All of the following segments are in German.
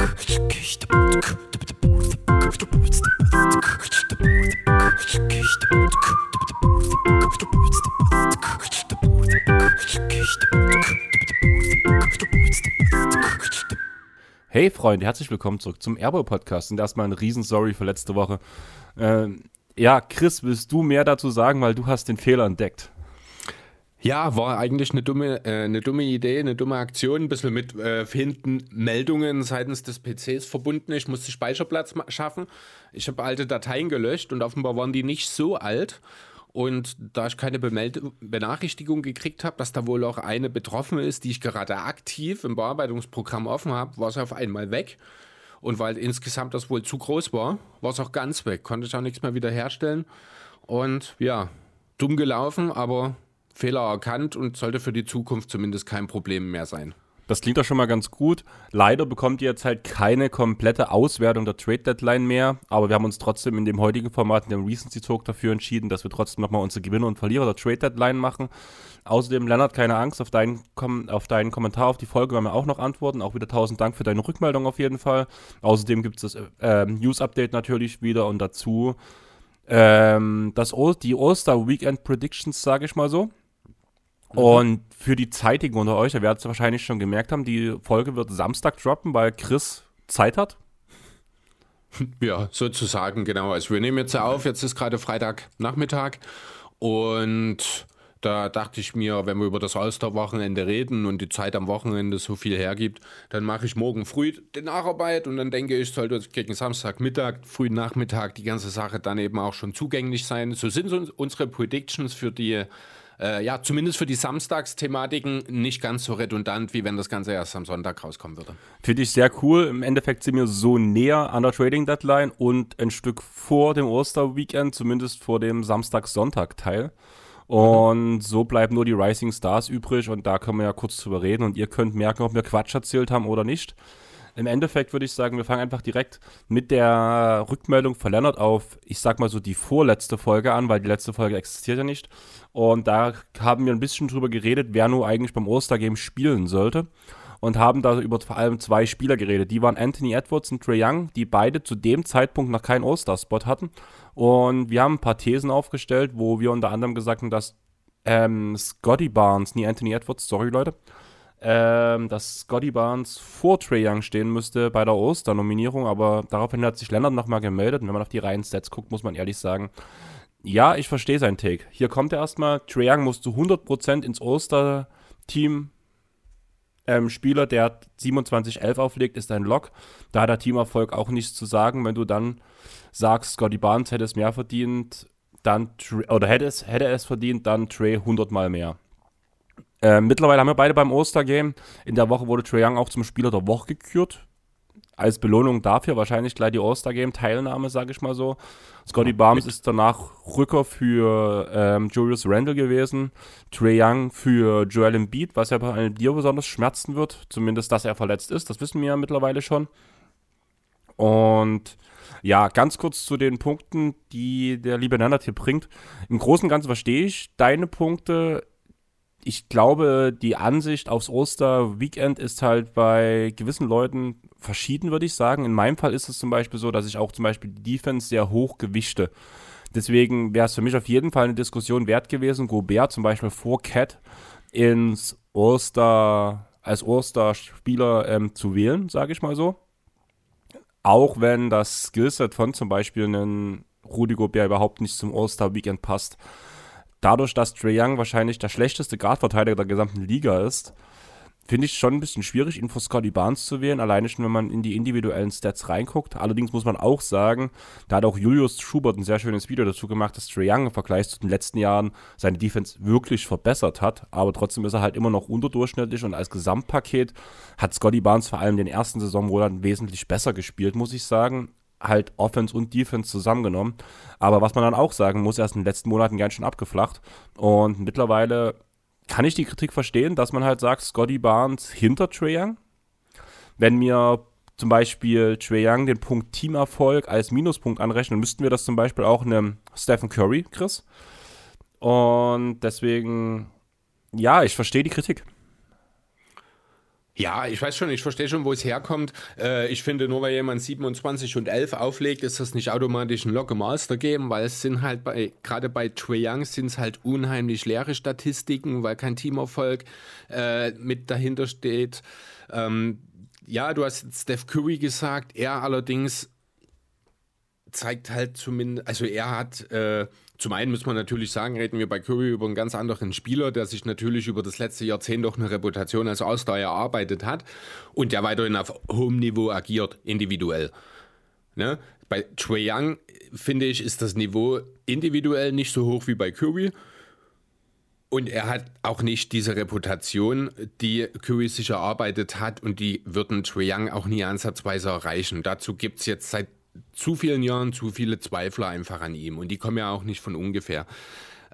Hey Freunde, herzlich willkommen zurück zum Erbo Podcast und erstmal ein Riesensorry für letzte Woche. Ähm, ja, Chris, willst du mehr dazu sagen, weil du hast den Fehler entdeckt? Ja, war eigentlich eine dumme, äh, eine dumme Idee, eine dumme Aktion, ein bisschen mit äh, fehlenden Meldungen seitens des PCs verbunden. Ich musste Speicherplatz schaffen. Ich habe alte Dateien gelöscht und offenbar waren die nicht so alt. Und da ich keine Bemeld Benachrichtigung gekriegt habe, dass da wohl auch eine betroffen ist, die ich gerade aktiv im Bearbeitungsprogramm offen habe, war sie auf einmal weg. Und weil insgesamt das wohl zu groß war, war es auch ganz weg. Konnte ich auch nichts mehr wiederherstellen. Und ja, dumm gelaufen, aber Fehler erkannt und sollte für die Zukunft zumindest kein Problem mehr sein. Das klingt doch schon mal ganz gut. Leider bekommt ihr jetzt halt keine komplette Auswertung der Trade Deadline mehr, aber wir haben uns trotzdem in dem heutigen Format, in dem Recency Talk dafür entschieden, dass wir trotzdem nochmal unsere Gewinner und Verlierer der Trade Deadline machen. Außerdem, Lennart, keine Angst, auf deinen, auf deinen Kommentar auf die Folge werden wir auch noch antworten. Auch wieder tausend Dank für deine Rückmeldung auf jeden Fall. Außerdem gibt es das äh, News-Update natürlich wieder und dazu ähm, das die All-Star Weekend Predictions, sage ich mal so. Mhm. Und für die Zeitigen unter euch, ihr werdet es wahrscheinlich schon gemerkt haben, die Folge wird Samstag droppen, weil Chris Zeit hat. Ja, sozusagen, genau. Also wir nehmen jetzt auf, jetzt ist gerade Freitagnachmittag und da dachte ich mir, wenn wir über das All-Star-Wochenende reden und die Zeit am Wochenende so viel hergibt, dann mache ich morgen früh die Nacharbeit und dann denke ich, sollte gegen Samstagmittag, frühen Nachmittag die ganze Sache dann eben auch schon zugänglich sein. So sind unsere Predictions für die äh, ja, zumindest für die Samstagsthematiken nicht ganz so redundant, wie wenn das Ganze erst am Sonntag rauskommen würde. Finde ich sehr cool. Im Endeffekt sind wir so näher an der Trading Deadline und ein Stück vor dem Oster-Weekend, zumindest vor dem Samstag-Sonntag-Teil. Und so bleiben nur die Rising Stars übrig und da können wir ja kurz drüber reden und ihr könnt merken, ob wir Quatsch erzählt haben oder nicht. Im Endeffekt würde ich sagen, wir fangen einfach direkt mit der Rückmeldung verlängert auf, ich sag mal so, die vorletzte Folge an, weil die letzte Folge existiert ja nicht. Und da haben wir ein bisschen drüber geredet, wer nur eigentlich beim Ostergame spielen sollte. Und haben da über vor allem zwei Spieler geredet. Die waren Anthony Edwards und Trey Young, die beide zu dem Zeitpunkt noch keinen All-Star-Spot hatten. Und wir haben ein paar Thesen aufgestellt, wo wir unter anderem gesagt haben, dass ähm, Scotty Barnes, nie Anthony Edwards, sorry Leute, ähm, dass Scotty Barnes vor Trey Young stehen müsste bei der Oster-Nominierung, aber daraufhin hat sich Leonard nochmal gemeldet. Und wenn man auf die reinen Stats guckt, muss man ehrlich sagen, ja, ich verstehe seinen Take. Hier kommt er erstmal. Trae Young muss zu 100% ins All-Star-Team. Ähm, Spieler, der 27-11 auflegt, ist ein Lock. Da hat der Teamerfolg auch nichts zu sagen. Wenn du dann sagst, Scotty Barnes hätte es mehr verdient, dann oder hätte es, hätte es verdient, dann Trey 100 mal mehr. Ähm, mittlerweile haben wir beide beim Oster-Game. In der Woche wurde Trae Young auch zum Spieler der Woche gekürt als Belohnung dafür wahrscheinlich gleich die All-Star-Game-Teilnahme, sage ich mal so. Scotty Barnes ist danach Rücker für ähm, Julius Randle gewesen, Trey Young für Joel Embiid, was ja bei dir besonders schmerzen wird, zumindest, dass er verletzt ist, das wissen wir ja mittlerweile schon. Und ja, ganz kurz zu den Punkten, die der liebe hier bringt. Im Großen und Ganzen verstehe ich deine Punkte ich glaube, die Ansicht aufs Oster-Weekend ist halt bei gewissen Leuten verschieden, würde ich sagen. In meinem Fall ist es zum Beispiel so, dass ich auch zum Beispiel die Defense sehr hoch gewichte. Deswegen wäre es für mich auf jeden Fall eine Diskussion wert gewesen, Gobert zum Beispiel vor Cat ins Oster, als Oster-Spieler ähm, zu wählen, sage ich mal so. Auch wenn das Skillset von zum Beispiel einem Rudy Gobert überhaupt nicht zum All-Star-Weekend passt dadurch, dass Trey Young wahrscheinlich der schlechteste Guardverteidiger der gesamten Liga ist, finde ich schon ein bisschen schwierig, ihn vor Scotty Barnes zu wählen, alleine schon, wenn man in die individuellen Stats reinguckt. Allerdings muss man auch sagen, da hat auch Julius Schubert ein sehr schönes Video dazu gemacht, dass Trey Young im Vergleich zu den letzten Jahren seine Defense wirklich verbessert hat, aber trotzdem ist er halt immer noch unterdurchschnittlich und als Gesamtpaket hat Scotty Barnes vor allem den ersten Saisonmonaten wesentlich besser gespielt, muss ich sagen halt Offense und Defense zusammengenommen. Aber was man dann auch sagen muss, er ist in den letzten Monaten ganz schön abgeflacht. Und mittlerweile kann ich die Kritik verstehen, dass man halt sagt, Scotty Barnes hinter Trae Young. Wenn mir zum Beispiel Trae Young den Punkt Teamerfolg als Minuspunkt anrechnen, müssten wir das zum Beispiel auch einem Stephen Curry, Chris. Und deswegen, ja, ich verstehe die Kritik. Ja, ich weiß schon, ich verstehe schon, wo es herkommt. Äh, ich finde, nur weil jemand 27 und 11 auflegt, ist das nicht automatisch ein Lock im Master Game, weil es sind halt bei, gerade bei Trae Young sind es halt unheimlich leere Statistiken, weil kein Teamerfolg äh, mit dahinter steht. Ähm, ja, du hast Steph Curry gesagt, er allerdings zeigt halt zumindest, also er hat, äh, zum einen muss man natürlich sagen, reden wir bei Curry über einen ganz anderen Spieler, der sich natürlich über das letzte Jahrzehnt doch eine Reputation als Ausdauer erarbeitet hat und der weiterhin auf hohem Niveau agiert, individuell. Ne? Bei Trae Young, finde ich, ist das Niveau individuell nicht so hoch wie bei Curry. Und er hat auch nicht diese Reputation, die Curry sich erarbeitet hat und die würden Trae Young auch nie ansatzweise erreichen. Dazu gibt es jetzt seit zu vielen Jahren zu viele Zweifler einfach an ihm und die kommen ja auch nicht von ungefähr.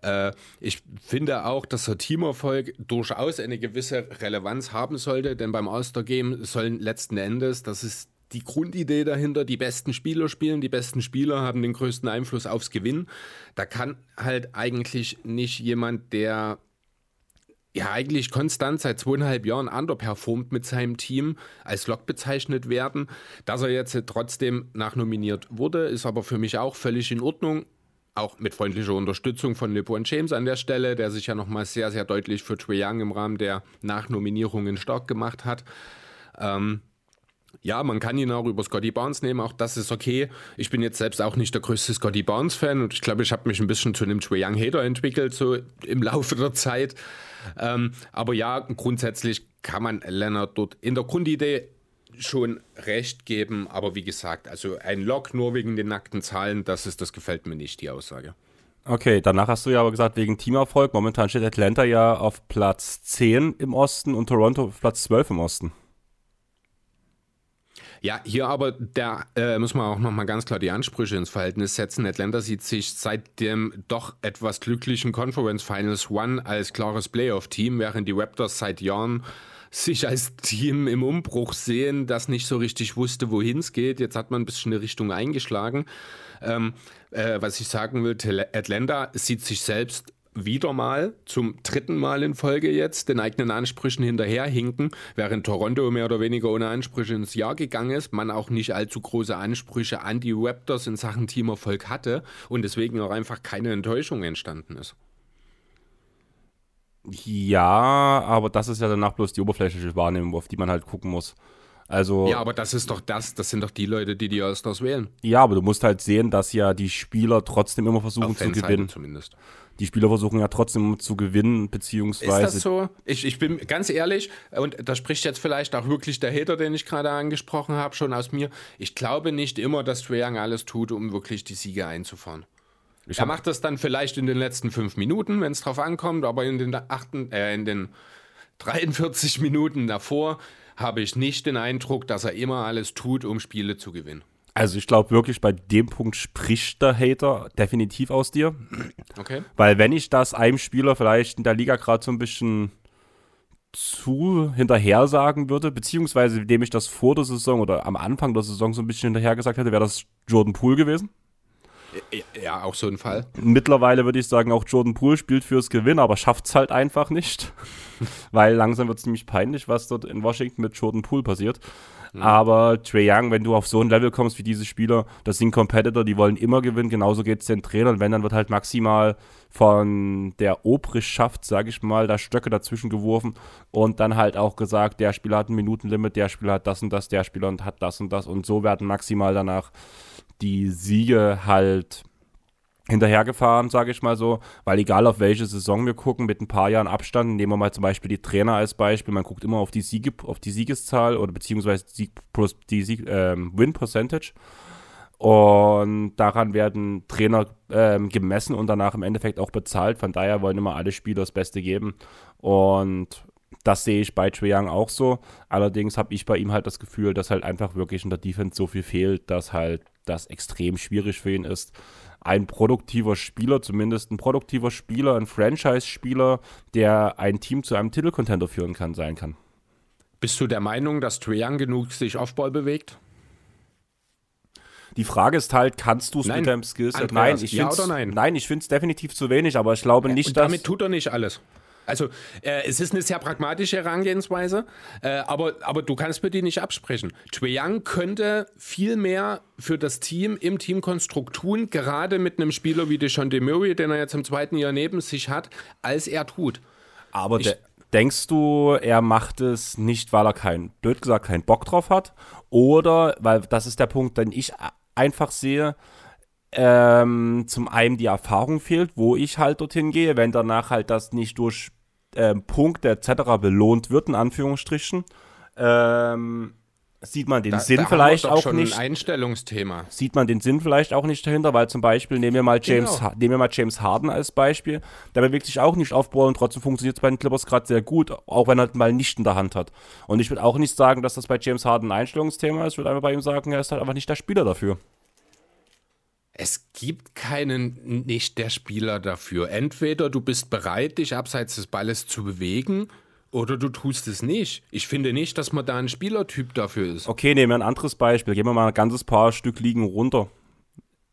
Äh, ich finde auch, dass der Teamerfolg durchaus eine gewisse Relevanz haben sollte, denn beim All-Star-Game sollen letzten Endes, das ist die Grundidee dahinter, die besten Spieler spielen, die besten Spieler haben den größten Einfluss aufs Gewinn. Da kann halt eigentlich nicht jemand, der ja eigentlich konstant seit zweieinhalb Jahren underperformt mit seinem Team, als Lock bezeichnet werden. Dass er jetzt trotzdem nachnominiert wurde, ist aber für mich auch völlig in Ordnung. Auch mit freundlicher Unterstützung von LeBron James an der Stelle, der sich ja nochmal sehr, sehr deutlich für Trae Young im Rahmen der Nachnominierungen stark gemacht hat. Ähm, ja, man kann ihn auch über Scotty Barnes nehmen, auch das ist okay. Ich bin jetzt selbst auch nicht der größte Scotty Barnes-Fan und ich glaube, ich habe mich ein bisschen zu einem Trae Young-Hater entwickelt, so im Laufe der Zeit. Ähm, aber ja, grundsätzlich kann man Leonard dort in der Grundidee schon recht geben, aber wie gesagt, also ein Lock nur wegen den nackten Zahlen, das ist, das gefällt mir nicht, die Aussage. Okay, danach hast du ja aber gesagt, wegen Teamerfolg. Momentan steht Atlanta ja auf Platz 10 im Osten und Toronto auf Platz 12 im Osten. Ja, hier aber der äh, muss man auch nochmal ganz klar die Ansprüche ins Verhältnis setzen. Atlanta sieht sich seit dem doch etwas glücklichen Conference Finals One als klares Playoff-Team, während die Raptors seit Jahren sich als Team im Umbruch sehen, das nicht so richtig wusste, wohin es geht. Jetzt hat man ein bisschen eine Richtung eingeschlagen. Ähm, äh, was ich sagen will, Atlanta sieht sich selbst wieder mal zum dritten Mal in Folge jetzt den eigenen Ansprüchen hinterherhinken, während Toronto mehr oder weniger ohne Ansprüche ins Jahr gegangen ist, man auch nicht allzu große Ansprüche an die Raptors in Sachen Teamerfolg hatte und deswegen auch einfach keine Enttäuschung entstanden ist. Ja, aber das ist ja danach bloß die oberflächliche Wahrnehmung, auf die man halt gucken muss. Also, ja, aber das ist doch das, das sind doch die Leute, die die All-Stars wählen. Ja, aber du musst halt sehen, dass ja die Spieler trotzdem immer versuchen zu gewinnen. zumindest die Spieler versuchen ja trotzdem zu gewinnen, beziehungsweise. Ist das so? Ich, ich bin ganz ehrlich, und da spricht jetzt vielleicht auch wirklich der Hater, den ich gerade angesprochen habe, schon aus mir. Ich glaube nicht immer, dass Trae Young alles tut, um wirklich die Siege einzufahren. Ich er macht das dann vielleicht in den letzten fünf Minuten, wenn es drauf ankommt, aber in den, achten, äh, in den 43 Minuten davor habe ich nicht den Eindruck, dass er immer alles tut, um Spiele zu gewinnen. Also ich glaube wirklich, bei dem Punkt spricht der Hater definitiv aus dir. Okay. Weil wenn ich das einem Spieler vielleicht in der Liga gerade so ein bisschen zu hinterher sagen würde, beziehungsweise dem ich das vor der Saison oder am Anfang der Saison so ein bisschen hinterher gesagt hätte, wäre das Jordan Poole gewesen. Ja, auch so ein Fall. Mittlerweile würde ich sagen, auch Jordan Poole spielt fürs Gewinn, aber schafft es halt einfach nicht. Weil langsam wird es nämlich peinlich, was dort in Washington mit Jordan Poole passiert. Mhm. Aber Trey Young, wenn du auf so ein Level kommst wie diese Spieler, das sind Competitor, die wollen immer gewinnen. Genauso geht es den Trainern. Wenn, dann wird halt maximal von der Obrigkeit, sage ich mal, da Stöcke dazwischen geworfen und dann halt auch gesagt, der Spieler hat ein Minutenlimit, der Spieler hat das und das, der Spieler hat das und das. Und so werden maximal danach die Siege halt hinterhergefahren, sage ich mal so, weil egal auf welche Saison wir gucken, mit ein paar Jahren Abstand, nehmen wir mal zum Beispiel die Trainer als Beispiel, man guckt immer auf die Siege, auf die Siegeszahl oder beziehungsweise die, die Sieg, ähm, Win Percentage und daran werden Trainer ähm, gemessen und danach im Endeffekt auch bezahlt. Von daher wollen immer alle Spieler das Beste geben und das sehe ich bei Trae Young auch so. Allerdings habe ich bei ihm halt das Gefühl, dass halt einfach wirklich in der Defense so viel fehlt, dass halt das extrem schwierig für ihn ist ein produktiver Spieler, zumindest ein produktiver Spieler, ein Franchise-Spieler, der ein Team zu einem Titelcontender führen kann, sein kann. Bist du der Meinung, dass Trae Young genug sich Offball bewegt? Die Frage ist halt, kannst du es mit deinem Skillset? Nein, ich ja nein? Nein, ich finde es definitiv zu wenig, aber ich glaube nicht, und dass. Damit tut er nicht alles. Also äh, es ist eine sehr pragmatische Herangehensweise, äh, aber, aber du kannst mir die nicht absprechen. Young könnte viel mehr für das Team im Teamkonstrukt tun, gerade mit einem Spieler wie Deshaun Murray, den er jetzt im zweiten Jahr neben sich hat, als er tut. Aber ich, denkst du, er macht es nicht, weil er keinen, blöd gesagt, keinen Bock drauf hat? Oder, weil das ist der Punkt, den ich einfach sehe, ähm, zum einen die Erfahrung fehlt, wo ich halt dorthin gehe, wenn danach halt das nicht durch ähm, Punkte etc. belohnt wird, in Anführungsstrichen, ähm, sieht man den da, Sinn da vielleicht auch schon nicht. Ein Einstellungsthema. Sieht man den Sinn vielleicht auch nicht dahinter, weil zum Beispiel nehmen wir mal James, genau. nehmen wir mal James Harden als Beispiel. Der bewegt sich auch nicht auf Ball und trotzdem funktioniert es bei den Clippers gerade sehr gut, auch wenn er mal nicht in der Hand hat. Und ich würde auch nicht sagen, dass das bei James Harden ein Einstellungsthema ist. Ich würde einfach bei ihm sagen, er ist halt einfach nicht der Spieler dafür. Es gibt keinen nicht der Spieler dafür. Entweder du bist bereit, dich abseits des Balles zu bewegen oder du tust es nicht. Ich finde nicht, dass man da ein Spielertyp dafür ist. Okay, nehmen wir ein anderes Beispiel. Gehen wir mal ein ganzes paar Stück liegen runter.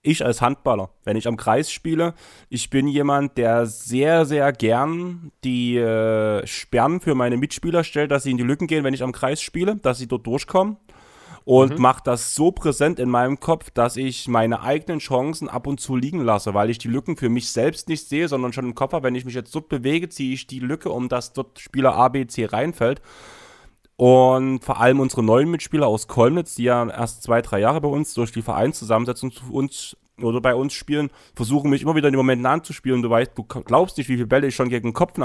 Ich als Handballer, wenn ich am Kreis spiele, ich bin jemand, der sehr, sehr gern die äh, Sperren für meine Mitspieler stellt, dass sie in die Lücken gehen, wenn ich am Kreis spiele, dass sie dort durchkommen und mhm. mache das so präsent in meinem Kopf, dass ich meine eigenen Chancen ab und zu liegen lasse, weil ich die Lücken für mich selbst nicht sehe, sondern schon im Kopf habe, wenn ich mich jetzt dort bewege, ziehe ich die Lücke, um dass dort Spieler A, B, C reinfällt. Und vor allem unsere neuen Mitspieler aus Kolnitz, die ja erst zwei, drei Jahre bei uns durch die Vereinszusammensetzung zu uns oder bei uns spielen, versuchen mich immer wieder in den Momenten anzuspielen. Du weißt, du glaubst nicht, wie viele Bälle ich schon gegen den Kopf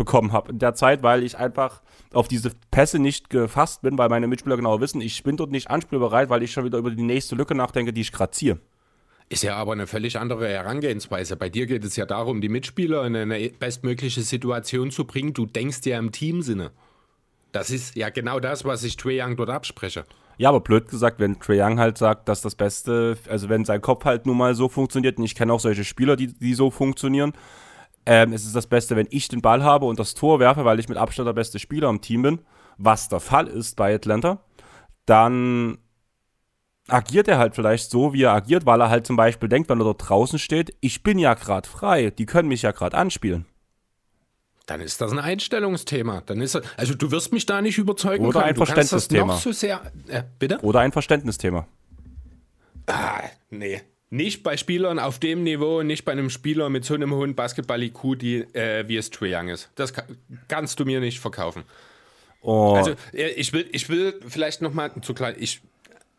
bekommen habe in der Zeit, weil ich einfach auf diese Pässe nicht gefasst bin, weil meine Mitspieler genau wissen, ich bin dort nicht anspielbereit, weil ich schon wieder über die nächste Lücke nachdenke, die ich gerade ziehe. Ist ja aber eine völlig andere Herangehensweise. Bei dir geht es ja darum, die Mitspieler in eine bestmögliche Situation zu bringen. Du denkst ja im Teamsinne. Das ist ja genau das, was ich Trae Young dort abspreche. Ja, aber blöd gesagt, wenn Trae Young halt sagt, dass das Beste, also wenn sein Kopf halt nun mal so funktioniert, und ich kenne auch solche Spieler, die, die so funktionieren, ähm, es ist das Beste, wenn ich den Ball habe und das Tor werfe, weil ich mit Abstand der beste Spieler im Team bin, was der Fall ist bei Atlanta, dann agiert er halt vielleicht so, wie er agiert, weil er halt zum Beispiel denkt, wenn er dort draußen steht, ich bin ja gerade frei, die können mich ja gerade anspielen. Dann ist das ein Einstellungsthema. Dann ist also du wirst mich da nicht überzeugen Oder können. ein Verständnisthema. So sehr, äh, bitte? Oder ein Verständnisthema. Ah, nee. Nicht bei Spielern auf dem Niveau, nicht bei einem Spieler mit so einem hohen Basketball-IQ, äh, wie es Trae Young ist. Das kann, kannst du mir nicht verkaufen. Oh. Also, äh, ich will, ich will vielleicht nochmal zu klein. Ich,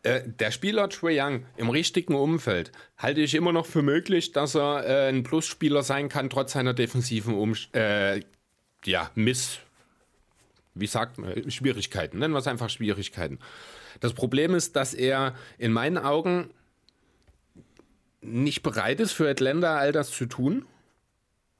äh, der Spieler Trae Young im richtigen Umfeld halte ich immer noch für möglich, dass er äh, ein Plusspieler sein kann, trotz seiner defensiven um äh, ja, Miss. Wie sagt man? Schwierigkeiten. Nennen wir es einfach Schwierigkeiten. Das Problem ist, dass er in meinen Augen nicht bereit ist, für Atlanta all das zu tun.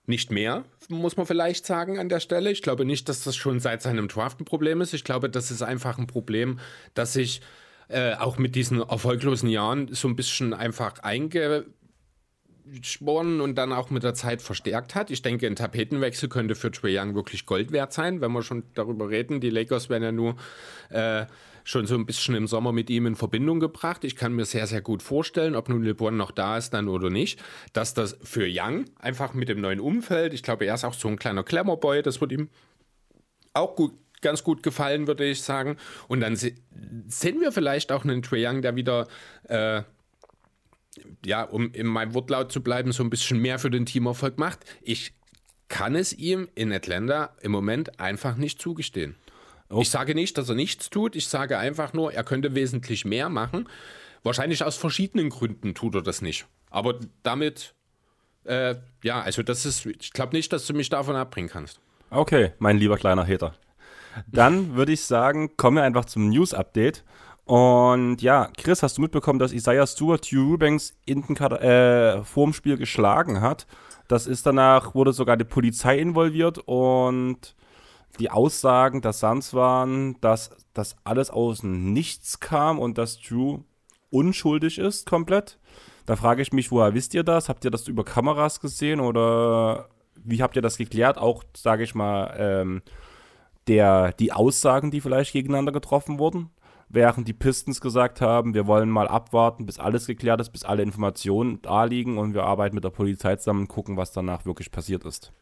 Nicht mehr, muss man vielleicht sagen an der Stelle. Ich glaube nicht, dass das schon seit seinem Draft ein Problem ist. Ich glaube, das ist einfach ein Problem, das sich äh, auch mit diesen erfolglosen Jahren so ein bisschen einfach eingeschworen und dann auch mit der Zeit verstärkt hat. Ich denke, ein Tapetenwechsel könnte für Trae Young wirklich Gold wert sein, wenn wir schon darüber reden. Die Lakers werden ja nur äh, schon so ein bisschen im Sommer mit ihm in Verbindung gebracht. Ich kann mir sehr, sehr gut vorstellen, ob nun LeBron noch da ist dann oder nicht, dass das für Young einfach mit dem neuen Umfeld, ich glaube, er ist auch so ein kleiner Glamour-Boy, das wird ihm auch gut, ganz gut gefallen, würde ich sagen. Und dann se sehen wir vielleicht auch einen Trae Young, der wieder, äh, ja, um in meinem Wortlaut zu bleiben, so ein bisschen mehr für den Teamerfolg macht. Ich kann es ihm in Atlanta im Moment einfach nicht zugestehen. Oh. Ich sage nicht, dass er nichts tut. Ich sage einfach nur, er könnte wesentlich mehr machen. Wahrscheinlich aus verschiedenen Gründen tut er das nicht. Aber damit, äh, ja, also das ist, ich glaube nicht, dass du mich davon abbringen kannst. Okay, mein lieber kleiner Hater. Dann würde ich sagen, kommen wir einfach zum News-Update. Und ja, Chris, hast du mitbekommen, dass Isaiah Stewart Hugh Eubanks äh, vorm Spiel geschlagen hat? Das ist danach, wurde sogar die Polizei involviert und die Aussagen der Suns waren, dass das alles aus Nichts kam und dass Drew unschuldig ist komplett. Da frage ich mich, woher wisst ihr das? Habt ihr das über Kameras gesehen oder wie habt ihr das geklärt? Auch, sage ich mal, ähm, der, die Aussagen, die vielleicht gegeneinander getroffen wurden, während die Pistons gesagt haben, wir wollen mal abwarten, bis alles geklärt ist, bis alle Informationen da liegen und wir arbeiten mit der Polizei zusammen und gucken, was danach wirklich passiert ist.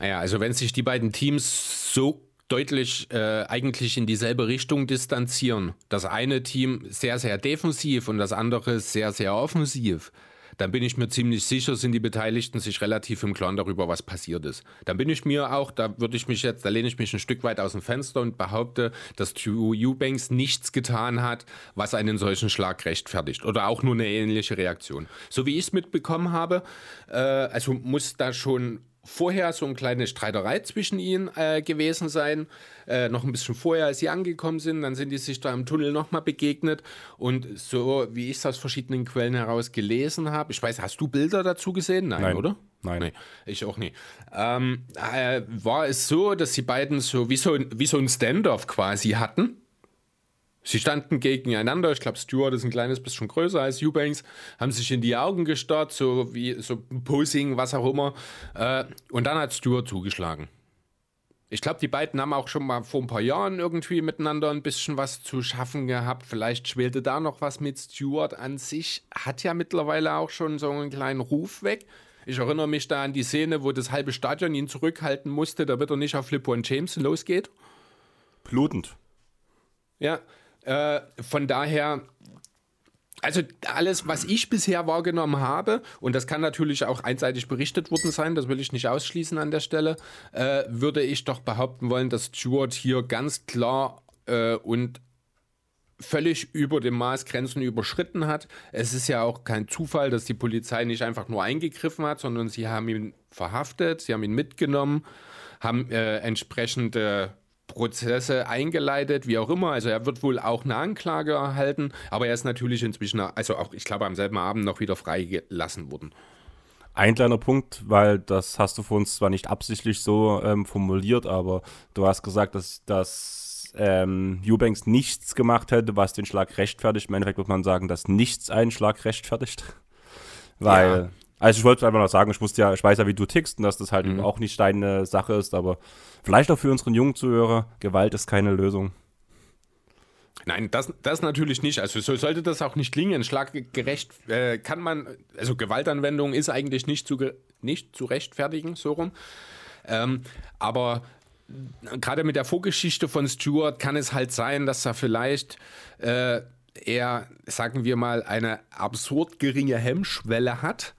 Naja, also wenn sich die beiden Teams so deutlich äh, eigentlich in dieselbe Richtung distanzieren, das eine Team sehr, sehr defensiv und das andere sehr, sehr offensiv, dann bin ich mir ziemlich sicher, sind die Beteiligten sich relativ im Klaren darüber, was passiert ist. Dann bin ich mir auch, da würde ich mich jetzt, da lehne ich mich ein Stück weit aus dem Fenster und behaupte, dass Eubanks nichts getan hat, was einen solchen Schlag rechtfertigt oder auch nur eine ähnliche Reaktion. So wie ich es mitbekommen habe, äh, also muss da schon vorher so eine kleine Streiterei zwischen ihnen äh, gewesen sein. Äh, noch ein bisschen vorher, als sie angekommen sind. Dann sind die sich da im Tunnel nochmal begegnet. Und so wie ich es aus verschiedenen Quellen heraus gelesen habe, ich weiß, hast du Bilder dazu gesehen? Nein, Nein. oder? Nein. Nee, ich auch nicht. Ähm, äh, war es so, dass die beiden so wie so, wie so ein Standoff quasi hatten. Sie standen gegeneinander. Ich glaube, Stewart ist ein kleines bisschen größer als Eubanks, haben sich in die Augen gestarrt, so wie so Posing, was auch immer. Äh, und dann hat Stewart zugeschlagen. Ich glaube, die beiden haben auch schon mal vor ein paar Jahren irgendwie miteinander ein bisschen was zu schaffen gehabt. Vielleicht schwelte da noch was mit Stewart an sich. Hat ja mittlerweile auch schon so einen kleinen Ruf weg. Ich erinnere mich da an die Szene, wo das halbe Stadion ihn zurückhalten musste, damit er nicht auf Flip One James losgeht. Blutend. Ja, äh, von daher, also alles, was ich bisher wahrgenommen habe, und das kann natürlich auch einseitig berichtet worden sein, das will ich nicht ausschließen an der Stelle, äh, würde ich doch behaupten wollen, dass Stewart hier ganz klar äh, und völlig über den Maßgrenzen überschritten hat. Es ist ja auch kein Zufall, dass die Polizei nicht einfach nur eingegriffen hat, sondern sie haben ihn verhaftet, sie haben ihn mitgenommen, haben äh, entsprechende Prozesse eingeleitet, wie auch immer. Also er wird wohl auch eine Anklage erhalten, aber er ist natürlich inzwischen, also auch, ich glaube, am selben Abend noch wieder freigelassen worden. Ein kleiner Punkt, weil das hast du für uns zwar nicht absichtlich so ähm, formuliert, aber du hast gesagt, dass, dass ähm, Eubanks nichts gemacht hätte, was den Schlag rechtfertigt. Im Endeffekt würde man sagen, dass nichts einen Schlag rechtfertigt. Weil ja. Also ich wollte einfach noch sagen, ich wusste ja, ich weiß ja, wie du tickst und dass das halt mhm. auch nicht deine Sache ist, aber vielleicht auch für unseren jungen Zuhörer, Gewalt ist keine Lösung. Nein, das, das natürlich nicht. Also so sollte das auch nicht klingen. Schlaggerecht äh, kann man, also Gewaltanwendung ist eigentlich nicht zu, nicht zu rechtfertigen, so rum. Ähm, aber gerade mit der Vorgeschichte von Stuart kann es halt sein, dass er vielleicht äh, eher, sagen wir mal, eine absurd geringe Hemmschwelle hat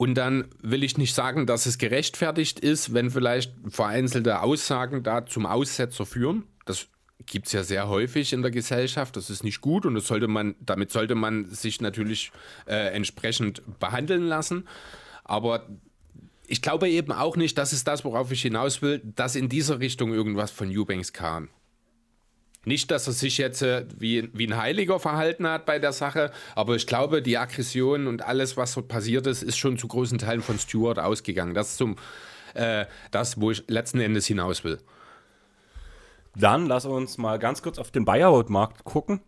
und dann will ich nicht sagen, dass es gerechtfertigt ist, wenn vielleicht vereinzelte Aussagen da zum Aussetzer führen. Das gibt es ja sehr häufig in der Gesellschaft. Das ist nicht gut und das sollte man, damit sollte man sich natürlich äh, entsprechend behandeln lassen. Aber ich glaube eben auch nicht, das ist das, worauf ich hinaus will, dass in dieser Richtung irgendwas von Eubanks kam. Nicht, dass er sich jetzt äh, wie, wie ein Heiliger verhalten hat bei der Sache, aber ich glaube, die Aggression und alles, was so passiert ist, ist schon zu großen Teilen von Stewart ausgegangen. Das ist zum, äh, das, wo ich letzten Endes hinaus will. Dann lass uns mal ganz kurz auf den Buyout-Markt gucken.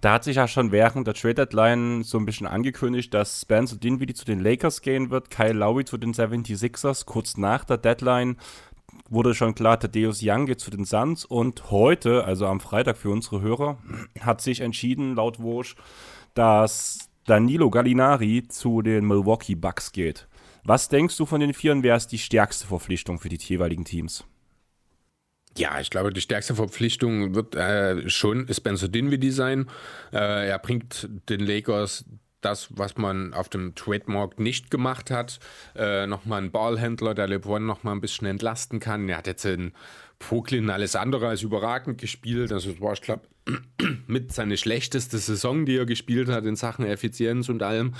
Da hat sich ja schon während der Trade Deadline so ein bisschen angekündigt, dass Spencer Dinwiddie zu den Lakers gehen wird, Kyle Lowry zu den 76ers. Kurz nach der Deadline wurde schon klar, Thaddeus Young geht zu den Suns und heute, also am Freitag für unsere Hörer, hat sich entschieden, laut Wosch, dass Danilo Gallinari zu den Milwaukee Bucks geht. Was denkst du von den Vieren, wer ist die stärkste Verpflichtung für die jeweiligen Teams? Ja, ich glaube, die stärkste Verpflichtung wird äh, schon Spencer Dinwiddie sein. Äh, er bringt den Lakers das, was man auf dem Trademark nicht gemacht hat. Äh, nochmal ein Ballhändler, der LeBron nochmal ein bisschen entlasten kann. Er hat jetzt in Brooklyn alles andere als überragend gespielt. Also es war, ich glaube, mit seine schlechteste Saison, die er gespielt hat in Sachen Effizienz und allem.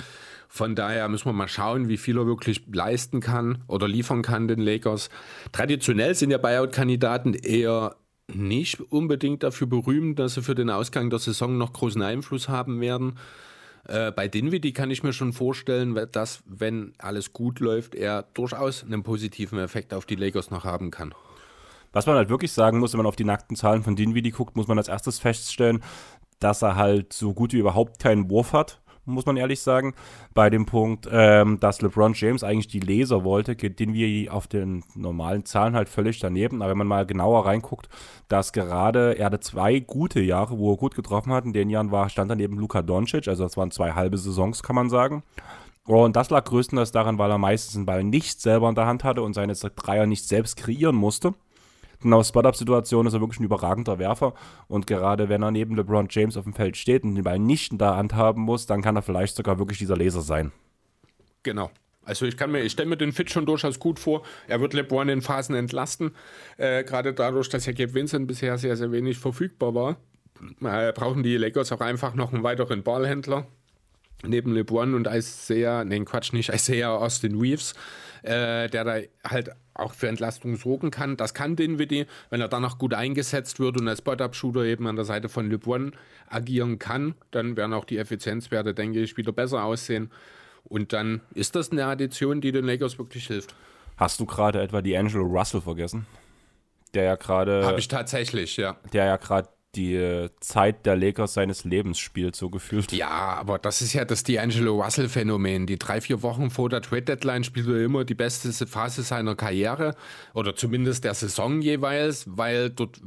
Von daher müssen wir mal schauen, wie viel er wirklich leisten kann oder liefern kann den Lakers. Traditionell sind ja Buyout-Kandidaten eher nicht unbedingt dafür berühmt, dass sie für den Ausgang der Saison noch großen Einfluss haben werden. Äh, bei Dinwiddie kann ich mir schon vorstellen, dass, wenn alles gut läuft, er durchaus einen positiven Effekt auf die Lakers noch haben kann. Was man halt wirklich sagen muss, wenn man auf die nackten Zahlen von Dinwiddie guckt, muss man als erstes feststellen, dass er halt so gut wie überhaupt keinen Wurf hat muss man ehrlich sagen, bei dem Punkt, ähm, dass LeBron James eigentlich die Laser wollte, den wir auf den normalen Zahlen halt völlig daneben. Aber wenn man mal genauer reinguckt, dass gerade er hatte zwei gute Jahre, wo er gut getroffen hat. In den Jahren war, stand dann eben Luka Doncic, also das waren zwei halbe Saisons, kann man sagen. Und das lag größtenteils daran, weil er meistens den Ball nicht selber in der Hand hatte und seine Dreier nicht selbst kreieren musste. Denn aus Spot-Up-Situationen ist er wirklich ein überragender Werfer. Und gerade wenn er neben LeBron James auf dem Feld steht und den Ball nicht in der Hand haben muss, dann kann er vielleicht sogar wirklich dieser Laser sein. Genau. Also ich kann mir, ich stelle mir den Fit schon durchaus gut vor. Er wird LeBron in Phasen entlasten. Äh, gerade dadurch, dass ja Gabe Vincent bisher sehr, sehr wenig verfügbar war, äh, brauchen die Lakers auch einfach noch einen weiteren Ballhändler. Neben LeBron und Isaiah, nein Quatsch nicht, Isaiah Austin Reeves, äh, der da halt auch für Entlastung sorgen kann. Das kann Dinwiddie, wenn er danach gut eingesetzt wird und als Spot-Up-Shooter eben an der Seite von LeBron agieren kann, dann werden auch die Effizienzwerte, denke ich, wieder besser aussehen. Und dann ist das eine Addition, die den Lakers wirklich hilft. Hast du gerade etwa die Angelo Russell vergessen? Der ja gerade. Habe ich tatsächlich, ja. Der ja gerade die Zeit der Lakers seines Lebens spielt, so gefühlt. Ja, aber das ist ja das D'Angelo Russell-Phänomen. Die drei, vier Wochen vor der Trade-Deadline spielt er immer die beste Phase seiner Karriere oder zumindest der Saison jeweils, weil dort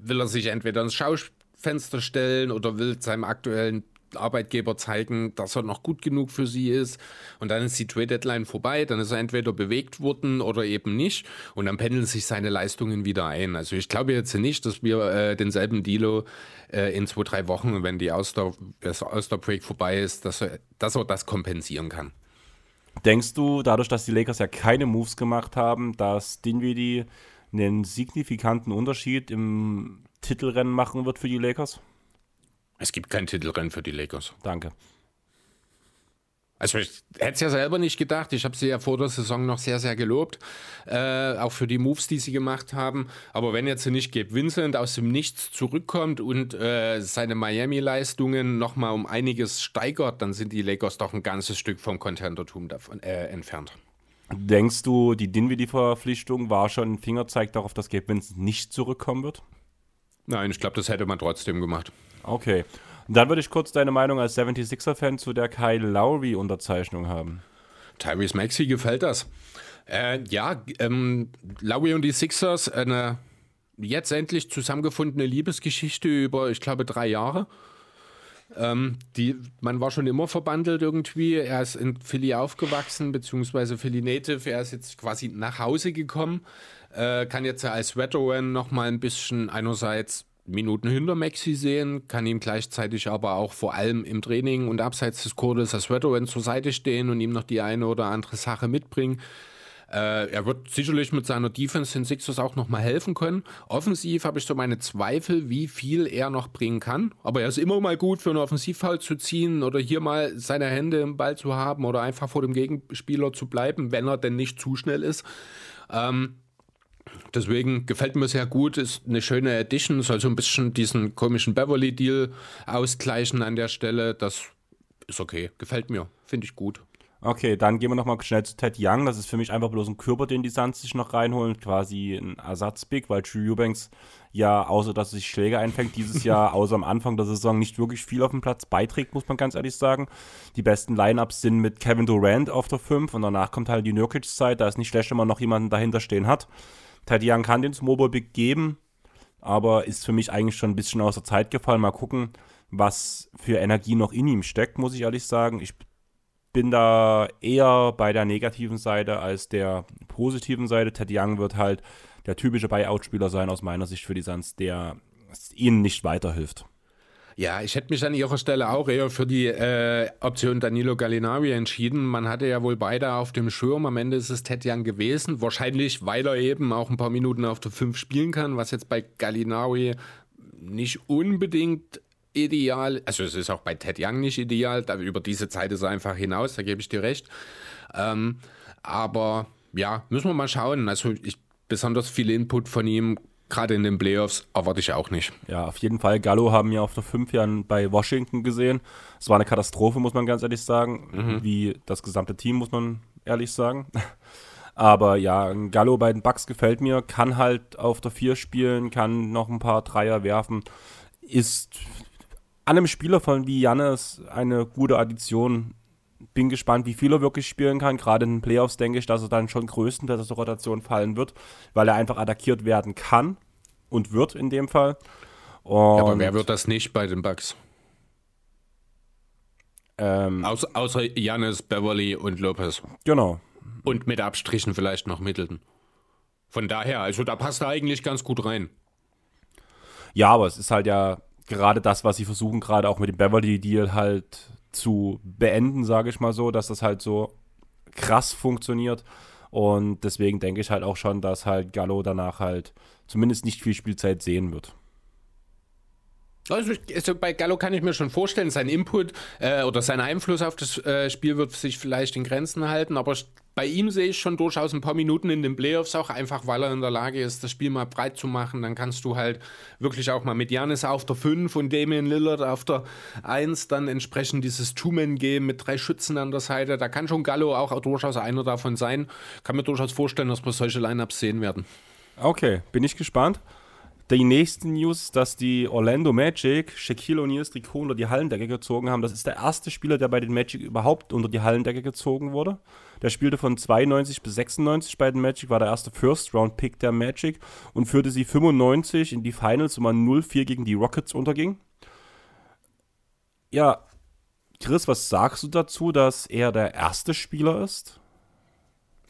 will er sich entweder ins Schaufenster stellen oder will seinem aktuellen Arbeitgeber zeigen, dass er noch gut genug für sie ist. Und dann ist die Trade Deadline vorbei, dann ist er entweder bewegt worden oder eben nicht. Und dann pendeln sich seine Leistungen wieder ein. Also ich glaube jetzt nicht, dass wir äh, denselben Dilo äh, in zwei, drei Wochen, wenn die Auster, das Break vorbei ist, dass er, dass er das kompensieren kann. Denkst du, dadurch, dass die Lakers ja keine Moves gemacht haben, dass Dinwiddie einen signifikanten Unterschied im Titelrennen machen wird für die Lakers? Es gibt kein Titelrennen für die Lakers. Danke. Also ich hätte es ja selber nicht gedacht. Ich habe sie ja vor der Saison noch sehr, sehr gelobt. Äh, auch für die Moves, die sie gemacht haben. Aber wenn jetzt nicht Gabe Vincent aus dem Nichts zurückkommt und äh, seine Miami-Leistungen nochmal um einiges steigert, dann sind die Lakers doch ein ganzes Stück vom Contentertum davon, äh, entfernt. Denkst du, die Dinwiddie-Verpflichtung war schon ein Fingerzeig darauf, dass Gabe Vincent nicht zurückkommen wird? Nein, ich glaube, das hätte man trotzdem gemacht. Okay. Dann würde ich kurz deine Meinung als 76er-Fan zu der Kyle Lowry-Unterzeichnung haben. Tyrese Maxey gefällt das. Äh, ja, ähm, Lowry und die Sixers, eine jetzt endlich zusammengefundene Liebesgeschichte über, ich glaube, drei Jahre. Ähm, die, man war schon immer verbandelt irgendwie. Er ist in Philly aufgewachsen, beziehungsweise Philly Native. Er ist jetzt quasi nach Hause gekommen. Äh, kann jetzt als Veteran noch mal ein bisschen einerseits Minuten hinter Maxi sehen, kann ihm gleichzeitig aber auch vor allem im Training und abseits des Kurses als Veteran zur Seite stehen und ihm noch die eine oder andere Sache mitbringen. Äh, er wird sicherlich mit seiner Defense den Sixers auch nochmal helfen können. Offensiv habe ich so meine Zweifel, wie viel er noch bringen kann. Aber er ist immer mal gut für einen Offensivfall zu ziehen oder hier mal seine Hände im Ball zu haben oder einfach vor dem Gegenspieler zu bleiben, wenn er denn nicht zu schnell ist. Ähm, Deswegen gefällt mir sehr gut, ist eine schöne Edition, soll so ein bisschen diesen komischen Beverly-Deal ausgleichen an der Stelle. Das ist okay, gefällt mir, finde ich gut. Okay, dann gehen wir nochmal schnell zu Ted Young. Das ist für mich einfach bloß ein Körper, den die Suns sich noch reinholen. Quasi ein Ersatzbig, weil Drew Eubanks ja, außer dass er sich Schläge einfängt, dieses Jahr, außer am Anfang der Saison, nicht wirklich viel auf dem Platz beiträgt, muss man ganz ehrlich sagen. Die besten Lineups sind mit Kevin Durant auf der 5 und danach kommt halt die Nurkic-Zeit. Da ist nicht schlecht, wenn man noch jemanden dahinter stehen hat. Young kann den Smallball Big geben, aber ist für mich eigentlich schon ein bisschen aus der Zeit gefallen. Mal gucken, was für Energie noch in ihm steckt, muss ich ehrlich sagen. Ich bin da eher bei der negativen Seite als der positiven Seite. Ted Young wird halt der typische Buyout-Spieler sein aus meiner Sicht für die Suns, der ihnen nicht weiterhilft. Ja, ich hätte mich an ihrer Stelle auch eher für die äh, Option Danilo Gallinari entschieden. Man hatte ja wohl beide auf dem Schirm. Am Ende ist es Young gewesen. Wahrscheinlich, weil er eben auch ein paar Minuten auf der 5 spielen kann, was jetzt bei Gallinari nicht unbedingt ideal, also es ist auch bei Ted Young nicht ideal, da, über diese Zeit ist er einfach hinaus, da gebe ich dir recht. Ähm, aber ja, müssen wir mal schauen. Also ich, besonders viel Input von ihm gerade in den Playoffs erwarte ich auch nicht. Ja, auf jeden Fall. Gallo haben wir auf der 5 Jahren bei Washington gesehen. Es war eine Katastrophe, muss man ganz ehrlich sagen. Mhm. Wie das gesamte Team, muss man ehrlich sagen. Aber ja, Gallo bei den Bucks gefällt mir, kann halt auf der 4 spielen, kann noch ein paar Dreier werfen, ist an einem Spieler von wie Jannes eine gute Addition. Bin gespannt, wie viel er wirklich spielen kann. Gerade in den Playoffs denke ich, dass er dann schon größtenteils aus der Rotation fallen wird, weil er einfach attackiert werden kann und wird in dem Fall. Und ja, aber wer wird das nicht bei den Bucks? Ähm, außer, außer Janis, Beverly und Lopez. genau. Und mit Abstrichen vielleicht noch Middleton. Von daher, also da passt er eigentlich ganz gut rein. Ja, aber es ist halt ja gerade das, was sie versuchen, gerade auch mit dem Beverly-Deal halt zu beenden, sage ich mal so, dass das halt so krass funktioniert. Und deswegen denke ich halt auch schon, dass halt Gallo danach halt zumindest nicht viel Spielzeit sehen wird. Also, bei Gallo kann ich mir schon vorstellen, sein Input äh, oder sein Einfluss auf das äh, Spiel wird sich vielleicht in Grenzen halten, aber bei ihm sehe ich schon durchaus ein paar Minuten in den Playoffs auch, einfach weil er in der Lage ist, das Spiel mal breit zu machen. Dann kannst du halt wirklich auch mal mit Janis auf der 5 und Damian Lillard auf der 1 dann entsprechend dieses Two-Man-Game mit drei Schützen an der Seite. Da kann schon Gallo auch durchaus einer davon sein. Kann mir durchaus vorstellen, dass wir solche Lineups sehen werden. Okay, bin ich gespannt. Die nächste News ist, dass die Orlando Magic Shaquille O'Neal's Trikot unter die Hallendecke gezogen haben. Das ist der erste Spieler, der bei den Magic überhaupt unter die Hallendecke gezogen wurde. Der spielte von 92 bis 96 bei den Magic, war der erste First-Round-Pick der Magic und führte sie 95 in die Finals, wo man 0-4 gegen die Rockets unterging. Ja, Chris, was sagst du dazu, dass er der erste Spieler ist?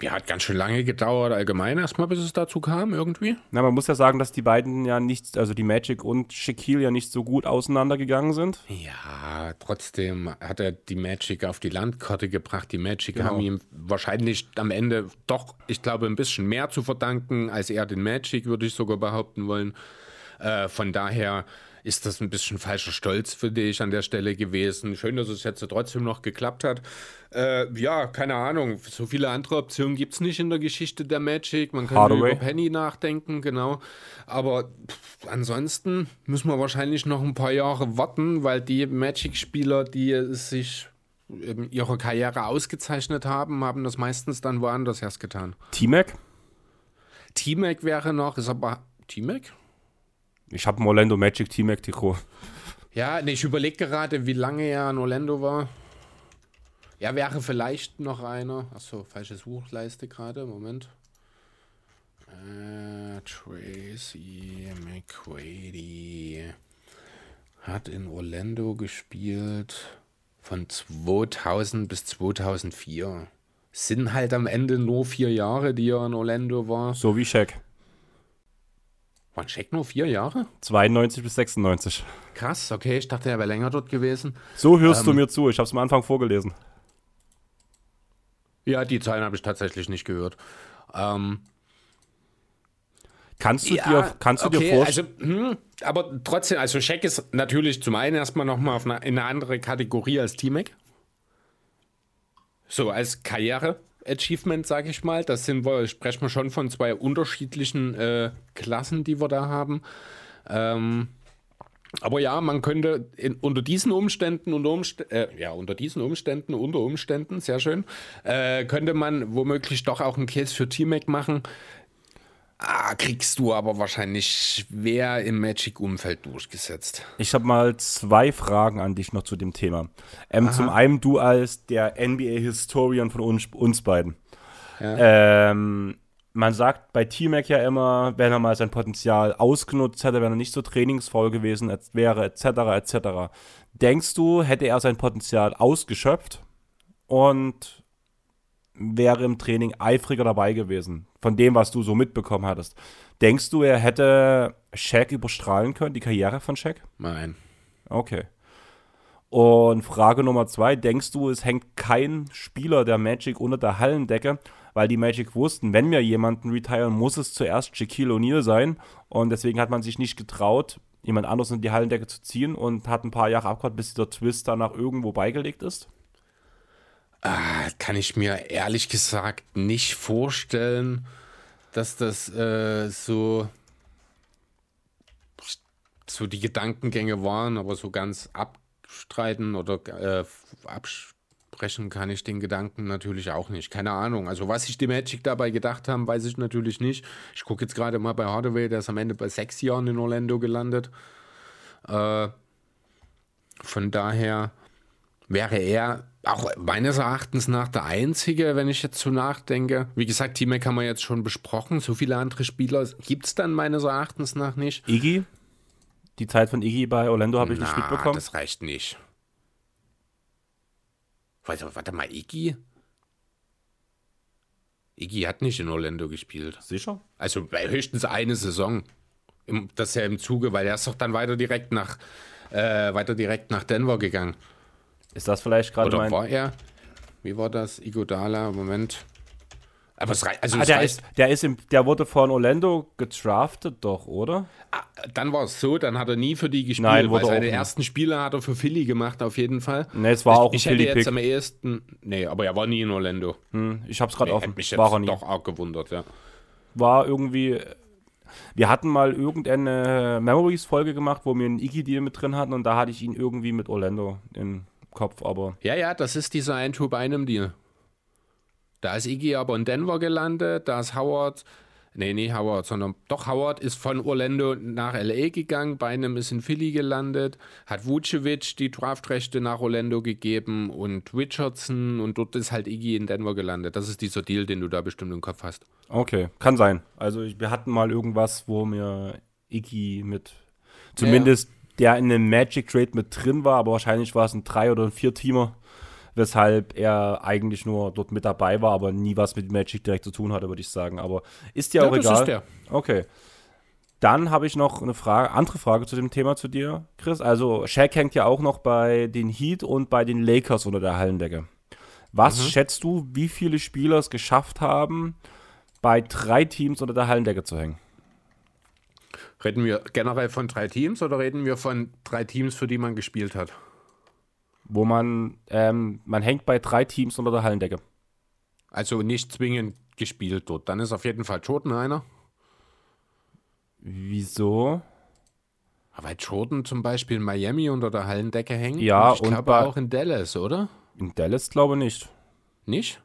Ja, hat ganz schön lange gedauert, allgemein erstmal, bis es dazu kam, irgendwie. Na, man muss ja sagen, dass die beiden ja nicht, also die Magic und Shaquille ja nicht so gut auseinandergegangen sind. Ja, trotzdem hat er die Magic auf die Landkarte gebracht. Die Magic genau. haben ihm wahrscheinlich am Ende doch, ich glaube, ein bisschen mehr zu verdanken als er den Magic, würde ich sogar behaupten wollen. Äh, von daher ist das ein bisschen falscher Stolz für dich an der Stelle gewesen. Schön, dass es jetzt trotzdem noch geklappt hat. Äh, ja, keine Ahnung. So viele andere Optionen gibt es nicht in der Geschichte der Magic. Man kann über Penny nachdenken, genau. Aber pff, ansonsten müssen wir wahrscheinlich noch ein paar Jahre warten, weil die Magic-Spieler, die sich ihre Karriere ausgezeichnet haben, haben das meistens dann woanders erst getan. T-Mac? T-Mac wäre noch, ist aber T-Mac? Ich habe ein Orlando Magic T-Mac Trikot. Ja, nee, ich überlege gerade, wie lange er in Orlando war. Ja, wäre vielleicht noch einer. Achso, falsche Suchleiste gerade. Moment. Äh, Tracy McQuady hat in Orlando gespielt von 2000 bis 2004. Sind halt am Ende nur vier Jahre, die er in Orlando war. So wie Shaq. Waren Scheck nur vier Jahre? 92 bis 96. Krass, okay, ich dachte, er wäre länger dort gewesen. So hörst ähm, du mir zu, ich habe es am Anfang vorgelesen. Ja, die Zahlen habe ich tatsächlich nicht gehört. Ähm, kannst du ja, dir, kannst du okay, dir vorstellen? Also, hm, aber trotzdem, also Scheck ist natürlich zum einen erstmal nochmal eine, in eine andere Kategorie als T-Mac. So, als Karriere. Achievement, sage ich mal. Das sind sprechen wir schon von zwei unterschiedlichen äh, Klassen, die wir da haben. Ähm, aber ja, man könnte in, unter diesen Umständen, unter, Umst äh, ja, unter diesen Umständen, unter Umständen, sehr schön, äh, könnte man womöglich doch auch einen Case für T-Mac machen. Ah, kriegst du aber wahrscheinlich schwer im Magic-Umfeld durchgesetzt. Ich habe mal zwei Fragen an dich noch zu dem Thema. Ähm, zum einen du als der NBA-Historian von uns, uns beiden. Ja. Ähm, man sagt bei T-Mac ja immer, wenn er mal sein Potenzial ausgenutzt hätte, wenn er nicht so trainingsvoll gewesen wäre, etc., etc. Denkst du, hätte er sein Potenzial ausgeschöpft und wäre im Training eifriger dabei gewesen, von dem, was du so mitbekommen hattest. Denkst du, er hätte Shaq überstrahlen können, die Karriere von Shaq? Nein. Okay. Und Frage Nummer zwei, denkst du, es hängt kein Spieler der Magic unter der Hallendecke, weil die Magic wussten, wenn wir jemanden retiren, muss es zuerst Shaquille O'Neal sein und deswegen hat man sich nicht getraut, jemand anderes in die Hallendecke zu ziehen und hat ein paar Jahre abgewartet, bis dieser Twist danach irgendwo beigelegt ist? Ah, kann ich mir ehrlich gesagt nicht vorstellen, dass das äh, so, so die Gedankengänge waren, aber so ganz abstreiten oder äh, absprechen kann ich den Gedanken natürlich auch nicht. Keine Ahnung. Also, was sich die Magic dabei gedacht haben, weiß ich natürlich nicht. Ich gucke jetzt gerade mal bei Hardaway, der ist am Ende bei sechs Jahren in Orlando gelandet. Äh, von daher wäre er auch meines Erachtens nach der einzige, wenn ich jetzt so nachdenke. Wie gesagt, Teammate haben wir jetzt schon besprochen. So viele andere Spieler gibt es dann meines Erachtens nach nicht. Iggy? Die Zeit von Iggy bei Orlando habe ich Na, nicht mitbekommen. Das reicht nicht. Warte, warte mal, Iggy? Iggy hat nicht in Orlando gespielt. Sicher? Also höchstens eine Saison. Im, das ist ja im Zuge, weil er ist doch dann weiter direkt nach, äh, weiter direkt nach Denver gegangen. Ist das vielleicht gerade mein... war er? Wie war das? Igodala, Moment. Aber es reicht. Also Ah, der, reicht. ist, der, ist im, der wurde von Orlando gedraftet doch, oder? Ah, dann war es so, dann hat er nie für die gespielt, Nein, weil wurde auch seine ersten Spiele hat er für Philly gemacht, auf jeden Fall. Ne, es war ich, auch ein Ich hätte jetzt am ehesten. Nee, aber er war nie in Orlando. Hm, ich hab's gerade Nee, offen. mich jetzt War er nie. doch arg gewundert, ja. War irgendwie... Wir hatten mal irgendeine Memories-Folge gemacht, wo wir einen Iggy-Deal mit drin hatten und da hatte ich ihn irgendwie mit Orlando im Kopf, aber... Ja, ja, das ist dieser ein Two bei einem Deal. Da ist Iggy aber in Denver gelandet, da ist Howard, nee, nicht Howard, sondern doch Howard ist von Orlando nach LA gegangen, bei einem ist in Philly gelandet, hat Vucevic die Draftrechte nach Orlando gegeben und Richardson und dort ist halt Iggy in Denver gelandet. Das ist dieser Deal, den du da bestimmt im Kopf hast. Okay, kann sein. Also ich, wir hatten mal irgendwas, wo mir Iggy mit, zumindest der in einem Magic Trade mit drin war, aber wahrscheinlich war es ein Drei- oder ein Vier-Teamer, weshalb er eigentlich nur dort mit dabei war, aber nie was mit Magic direkt zu tun hatte, würde ich sagen. Aber ist ja, auch das egal. ist der. Okay. Dann habe ich noch eine Frage, andere Frage zu dem Thema zu dir, Chris. Also Shaq hängt ja auch noch bei den Heat und bei den Lakers unter der Hallendecke. Was schätzt du, wie viele Spieler es geschafft haben, bei drei Teams unter der Hallendecke zu hängen? Reden wir generell von drei Teams oder reden wir von drei Teams, für die man gespielt hat? Wo man, ähm, man hängt bei drei Teams unter der Hallendecke. Also nicht zwingend gespielt dort. Dann ist auf jeden Fall Jordan einer. Wieso? Weil Jordan zum Beispiel in Miami unter der Hallendecke hängt. Ja, und ich und glaube auch in Dallas, oder? In Dallas glaube ich nicht. Nicht?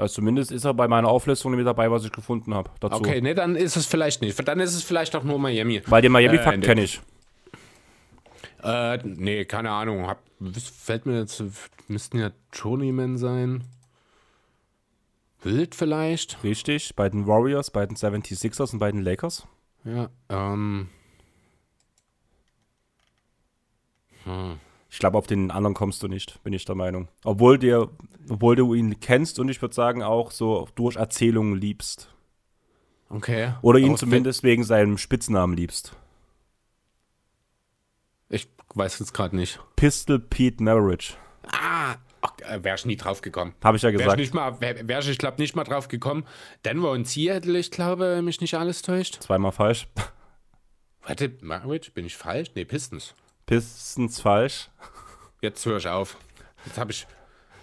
Also zumindest ist er bei meiner Auflistung mit dabei, was ich gefunden habe. Okay, nee, dann ist es vielleicht nicht. Dann ist es vielleicht auch nur Miami. Bei dem Äh, Miami-Fakt nee. kenne ich. Äh, nee, keine Ahnung. Hab, fällt mir jetzt, müssten ja Journeyman sein. Wild vielleicht? Richtig. Bei den Warriors, bei den 76ers und bei den Lakers. Ja, ähm. Ich glaube, auf den anderen kommst du nicht, bin ich der Meinung. Obwohl, dir, obwohl du ihn kennst und ich würde sagen auch so durch Erzählungen liebst. Okay. Oder ihn Aber zumindest wegen seinem Spitznamen liebst. Ich weiß jetzt gerade nicht. Pistol Pete Maravich. Ah, ach, äh, wär ich nie drauf gekommen. Habe ich ja Wäre ich, gesagt. nicht mal, wär, wär ich, ich glaube, nicht mal drauf gekommen. Denver und Seattle, ich glaube, wenn mich nicht alles täuscht. Zweimal falsch. Warte, Marriage, bin ich falsch? Nee, Pistons. Pistons falsch. Jetzt höre ich auf. Jetzt habe ich.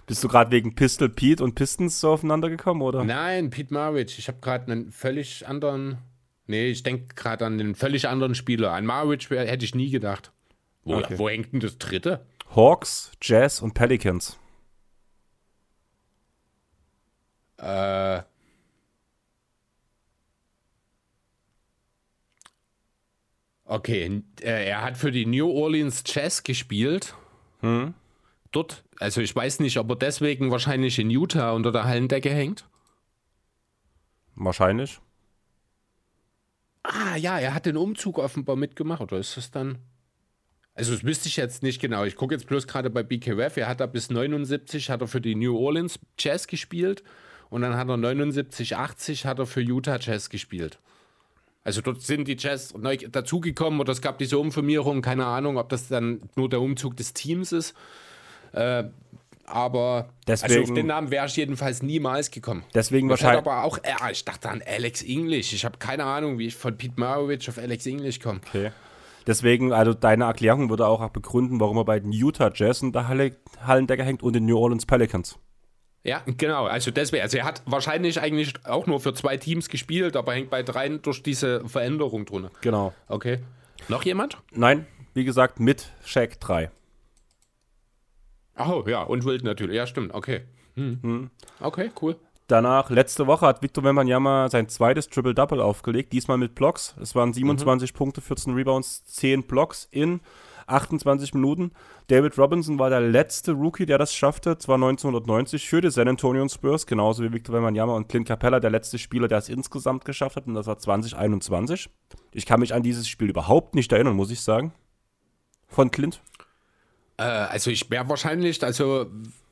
Bist du gerade wegen Pistol Pete und Pistons so aufeinander gekommen, oder? Nein, Pete Marriage. Ich habe gerade einen völlig anderen. Nee, ich denke gerade an einen völlig anderen Spieler. An wär- hätte ich nie gedacht. Wo, Okay. wo hängt denn das dritte? Hawks, Jazz und Pelicans. Äh. Okay, äh, er hat für die New Orleans Jazz gespielt. Hm? Dort, also ich weiß nicht, ob er deswegen wahrscheinlich in Utah unter der Hallendecke hängt. Wahrscheinlich. Ah ja, er hat den Umzug offenbar mitgemacht, oder ist das dann? Also das wüsste ich jetzt nicht genau. Ich gucke jetzt bloß gerade bei BKF. Er hat da bis 79 hat er für die New Orleans Jazz gespielt und dann hat er 79, 80 hat er für Utah Jazz gespielt. Also dort sind die Jazz neu dazugekommen oder es gab diese Umfirmierung, keine Ahnung, ob das dann nur der Umzug des Teams ist. Äh, aber also Deswegen- auf den Namen wäre ich jedenfalls niemals gekommen. Deswegen fällt wahrscheinlich. aber auch, ja, ich dachte an Alex English. Ich habe keine Ahnung, wie ich von Pete Maravich auf Alex English komme. Okay. Deswegen, also deine Erklärung würde auch begründen, warum er bei den Utah Jazz in der Halle, Hallendecker hängt und den New Orleans Pelicans. Ja, genau. Also deswegen, also er hat wahrscheinlich eigentlich auch nur für zwei Teams gespielt, aber hängt bei dreien durch diese Veränderung drunter. Genau. Okay. Noch jemand? Nein, wie gesagt, mit Shaq 3. Oh, ja, und Wild natürlich. Ja, stimmt. Okay. Hm. Okay, cool. Danach, letzte Woche hat Victor Wembanyama sein zweites Triple-Double aufgelegt, diesmal mit Blocks. Es waren 27 Punkte, 14 Rebounds, 10 Blocks in 28 Minuten. David Robinson war der letzte Rookie, der das schaffte, zwar 1990 für die San Antonio Spurs, genauso wie Victor Wembanyama und Clint Capella, der letzte Spieler, der es insgesamt geschafft hat, und das war 2021. Ich kann mich an dieses Spiel überhaupt nicht erinnern, muss ich sagen. Von Clint. Äh, also ich wäre wahrscheinlich, also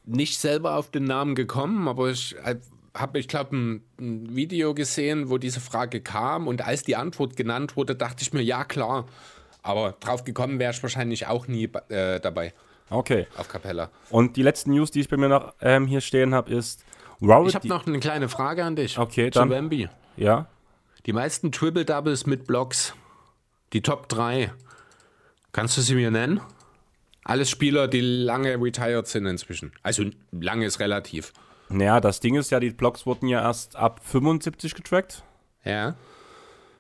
nicht selber auf den Namen gekommen, aber ich äh, habe, ich glaube, ein, ein, Video gesehen, wo diese Frage kam und als die Antwort genannt wurde, dachte ich mir, ja klar. Aber drauf gekommen wäre ich wahrscheinlich auch nie äh, dabei. Okay. Auf Capella. Und die letzten News, die ich bei mir noch ähm, hier stehen habe, ist Robert. Ich habe noch eine kleine Frage an dich. Okay, dann. Wemby. Ja. Die meisten Triple Doubles mit Blocks. Die Top 3. Kannst du sie mir nennen? Alles Spieler, die lange retired sind inzwischen. Also lange ist relativ. Naja, das Ding ist ja, die Blocks wurden ja erst ab 75 getrackt. Ja.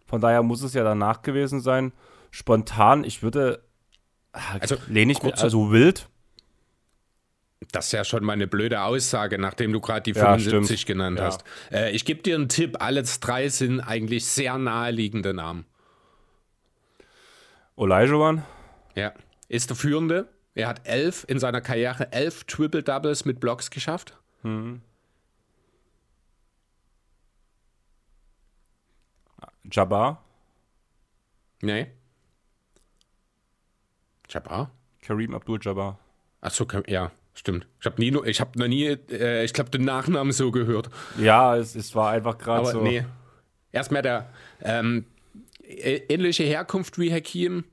Von daher muss es ja danach gewesen sein. Spontan, ich würde. Also, lehne ich mir, also wild. Das ist ja schon mal eine blöde Aussage, nachdem du gerade die 75 ja, genannt ja. hast. Äh, ich gebe dir einen Tipp: Alles drei sind eigentlich sehr naheliegende Namen. Olajuwon? Ja. Ist der Führende. Er hat elf in seiner Karriere elf Triple Doubles mit Blocks geschafft. Mhm. Jabbar? Nee. Jabbar? Kareem Abdul-Jabbar. Achso, ja, stimmt. Ich habe nie, ich habe noch nie, äh, ich glaube, den Nachnamen so gehört. Ja, es, es war einfach gerade so. Nee. Erstmal der ähm, ähnliche Herkunft wie Hakim.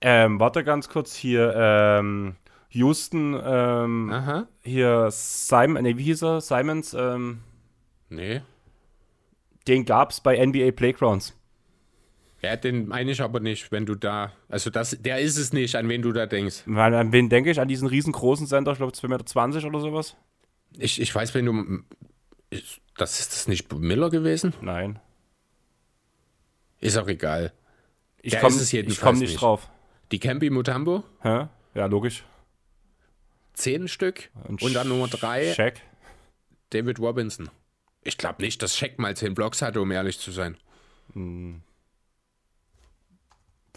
Ähm, warte ganz kurz hier. Ähm, Houston, ähm, hier Simon, nee, wie hieß er? Simons, ähm, Nee. Den gab es bei NBA Playgrounds. Ja, den meine ich aber nicht, wenn du da. Also das, der ist es nicht, an wen du da denkst. An wen denke ich? An diesen riesengroßen Sender, ich glaube 2,20 Meter oder sowas? Ich, ich weiß, wenn du. Das ist das nicht Miller gewesen? Nein. Ist auch egal. Ich komme komm nicht, nicht drauf. Die Campy Mutambo? Hä? Ja, logisch. Zehn Stück. Und, und dann Nummer drei. Check. David Robinson. Ich glaube nicht, dass Shaq mal zehn Blocks hatte, um ehrlich zu sein. Hm.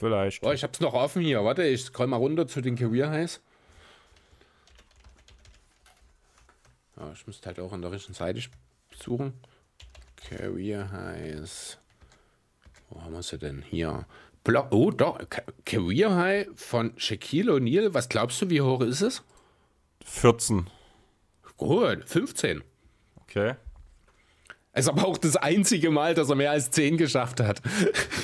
Vielleicht. Oh, ich hab's noch offen hier. Warte, ich scroll mal runter zu den Career Highs. Ja, ich müsste halt auch an der richtigen Seite suchen. Career Highs. Wo haben wir sie denn? Hier. Block, oh, doch. Career High von Shaquille O'Neal. Was glaubst du, wie hoch ist es? 14. Gut, 15. Okay. Es ist aber auch das einzige Mal, dass er mehr als 10 geschafft hat.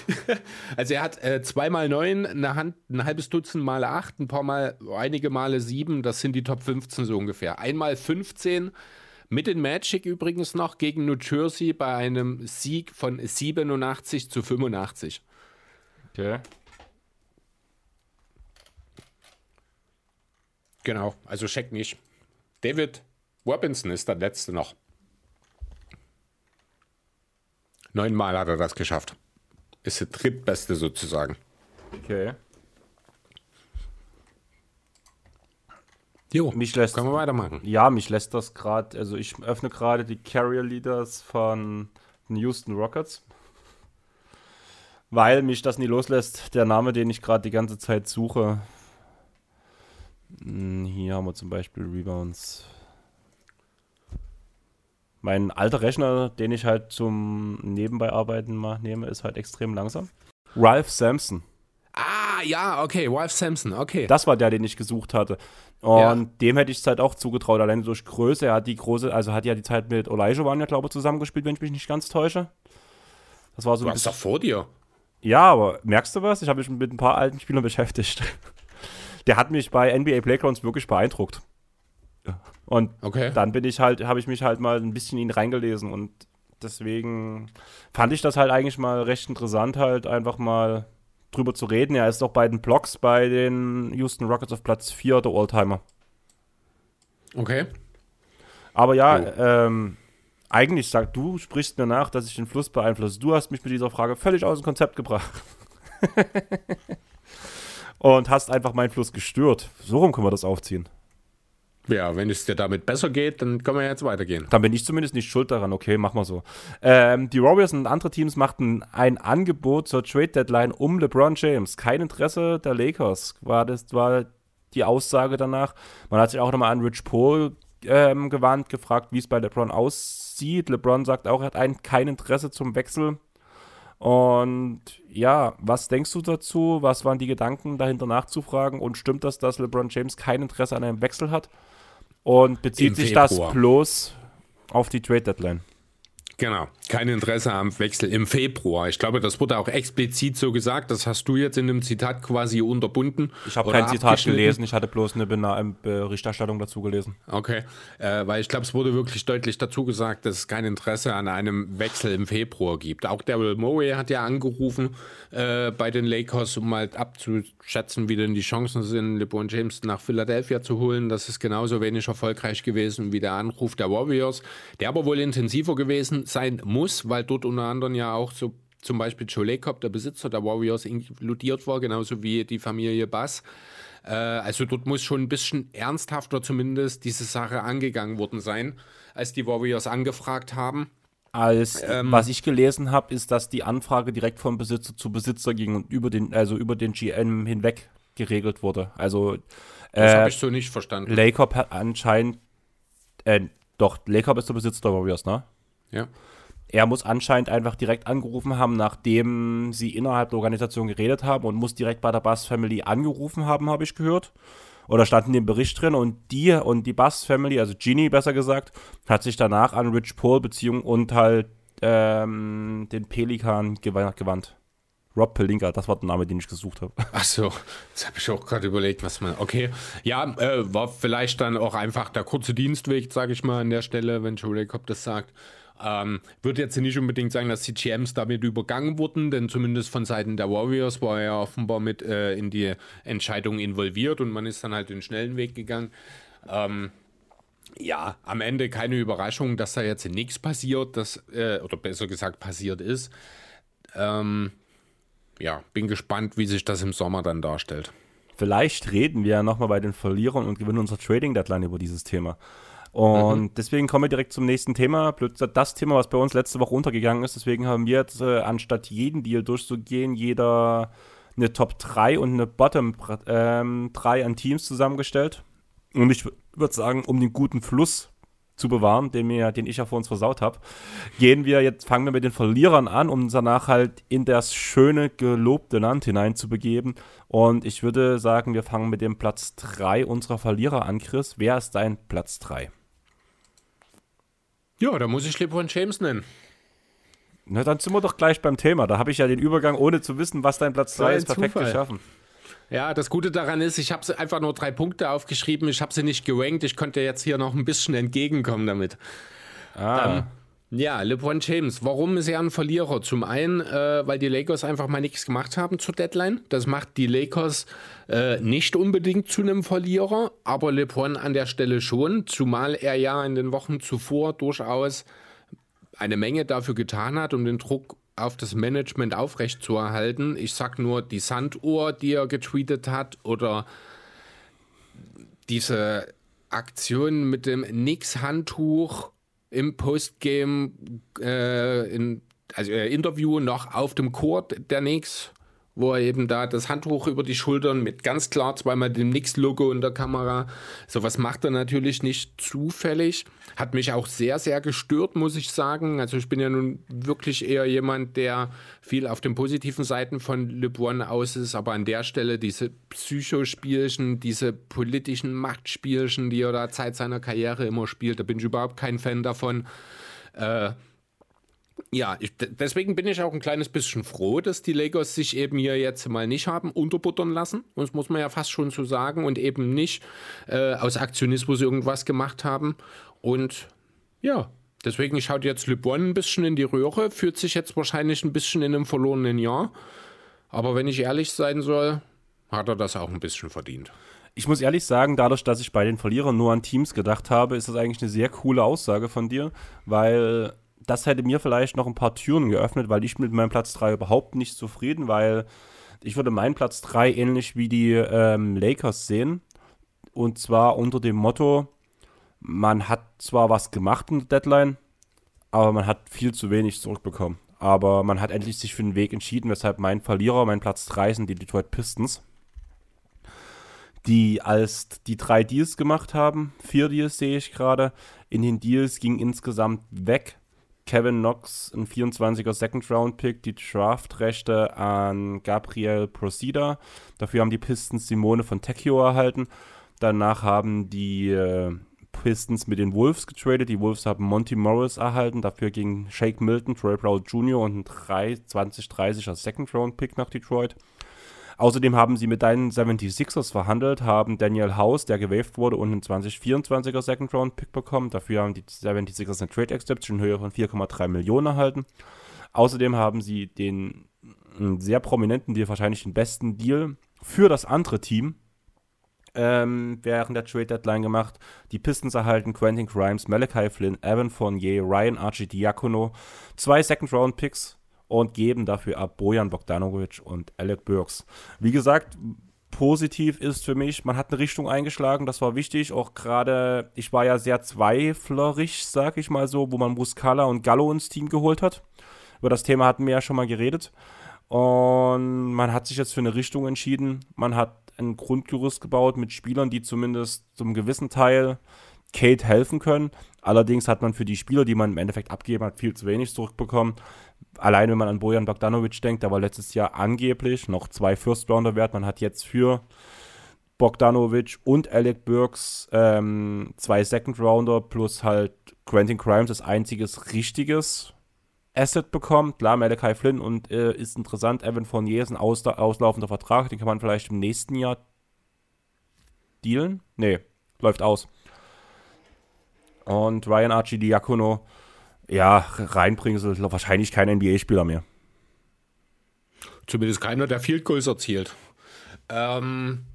also er hat äh, zweimal 9, eine Hand, ein halbes Dutzend Mal 8, ein paar Mal, einige Male 7, das sind die Top 15 so ungefähr. Einmal 15 mit den Magic übrigens noch gegen New Jersey bei einem Sieg von 87 zu 85. Okay. Genau, also check nicht. David Robinson ist der letzte noch. Neunmal hat er das geschafft. Ist der drittbeste sozusagen. Okay. Jo, mich lässt, können wir weitermachen. Ja, mich lässt das gerade, also ich öffne gerade die Carrier Leaders von den Houston Rockets, weil mich das nie loslässt, der Name, den ich gerade die ganze Zeit suche. Hm, hier haben wir zum Beispiel Rebounds mein alter Rechner, den ich halt zum Nebenbeiarbeiten mal nehme, ist halt extrem langsam. Ralph Sampson. Ah, ja, okay, Ralph Sampson, okay. Das war der, den ich gesucht hatte. Und ja. dem hätte ich es halt auch zugetraut, allein durch Größe. Er hat die große, also hat ja die Zeit mit Elijah waren ja, glaube ich, zusammengespielt, wenn ich mich nicht ganz täusche. Das war so du hast doch vor dir. Ja, aber merkst du was? Ich habe mich mit ein paar alten Spielern beschäftigt. Der hat mich bei NBA Playgrounds wirklich beeindruckt. Und okay. dann bin ich halt, habe ich mich halt mal ein bisschen in ihn reingelesen und deswegen fand ich das halt eigentlich mal recht interessant, halt einfach mal drüber zu reden. Er ist doch bei den Blogs bei den Houston Rockets auf Platz 4 der Oldtimer. Okay. Aber ja, oh. ähm, eigentlich sag du, sprichst mir nach, dass ich den Fluss beeinflusse. Du hast mich mit dieser Frage völlig aus dem Konzept gebracht. und hast einfach meinen Fluss gestört. So rum können wir das aufziehen. Ja, wenn es dir damit besser geht, dann können wir jetzt weitergehen. Dann bin ich zumindest nicht schuld daran. Okay, mach mal so. Ähm, die Warriors und andere Teams machten ein Angebot zur Trade Deadline um LeBron James. Kein Interesse der Lakers war das war die Aussage danach. Man hat sich auch nochmal an Rich Paul ähm, gewandt, gefragt, wie es bei LeBron aussieht. LeBron sagt auch, er hat ein, kein Interesse zum Wechsel. Und ja, was denkst du dazu? Was waren die Gedanken dahinter nachzufragen? Und stimmt das, dass LeBron James kein Interesse an einem Wechsel hat? Und bezieht Im sich Februar. das bloß auf die Trade Deadline? Genau, kein Interesse am Wechsel im Februar. Ich glaube, das wurde auch explizit so gesagt. Das hast du jetzt in einem Zitat quasi unterbunden. Ich habe kein Zitat gelesen, ich hatte bloß eine Berichterstattung dazu gelesen. Okay, äh, weil ich glaube, es wurde wirklich deutlich dazu gesagt, dass es kein Interesse an einem Wechsel im Februar gibt. Auch Daryl Morey hat ja angerufen äh, bei den Lakers, um mal abzuschätzen, wie denn die Chancen sind, LeBron James nach Philadelphia zu holen. Das ist genauso wenig erfolgreich gewesen wie der Anruf der Warriors, der aber wohl intensiver gewesen sein muss, weil dort unter anderem ja auch so zum Beispiel Joe Lacob, der Besitzer der Warriors, inkludiert war, genauso wie die Familie Bass. Äh, also dort muss schon ein bisschen ernsthafter zumindest diese Sache angegangen worden sein, als die Warriors angefragt haben. Als ähm, was ich gelesen habe, ist, dass die Anfrage direkt von Besitzer zu Besitzer ging und über den, also über den GM hinweg geregelt wurde. Also äh, das habe ich so nicht verstanden. Lacob hat anscheinend, äh, doch, Lacob ist der Besitzer der Warriors, ne? Ja. Er muss anscheinend einfach direkt angerufen haben, nachdem sie innerhalb der Organisation geredet haben und muss direkt bei der Bass Family angerufen haben, habe ich gehört. Oder stand in dem Bericht drin und die und die Bass Family, also Genie besser gesagt, hat sich danach an Rich Paul beziehung und halt ähm, den Pelikan gewandt. Rob Pelinka, das war der Name, den ich gesucht habe. Ach so, jetzt habe ich auch gerade überlegt, was man. Okay, ja, äh, war vielleicht dann auch einfach der kurze Dienstweg, sage ich mal an der Stelle, wenn Joe Jacob das sagt. Ähm, würde jetzt nicht unbedingt sagen, dass die GMs damit übergangen wurden, denn zumindest von Seiten der Warriors war er offenbar mit äh, in die Entscheidung involviert und man ist dann halt den schnellen Weg gegangen. Ähm, ja, am Ende keine Überraschung, dass da jetzt nichts passiert, das, äh, oder besser gesagt passiert ist. Ähm, ja, bin gespannt, wie sich das im Sommer dann darstellt. Vielleicht reden wir ja nochmal bei den Verlierern und gewinnen unser Trading Deadline über dieses Thema. Und mhm. deswegen kommen wir direkt zum nächsten Thema. Das Thema, was bei uns letzte Woche untergegangen ist. Deswegen haben wir jetzt, äh, anstatt jeden Deal durchzugehen, jeder eine Top 3 und eine Bottom ähm, 3 an Teams zusammengestellt. Und ich würde sagen, um den guten Fluss zu bewahren, den, wir, den ich ja vor uns versaut habe, gehen wir jetzt, fangen wir mit den Verlierern an, um uns danach halt in das schöne, gelobte Land hineinzubegeben. Und ich würde sagen, wir fangen mit dem Platz 3 unserer Verlierer an, Chris. Wer ist dein Platz 3? Ja, da muss ich LeBron James nennen. Na, dann sind wir doch gleich beim Thema. Da habe ich ja den Übergang, ohne zu wissen, was dein Platz 3 ist, perfekt Zufall. geschaffen. Ja, das Gute daran ist, ich habe einfach nur drei Punkte aufgeschrieben. Ich habe sie nicht gerankt. Ich konnte jetzt hier noch ein bisschen entgegenkommen damit. Ah. Ähm, ja, LeBron James. Warum ist er ein Verlierer? Zum einen, äh, weil die Lakers einfach mal nichts gemacht haben zur Deadline. Das macht die Lakers äh, nicht unbedingt zu einem Verlierer, aber LeBron an der Stelle schon, zumal er ja in den Wochen zuvor durchaus eine Menge dafür getan hat, um den Druck auf das Management aufrechtzuerhalten. Ich sag nur die Sanduhr, die er getweetet hat, oder diese Aktion mit dem Nix-Handtuch im Postgame äh, in, also äh, Interview noch auf dem Court der Knicks, wo er eben da das Handtuch über die Schultern mit ganz klar zweimal dem Knicks-Logo in der Kamera. Sowas macht er natürlich nicht zufällig. Hat mich auch sehr, sehr gestört, muss ich sagen. Also ich bin ja nun wirklich eher jemand, der viel auf den positiven Seiten von LeBron aus ist, aber an der Stelle diese Psychospielchen, diese politischen Machtspielchen, die er da Zeit seiner Karriere immer spielt, da bin ich überhaupt kein Fan davon. Äh, ja, ich, deswegen bin ich auch ein kleines bisschen froh, dass die Lakers sich eben hier jetzt mal nicht haben unterbuttern lassen. Das muss man ja fast schon so sagen. Und eben nicht äh, aus Aktionismus irgendwas gemacht haben. Und ja, deswegen schaut jetzt LeBron ein bisschen in die Röhre, fühlt sich jetzt wahrscheinlich ein bisschen in einem verlorenen Jahr. Aber wenn ich ehrlich sein soll, hat er das auch ein bisschen verdient. Ich muss ehrlich sagen, dadurch, dass ich bei den Verlierern nur an Teams gedacht habe, ist das eigentlich eine sehr coole Aussage von dir, weil das hätte mir vielleicht noch ein paar Türen geöffnet, weil ich mit meinem Platz 3 überhaupt nicht zufrieden, weil ich würde meinen Platz 3 ähnlich wie die ähm, Lakers sehen. Und zwar unter dem Motto, man hat zwar was gemacht in der Deadline, aber man hat viel zu wenig zurückbekommen. Aber man hat endlich sich für den Weg entschieden, weshalb mein Verlierer, mein Platz 3 sind die Detroit Pistons. Die als die drei Deals gemacht haben, vier Deals sehe ich gerade. In den Deals ging insgesamt weg Kevin Knox, ein 24er Second-Round-Pick, die Draftrechte an Gabriel Procida. Dafür haben die Pistons Simone von Tecchio erhalten. Danach haben die äh, Pistons mit den Wolves getradet. Die Wolves haben Monty Morris erhalten. Dafür ging Shake Milton, Troy Brown Jr. und ein 2030er Second-Round-Pick nach Detroit. Außerdem haben sie mit deinen 76ers verhandelt, haben Daniel House, der gewaved wurde, und einen 2024er Second-Round-Pick bekommen. Dafür haben die 76ers eine Trade-Exception in Höhe von 4,3 Millionen erhalten. Außerdem haben sie den sehr prominenten Deal, wahrscheinlich den besten Deal für das andere Team ähm, während der Trade Deadline gemacht. Die Pistons erhalten Quentin Grimes, Malachi Flynn, Evan Fournier, Ryan Archidiakono, zwei Second Round Picks und geben dafür ab Bojan Bogdanovic und Alec Burks. Wie gesagt, positiv ist für mich, man hat eine Richtung eingeschlagen, das war wichtig. Auch gerade, ich war ja sehr zweiflerig, sag ich mal so, wo man Muscala und Gallo ins Team geholt hat. Über das Thema hatten wir ja schon mal geredet. Und man hat sich jetzt für eine Richtung entschieden. Man hat ein Grundgerüst gebaut mit Spielern, die zumindest zum gewissen Teil Kate helfen können. Allerdings hat man für die Spieler, die man im Endeffekt abgegeben hat, viel zu wenig zurückbekommen. Allein wenn man an Bojan Bogdanovic denkt, der war letztes Jahr angeblich noch zwei First-Rounder wert. Man hat jetzt für Bogdanovic und Alec Burks ähm, zwei Second-Rounder plus halt Quentin Crimes als einziges richtiges Asset bekommen. Klar, Malachi Flynn und äh, ist interessant. Evan Fournier ist ein ausla auslaufender Vertrag. Den kann man vielleicht im nächsten Jahr dealen. Nee, läuft aus. Und Ryan Archie Diakono, ja, reinbringen sie wahrscheinlich kein NBA-Spieler mehr. Zumindest keiner, der Field Goals erzielt. Ähm,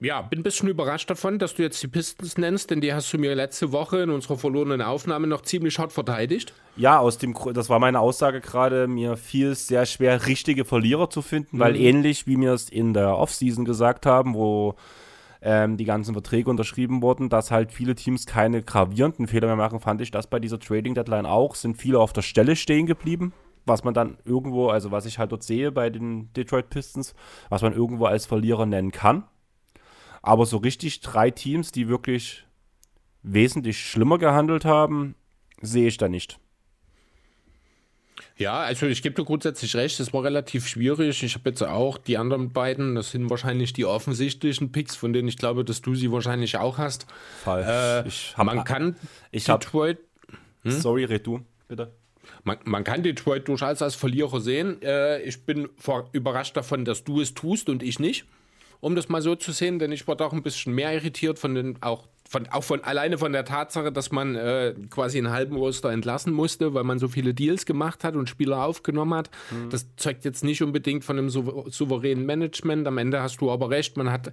ja, bin ein bisschen überrascht davon, dass du jetzt die Pistons nennst, denn die hast du mir letzte Woche in unserer verlorenen Aufnahme noch ziemlich hart verteidigt. Ja, aus dem das war meine Aussage gerade, mir fiel es sehr schwer, richtige Verlierer zu finden, mhm. weil ähnlich wie wir es in der Offseason gesagt haben, wo ähm, die ganzen Verträge unterschrieben wurden, dass halt viele Teams keine gravierenden Fehler mehr machen, fand ich das bei dieser Trading Deadline auch. Sind viele auf der Stelle stehen geblieben, was man dann irgendwo, also was ich halt dort sehe bei den Detroit Pistons, was man irgendwo als Verlierer nennen kann. Aber so richtig drei Teams, die wirklich wesentlich schlimmer gehandelt haben, sehe ich da nicht. Ja, also ich gebe dir grundsätzlich recht, es war relativ schwierig. Ich habe jetzt auch die anderen beiden, das sind wahrscheinlich die offensichtlichen Picks, von denen ich glaube, dass du sie wahrscheinlich auch hast. Fall. Äh, ich hab, man kann ich Detroit. Hab, hm? Sorry, red du, bitte. Man, man, kann Detroit durchaus als Verlierer sehen. Äh, ich bin vor, überrascht davon, dass du es tust und ich nicht. Um das mal so zu sehen, denn ich war doch ein bisschen mehr irritiert von den auch von, auch von alleine von der Tatsache, dass man äh, quasi einen halben Roster entlassen musste, weil man so viele Deals gemacht hat und Spieler aufgenommen hat. Mhm. Das zeugt jetzt nicht unbedingt von einem souveränen Management. Am Ende hast du aber recht, man hat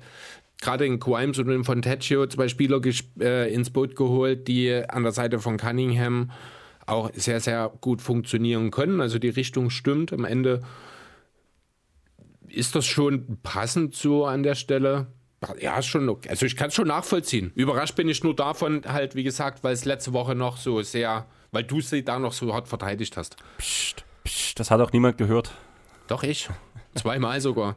gerade in Grimes und in Fontecchio zwei Spieler äh, ins Boot geholt, die an der Seite von Cunningham auch sehr, sehr gut funktionieren können. Also die Richtung stimmt. Am Ende ist das schon passend so an der Stelle. Ja, schon okay. Also ich kann es schon nachvollziehen. Überrascht bin ich nur davon, halt, wie gesagt, weil es letzte Woche noch so sehr, weil du sie da noch so hart verteidigt hast. Psst, psst, das hat auch niemand gehört. Doch ich. Zweimal sogar.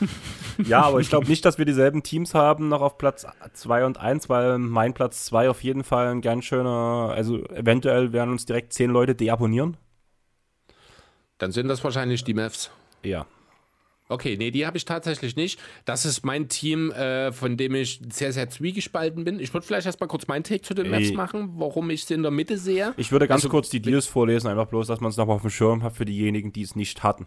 ja, aber ich glaube nicht, dass wir dieselben Teams haben noch auf Platz 2 und 1, weil mein Platz 2 auf jeden Fall ein ganz schöner, also eventuell werden uns direkt 10 Leute deabonnieren. Dann sind das wahrscheinlich die Mavs. Ja, Okay, nee, die habe ich tatsächlich nicht. Das ist mein Team, äh, von dem ich sehr, sehr zwiegespalten bin. Ich würde vielleicht erstmal kurz meinen Take zu den Maps machen, warum ich sie in der Mitte sehe. Ich würde ganz also, kurz die Deals vorlesen, einfach bloß, dass man es nochmal auf dem Schirm hat für diejenigen, die es nicht hatten.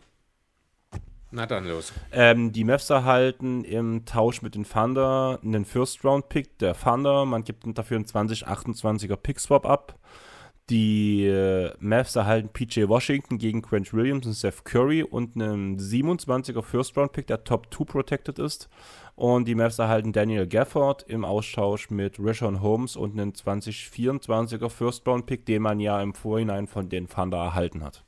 Na dann los. Ähm, die Mavs erhalten im Tausch mit den Thunder einen First-Round-Pick der Thunder. Man gibt dafür einen 2028er Pick-Swap ab. Die äh, Mavs erhalten PJ Washington gegen Grant Williams und Seth Curry und einen 27er First-Round-Pick, der Top 2 protected ist. Und die Mavs erhalten Daniel Gafford im Austausch mit Rishon Holmes und einen 2024er First-Round-Pick, den man ja im Vorhinein von den Thunder erhalten hat.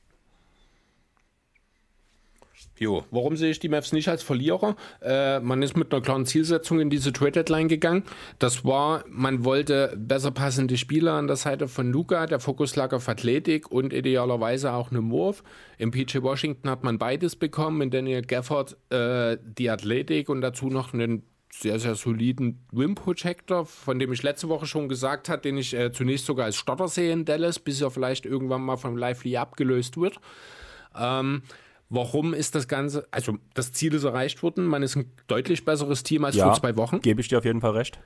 Jo, warum sehe ich die Mavs nicht als Verlierer? Äh, man ist mit einer klaren Zielsetzung in diese Trade Deadline gegangen. Das war, man wollte besser passende Spieler an der Seite von Luca. Der Fokus lag auf Athletik und idealerweise auch eine Wurf. Im PJ Washington hat man beides bekommen. In Daniel Gafford äh, die Athletik und dazu noch einen sehr, sehr soliden Wim-Projector, von dem ich letzte Woche schon gesagt habe, den ich äh, zunächst sogar als Stotter sehe in Dallas, bis er vielleicht irgendwann mal vom Lively abgelöst wird. Ähm, warum ist das Ganze, also das Ziel ist erreicht worden, man ist ein deutlich besseres Team als ja, vor zwei Wochen. Gebe ich dir auf jeden Fall recht.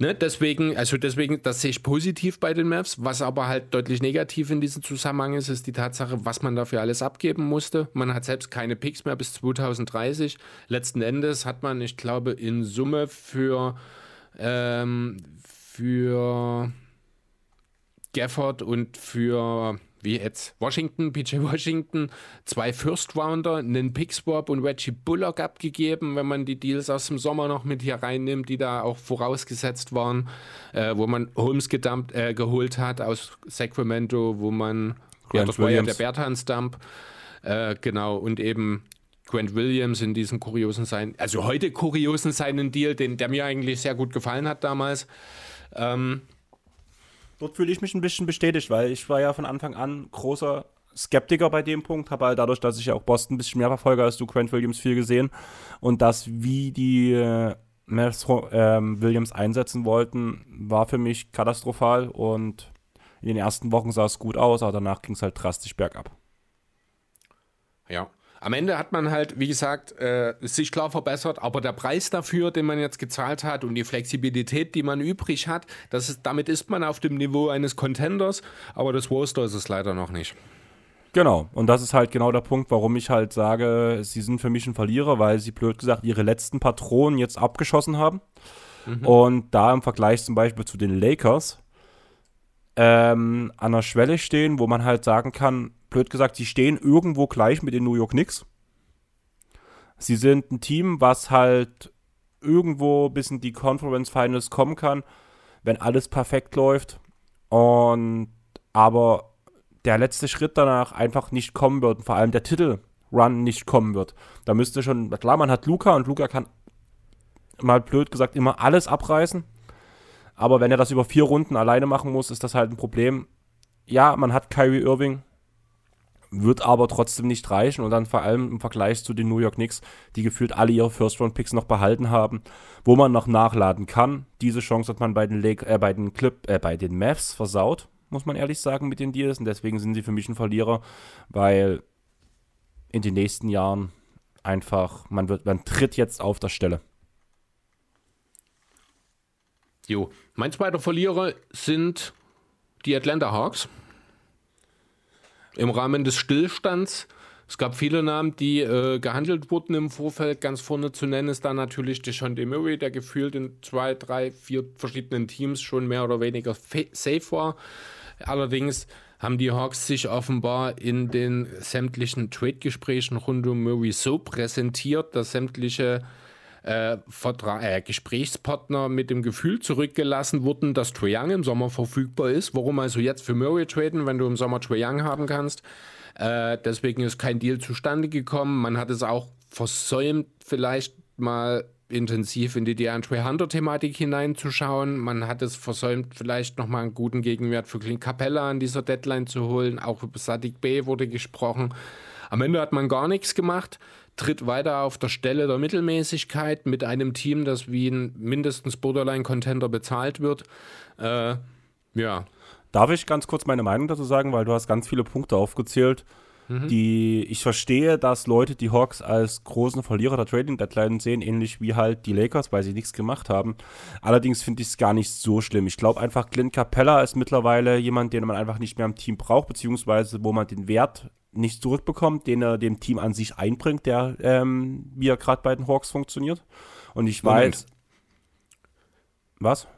Ne, deswegen, also deswegen, das sehe ich positiv bei den Mavs. Was aber halt deutlich negativ in diesem Zusammenhang ist, ist die Tatsache, was man dafür alles abgeben musste. Man hat selbst keine Picks mehr bis 2030. Letzten Endes hat man, ich glaube, in Summe für, ähm, für Gafford und für wie jetzt Washington, PJ Washington, zwei First Rounder, einen Pickswap und Reggie Bullock abgegeben, wenn man die Deals aus dem Sommer noch mit hier reinnimmt, die da auch vorausgesetzt waren, äh, wo man Holmes gedumpt, äh, geholt hat aus Sacramento, wo man, ja, das war ja der Bertans Dump, äh, genau, und eben Grant Williams in diesem kuriosen sein, also heute kuriosen seinen Deal, den, der mir eigentlich sehr gut gefallen hat damals. Ähm, dort fühle ich mich ein bisschen bestätigt, weil ich war ja von Anfang an großer Skeptiker bei dem Punkt, habe halt dadurch, dass ich ja auch Boston ein bisschen mehr verfolge als du, Grant Williams viel gesehen und das, wie die äh, äh, Williams einsetzen wollten, war für mich katastrophal und in den ersten Wochen sah es gut aus, aber danach ging es halt drastisch bergab. Ja, am Ende hat man halt, wie gesagt, äh, sich klar verbessert, aber der Preis dafür, den man jetzt gezahlt hat und die Flexibilität, die man übrig hat, das ist, damit ist man auf dem Niveau eines Contenders, aber das Roster ist es leider noch nicht. Genau, und das ist halt genau der Punkt, warum ich halt sage, sie sind für mich ein Verlierer, weil sie blöd gesagt ihre letzten Patronen jetzt abgeschossen haben. Mhm. Und da im Vergleich zum Beispiel zu den Lakers ähm, an der Schwelle stehen, wo man halt sagen kann, blöd gesagt, sie stehen irgendwo gleich mit den New York Knicks. Sie sind ein Team, was halt irgendwo bis in die Conference Finals kommen kann, wenn alles perfekt läuft. Und aber der letzte Schritt danach einfach nicht kommen wird und vor allem der Titel-Run nicht kommen wird. Da müsste schon, klar, man hat Luca und Luca kann mal blöd gesagt immer alles abreißen. Aber wenn er das über vier Runden alleine machen muss, ist das halt ein Problem. Ja, man hat Kyrie Irving, wird aber trotzdem nicht reichen und dann vor allem im Vergleich zu den New York Knicks, die gefühlt alle ihre First-Round-Picks noch behalten haben, wo man noch nachladen kann. Diese Chance hat man bei den, Lake, äh, bei den, Clip, äh, bei den Mavs versaut, muss man ehrlich sagen, mit den Deals und deswegen sind sie für mich ein Verlierer, weil in den nächsten Jahren einfach, man, wird, man tritt jetzt auf der Stelle. Jo, mein zweiter Verlierer sind die Atlanta Hawks im Rahmen des Stillstands. Es gab viele Namen, die äh, gehandelt wurden im Vorfeld. Ganz vorne zu nennen ist da natürlich Deshaun Murray, der gefühlt in zwei, drei, vier verschiedenen Teams schon mehr oder weniger safe war. Allerdings haben die Hawks sich offenbar in den sämtlichen Trade-Gesprächen rund um Murray so präsentiert, dass sämtliche äh, äh, Gesprächspartner mit dem Gefühl zurückgelassen wurden, dass Trae Young im Sommer verfügbar ist. Warum also jetzt für Murray traden, wenn du im Sommer Trae Young haben kannst? Äh, deswegen ist kein Deal zustande gekommen. Man hat es auch versäumt, vielleicht mal intensiv in die DeAndre Hunter-Thematik hineinzuschauen. Man hat es versäumt, vielleicht nochmal einen guten Gegenwert für Clint Capella an dieser Deadline zu holen. Auch über Sadiq Bey wurde gesprochen. Am Ende hat man gar nichts gemacht tritt weiter auf der Stelle der Mittelmäßigkeit mit einem Team, das wie ein mindestens Borderline-Contender bezahlt wird. Äh, ja. Darf ich ganz kurz meine Meinung dazu sagen, weil du hast ganz viele Punkte aufgezählt, mhm. die ich verstehe, dass Leute die Hawks als großen Verlierer der Trading Deadline sehen, ähnlich wie halt die Lakers, weil sie nichts gemacht haben. Allerdings finde ich es gar nicht so schlimm. Ich glaube einfach, Clint Capella ist mittlerweile jemand, den man einfach nicht mehr im Team braucht, beziehungsweise wo man den Wert nicht zurückbekommt, den er dem Team an sich einbringt, der, ähm, wie er gerade bei den Hawks funktioniert. Und ich weiß. Was?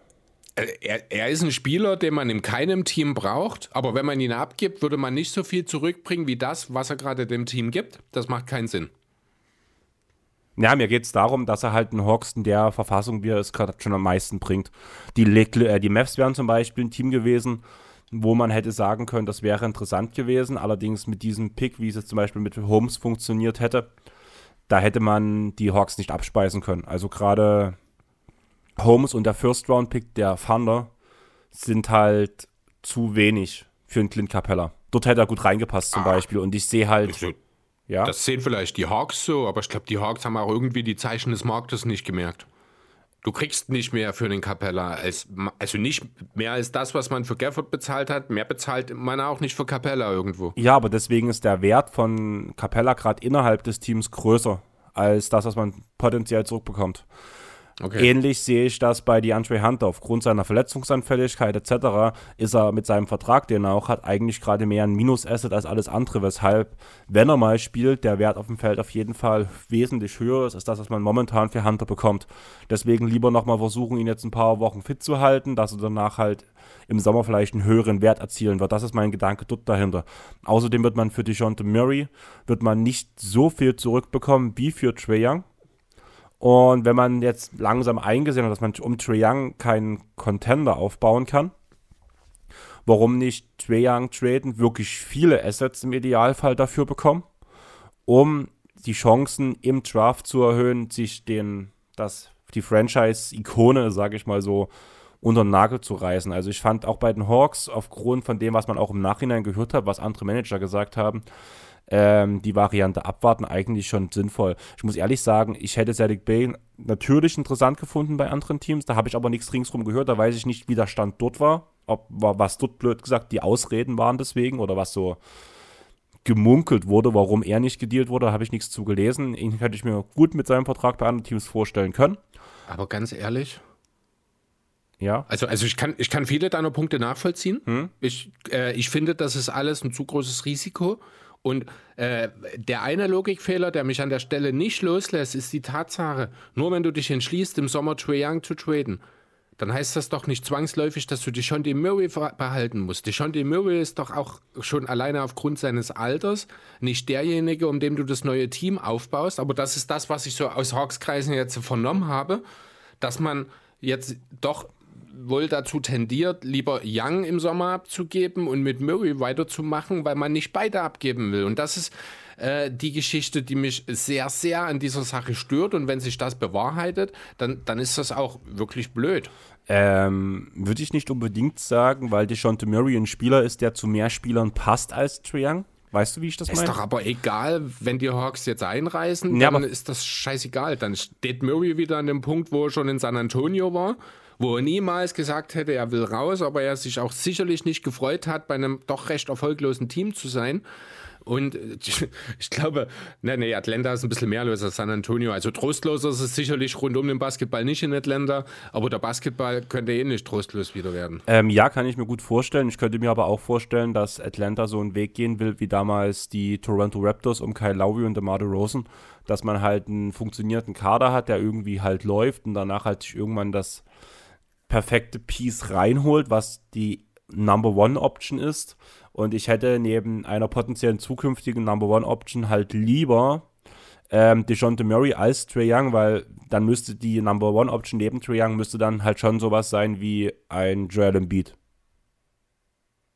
Äh, er, er, ist ein Spieler, den man in keinem Team braucht, aber wenn man ihn abgibt, würde man nicht so viel zurückbringen wie das, was er gerade dem Team gibt. Das macht keinen Sinn. Ja, mir geht es darum, dass er halt einen Hawks in der Verfassung, wie er es gerade schon am meisten bringt. Die, äh, die Mavs wären zum Beispiel ein Team gewesen, wo man hätte sagen können, das wäre interessant gewesen. Allerdings mit diesem Pick, wie es jetzt zum Beispiel mit Holmes funktioniert hätte, da hätte man die Hawks nicht abspeisen können. Also gerade Holmes und der First-Round-Pick der Thunder sind halt zu wenig für einen Clint Capella. Dort hätte er gut reingepasst zum ah, Beispiel. Und ich sehe halt. So, ja? Das sehen vielleicht die Hawks so, aber ich glaube, die Hawks haben auch irgendwie die Zeichen des Marktes nicht gemerkt. Du kriegst nicht mehr für den Capella, als, also nicht mehr als das, was man für Gafford bezahlt hat. Mehr bezahlt man auch nicht für Capella irgendwo. Ja, aber deswegen ist der Wert von Capella gerade innerhalb des Teams größer als das, was man potenziell zurückbekommt. Okay. Ähnlich sehe ich das bei DeAndre Hunter. Aufgrund seiner Verletzungsanfälligkeit etc. ist er mit seinem Vertrag, den er auch hat, eigentlich gerade mehr ein Minus-Asset als alles andere, weshalb, wenn er mal spielt, der Wert auf dem Feld auf jeden Fall wesentlich höher ist, als das, was man momentan für Hunter bekommt. Deswegen lieber nochmal versuchen, ihn jetzt ein paar Wochen fit zu halten, dass er danach halt im Sommer vielleicht einen höheren Wert erzielen wird. Das ist mein Gedanke dort dahinter. Außerdem wird man für DeJounte Murray wird man nicht so viel zurückbekommen wie für Trey Young und wenn man jetzt langsam eingesehen hat, dass man um Trae Young keinen Contender aufbauen kann, warum nicht Trae Young traden, wirklich viele Assets im Idealfall dafür bekommen, um die Chancen im Draft zu erhöhen, sich den, das, die Franchise-Ikone, sage ich mal so, unter den Nagel zu reißen. Also ich fand auch bei den Hawks, aufgrund von dem, was man auch im Nachhinein gehört hat, was andere Manager gesagt haben, ähm, die Variante abwarten eigentlich schon sinnvoll. Ich muss ehrlich sagen, ich hätte Sadik Bay natürlich interessant gefunden bei anderen Teams. Da habe ich aber nichts ringsrum gehört. Da weiß ich nicht, wie der Stand dort war. Ob was dort blöd gesagt die Ausreden waren deswegen oder was so gemunkelt wurde, warum er nicht gedealt wurde, habe ich nichts zu gelesen. Ihn hätte ich mir gut mit seinem Vertrag bei anderen Teams vorstellen können. Aber ganz ehrlich, ja. Also, also ich, kann, ich kann viele deiner Punkte nachvollziehen. Hm? Ich, äh, ich finde, das ist alles ein zu großes Risiko. Und äh, der eine Logikfehler, der mich an der Stelle nicht loslässt, ist die Tatsache, nur wenn du dich entschließt, im Sommer Trae Young zu traden, dann heißt das doch nicht zwangsläufig, dass du die Murray behalten musst. Die John Murray ist doch auch schon alleine aufgrund seines Alters nicht derjenige, um dem du das neue Team aufbaust. Aber das ist das, was ich so aus Hawks-Kreisen jetzt vernommen habe, dass man jetzt doch wohl dazu tendiert, lieber Young im Sommer abzugeben und mit Murray weiterzumachen, weil man nicht beide abgeben will. Und das ist äh, die Geschichte, die mich sehr, sehr an dieser Sache stört. Und wenn sich das bewahrheitet, dann, dann ist das auch wirklich blöd. Ähm, würde ich nicht unbedingt sagen, weil DeShonte Murray ein Spieler ist, der zu mehr Spielern passt als Triang. Weißt du, wie ich das meine? Ist doch aber egal, wenn die Hawks jetzt einreisen, ja, dann ist das scheißegal. Dann steht Murray wieder an dem Punkt, wo er schon in San Antonio war wo er niemals gesagt hätte, er will raus, aber er sich auch sicherlich nicht gefreut hat, bei einem doch recht erfolglosen Team zu sein. Und ich glaube, nee, nee, Atlanta ist ein bisschen mehr los als San Antonio. Also trostloser ist es sicherlich rund um den Basketball nicht in Atlanta, aber der Basketball könnte eh nicht trostlos wieder werden. Ähm, ja, kann ich mir gut vorstellen. Ich könnte mir aber auch vorstellen, dass Atlanta so einen Weg gehen will, wie damals die Toronto Raptors um Kyle Lowry und DeMar DeRozan, dass man halt einen funktionierenden Kader hat, der irgendwie halt läuft und danach halt sich irgendwann das perfekte Piece reinholt, was die Number One Option ist. Und ich hätte neben einer potenziellen zukünftigen Number One Option halt lieber ähm, DeJounte Murray als Trey Young, weil dann müsste die Number One Option neben Trey Young müsste dann halt schon sowas sein wie ein Joel Embiid.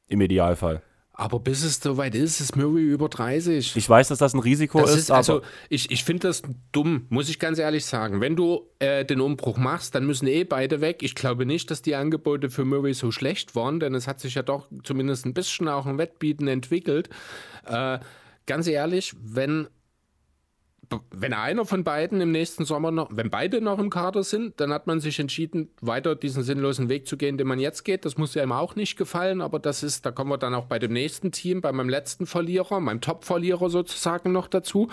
Im Idealfall. Aber bis es soweit ist, ist Murray über 30. Ich weiß, dass das ein Risiko das ist, ist also ich, ich finde das dumm, muss ich ganz ehrlich sagen. Wenn du äh, den Umbruch machst, dann müssen eh beide weg. Ich glaube nicht, dass die Angebote für Murray so schlecht waren, denn es hat sich ja doch zumindest ein bisschen auch ein Wettbieten entwickelt. Äh, ganz ehrlich, wenn wenn einer von beiden im nächsten Sommer noch, wenn beide noch im Kader sind, dann hat man sich entschieden, weiter diesen sinnlosen Weg zu gehen, den man jetzt geht. Das muss ja ihm auch nicht gefallen, aber das ist, da kommen wir dann auch bei dem nächsten Team, bei meinem letzten Verlierer, meinem Top-Verlierer sozusagen noch dazu.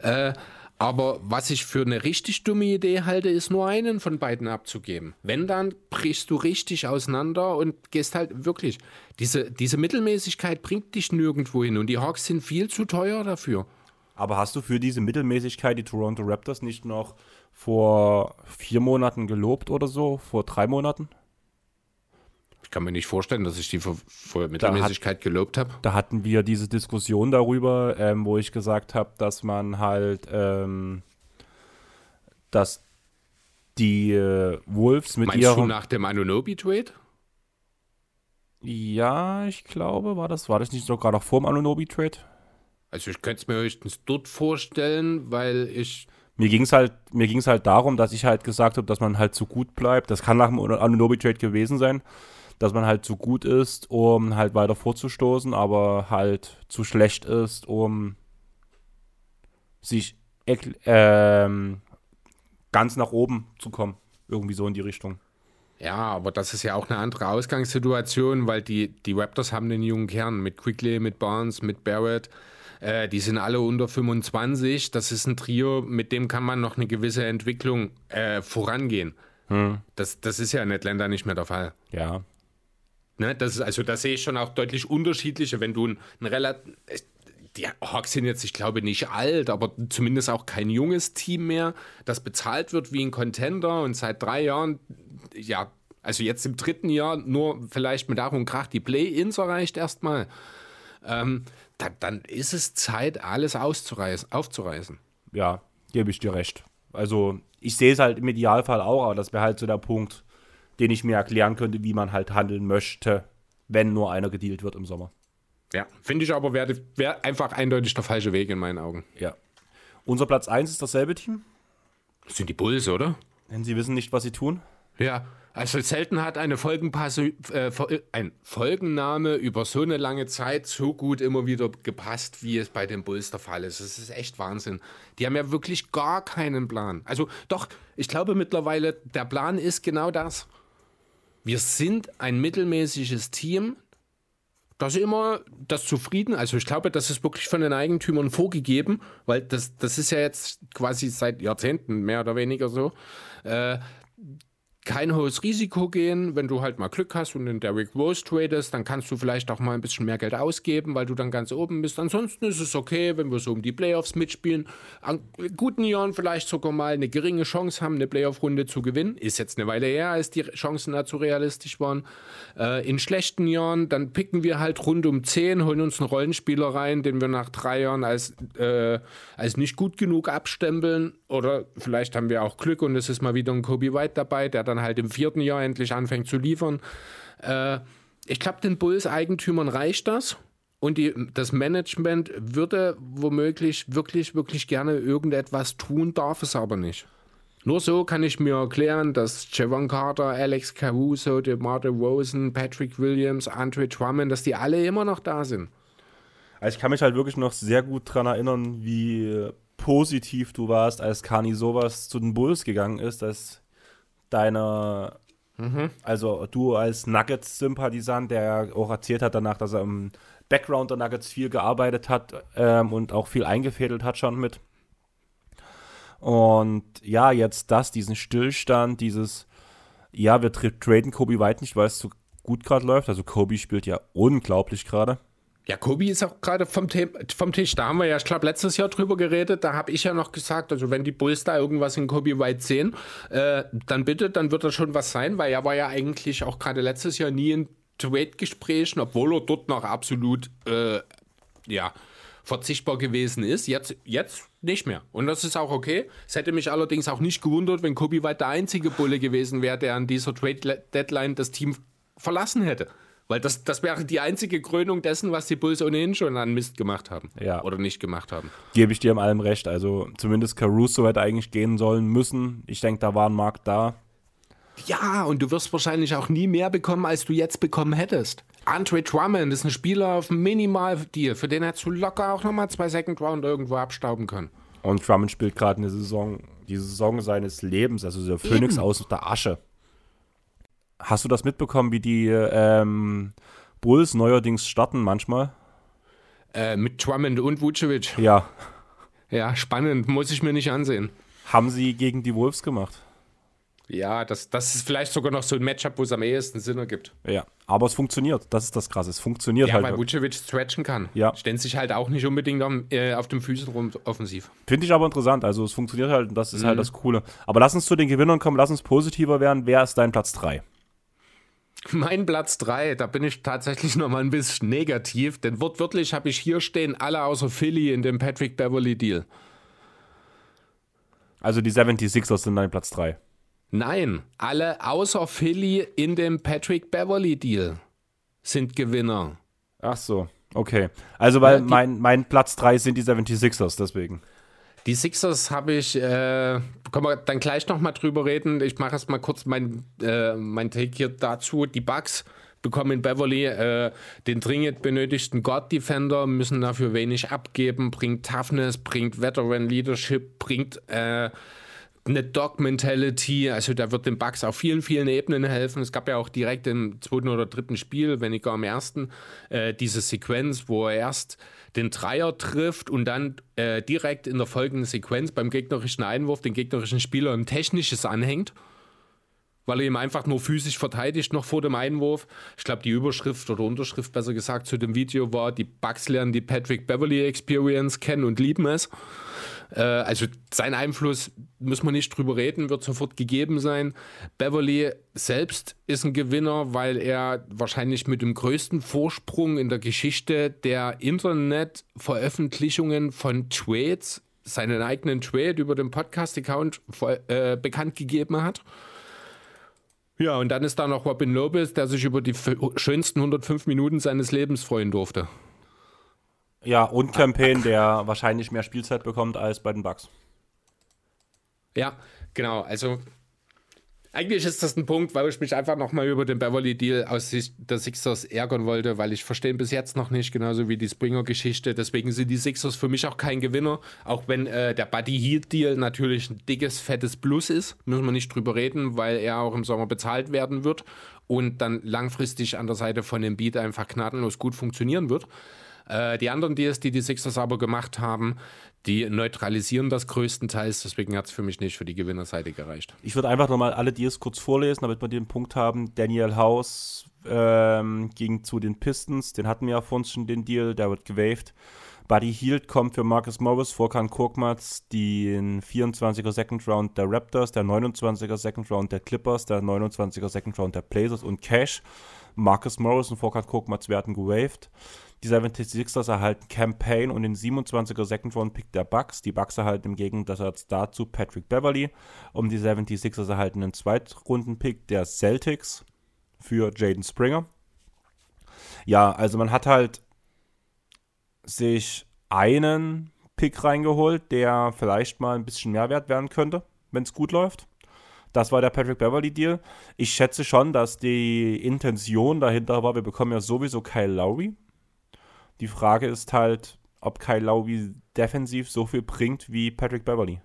Äh, aber was ich für eine richtig dumme Idee halte, ist nur einen von beiden abzugeben. Wenn, dann brichst du richtig auseinander und gehst halt wirklich. Diese, diese Mittelmäßigkeit bringt dich nirgendwo hin und die Hawks sind viel zu teuer dafür. Aber hast du für diese Mittelmäßigkeit die Toronto Raptors nicht noch vor vier Monaten gelobt oder so? Vor drei Monaten? Ich kann mir nicht vorstellen, dass ich die vor, vor Mittelmäßigkeit hat, gelobt habe. Da hatten wir diese Diskussion darüber, ähm, wo ich gesagt habe, dass man halt, ähm, dass die äh, Wolves mit Meinst ihrem... du nach dem Anunobi-Trade? Ja, ich glaube, war das, war das nicht sogar noch vor dem Anunobi-Trade? Also ich könnte es mir höchstens dort vorstellen, weil ich. Mir ging es halt, halt darum, dass ich halt gesagt habe, dass man halt zu gut bleibt. Das kann nach dem Anunobi-Trade gewesen sein, dass man halt zu gut ist, um halt weiter vorzustoßen, aber halt zu schlecht ist, um sich ähm, ganz nach oben zu kommen. Irgendwie so in die Richtung. Ja, aber das ist ja auch eine andere Ausgangssituation, weil die, die Raptors haben den jungen Kern mit Quickly, mit Barnes, mit Barrett. Äh, die sind alle unter 25. Das ist ein Trio, mit dem kann man noch eine gewisse Entwicklung äh, vorangehen. Hm. Das, das ist ja in Atlanta nicht mehr der Fall. Ja. Ne, das ist, also da sehe ich schon auch deutlich unterschiedliche, wenn du ein, ein relativ. Die Hawks sind jetzt, ich glaube, nicht alt, aber zumindest auch kein junges Team mehr, das bezahlt wird wie ein Contender und seit drei Jahren, ja, also jetzt im dritten Jahr nur vielleicht mit Ach und Krach die Play-Ins erreicht erstmal. Ähm, da, dann ist es Zeit, alles auszureißen, aufzureißen. Ja, gebe ich dir recht. Also ich sehe es halt im Idealfall auch, aber das wäre halt so der Punkt, den ich mir erklären könnte, wie man halt handeln möchte, wenn nur einer gedealt wird im Sommer. Ja, finde ich aber wäre wär einfach eindeutig der falsche Weg in meinen Augen. Ja. Unser Platz 1 ist dasselbe Team? Das sind die Bulls, oder? Denn sie wissen nicht, was sie tun. Ja, also selten hat eine Folgenpasse, äh, ein Folgenname über so eine lange Zeit so gut immer wieder gepasst, wie es bei den Bulls der Fall ist. Das ist echt Wahnsinn. Die haben ja wirklich gar keinen Plan. Also doch, ich glaube mittlerweile, der Plan ist genau das. Wir sind ein mittelmäßiges Team, das immer das zufrieden, also ich glaube, das ist wirklich von den Eigentümern vorgegeben, weil das, das ist ja jetzt quasi seit Jahrzehnten mehr oder weniger so. Äh, kein hohes Risiko gehen. Wenn du halt mal Glück hast und den Derrick Rose tradest, dann kannst du vielleicht auch mal ein bisschen mehr Geld ausgeben, weil du dann ganz oben bist. Ansonsten ist es okay, wenn wir so um die Playoffs mitspielen. An guten Jahren vielleicht sogar mal eine geringe Chance haben, eine Playoff-Runde zu gewinnen. Ist jetzt eine Weile her, als die Chancen dazu realistisch waren. Äh, in schlechten Jahren, dann picken wir halt rund um 10, holen uns einen Rollenspieler rein, den wir nach drei Jahren als, äh, als nicht gut genug abstempeln. Oder vielleicht haben wir auch Glück und es ist mal wieder ein Kobe White dabei, der dann halt im vierten Jahr endlich anfängt zu liefern. Äh, ich glaube, den Bulls-Eigentümern reicht das. Und die, das Management würde womöglich wirklich, wirklich gerne irgendetwas tun, darf es aber nicht. Nur so kann ich mir erklären, dass Javon Carter, Alex Caruso, DeMar Rosen, Patrick Williams, Andre Drummond, dass die alle immer noch da sind. Also ich kann mich halt wirklich noch sehr gut daran erinnern, wie positiv du warst, als Kani sowas zu den Bulls gegangen ist, dass deine, mhm. also du als Nuggets-Sympathisant, der auch erzählt hat danach, dass er im Background der Nuggets viel gearbeitet hat ähm, und auch viel eingefädelt hat schon mit. Und ja, jetzt das, diesen Stillstand, dieses, ja, wir traden Kobe White nicht, weil es so gut gerade läuft. Also Kobe spielt ja unglaublich gerade. Ja, Kobi ist auch gerade vom, vom, Tisch. Da haben wir ja, ich glaube, letztes Jahr drüber geredet. Da habe ich ja noch gesagt, also wenn die Bulls da irgendwas in Kobi White sehen, äh, dann bitte, dann wird das schon was sein, weil er war ja eigentlich auch gerade letztes Jahr nie in Trade-Gesprächen, obwohl er dort noch absolut, äh, ja, verzichtbar gewesen ist. Jetzt, jetzt nicht mehr. Und das ist auch okay. Es hätte mich allerdings auch nicht gewundert, wenn Kobi White der einzige Bulle gewesen wäre, der an dieser Trade-Deadline das Team verlassen hätte. Weil das, das wäre die einzige Krönung dessen, was die Bulls ohnehin schon an Mist gemacht haben. Ja. Oder nicht gemacht haben. Gebe ich dir in allem recht. Also zumindest Caruso hätte eigentlich gehen sollen müssen. Ich denke, da war ein Markt da. Ja, und du wirst wahrscheinlich auch nie mehr bekommen, als du jetzt bekommen hättest. Andre Drummond ist ein Spieler auf Minimal-Deal. Für den hättest du locker auch nochmal zwei Second Round irgendwo abstauben können. Und Drummond spielt gerade eine Saison, die Saison seines Lebens, also der Phoenix aus der Asche. Hast du das mitbekommen, wie die ähm, Bulls neuerdings starten manchmal? Äh, mit Drummond und Vucevic. Ja. Ja, spannend, muss ich mir nicht ansehen. Haben sie gegen die Wolves gemacht? Ja, das, das ist vielleicht sogar noch so ein Matchup, wo es am ehesten Sinn ergibt. Ja, aber es funktioniert. Das ist das Krasse. Es funktioniert ja, halt. Ja, weil Vucevic stretchen kann. Ja. Stellt sich halt auch nicht unbedingt am, äh, auf den Füßen rum offensiv. Finde ich aber interessant. Also es funktioniert halt. Das ist halt mhm. halt das Coole. Aber lass uns zu den Gewinnern kommen. Lass uns positiver werden. Wer ist dein Platz 3? Mein Platz 3, da bin ich tatsächlich noch mal ein bisschen negativ, denn wortwörtlich habe ich hier stehen, alle außer Philly in dem Patrick Beverly Deal. Also die 76ers sind dein Platz 3. Nein, alle außer Philly in dem Patrick Beverly Deal sind Gewinner. Ach so, okay. Also weil ja, mein, mein Platz 3 sind die 76ers, deswegen. Die Sixers habe ich, äh, können wir dann gleich nochmal drüber reden. Ich mache erst mal kurz mein, äh, mein Take hier dazu. Die Bugs bekommen in Beverly äh, den dringend benötigten God Defender, müssen dafür wenig abgeben, bringt Toughness, bringt Veteran Leadership, bringt äh, eine Dog-Mentality, also der wird den Bucks auf vielen, vielen Ebenen helfen. Es gab ja auch direkt im zweiten oder dritten Spiel, wenn nicht gar im ersten, äh, diese Sequenz, wo er erst den Dreier trifft und dann äh, direkt in der folgenden Sequenz beim gegnerischen Einwurf den gegnerischen Spieler ein technisches anhängt weil er ihm einfach nur physisch verteidigt noch vor dem Einwurf. Ich glaube, die Überschrift oder Unterschrift besser gesagt zu dem Video war, die Bugs lernen die Patrick Beverly Experience kennen und lieben es. Äh, also sein Einfluss, muss man nicht drüber reden, wird sofort gegeben sein. Beverly selbst ist ein Gewinner, weil er wahrscheinlich mit dem größten Vorsprung in der Geschichte der Internetveröffentlichungen von Trades seinen eigenen Trade über den Podcast-Account äh, bekannt gegeben hat. Ja, und dann ist da noch Robin Lopez, der sich über die schönsten 105 Minuten seines Lebens freuen durfte. Ja, und Campaign, der wahrscheinlich mehr Spielzeit bekommt als bei den Bucks. Ja, genau. Also eigentlich ist das ein Punkt, weil ich mich einfach nochmal über den Beverly Deal aus Sicht der Sixers ärgern wollte, weil ich verstehe bis jetzt noch nicht, genauso wie die Springer-Geschichte. Deswegen sind die Sixers für mich auch kein Gewinner, auch wenn äh, der Buddy Heat Deal natürlich ein dickes, fettes Plus ist. Müssen wir nicht drüber reden, weil er auch im Sommer bezahlt werden wird und dann langfristig an der Seite von dem Beat einfach gnadenlos gut funktionieren wird. Äh, die anderen Deals, die die Sixers aber gemacht haben, die neutralisieren das größtenteils, deswegen hat es für mich nicht für die Gewinnerseite gereicht. Ich würde einfach nochmal alle Deals kurz vorlesen, damit wir den Punkt haben. Daniel House ähm, ging zu den Pistons, den hatten wir ja vorhin schon den Deal, der wird gewaved. Buddy Hield kommt für Marcus Morris, Vorkan Korkmaz, den 24er Second Round der Raptors, der 29er Second Round der Clippers, der 29er Second Round der Blazers und Cash. Marcus Morris und Vorkan Korkmaz werden gewaved. Die 76ers erhalten Campaign und den 27er Second Round Pick der Bucks. Die Bucks erhalten im Gegensatz dazu Patrick Beverly. Und die 76ers erhalten einen Zweitrunden Pick der Celtics für Jaden Springer. Ja, also man hat halt sich einen Pick reingeholt, der vielleicht mal ein bisschen mehr wert werden könnte, wenn es gut läuft. Das war der Patrick Beverly Deal. Ich schätze schon, dass die Intention dahinter war, wir bekommen ja sowieso Kyle Lowry. Die Frage ist halt, ob Kyle Lowry defensiv so viel bringt wie Patrick Beverly.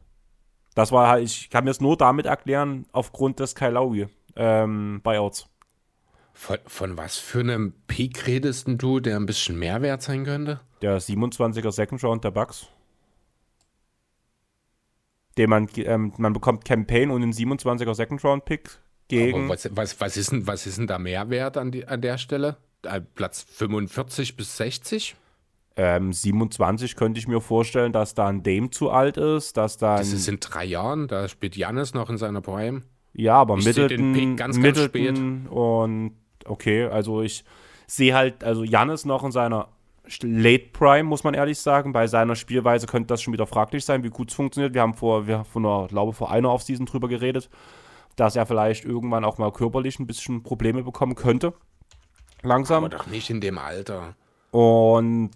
Das war halt, ich kann mir es nur damit erklären, aufgrund des Kyle Lowry ähm, Buyouts. Von, von, was für einem Peak redest du, der ein bisschen mehr wert sein könnte? Der 27er Second Round der Bucks. Den man, ähm, man bekommt Campaign und einen 27er Second Round Pick gegen. Was, was, was, ist denn, was ist denn da Mehrwert an, die, an der Stelle? Äh, Platz 45 bis 60? Ähm, 27 könnte ich mir vorstellen, dass da ein Dame zu alt ist, dass da Das ist in drei Jahren, da spielt Janis noch in seiner Prime. Ja, aber ich Middleton, ganz, ganz spät. und okay, also ich sehe halt, also Janis noch in seiner Late Prime, muss man ehrlich sagen. Bei seiner Spielweise könnte das schon wieder fraglich sein, wie gut es funktioniert. Wir haben vor, wir vor einer, glaube vor einer Offseason drüber geredet, dass er vielleicht irgendwann auch mal körperlich ein bisschen Probleme bekommen könnte langsam. Aber doch nicht in dem Alter. Und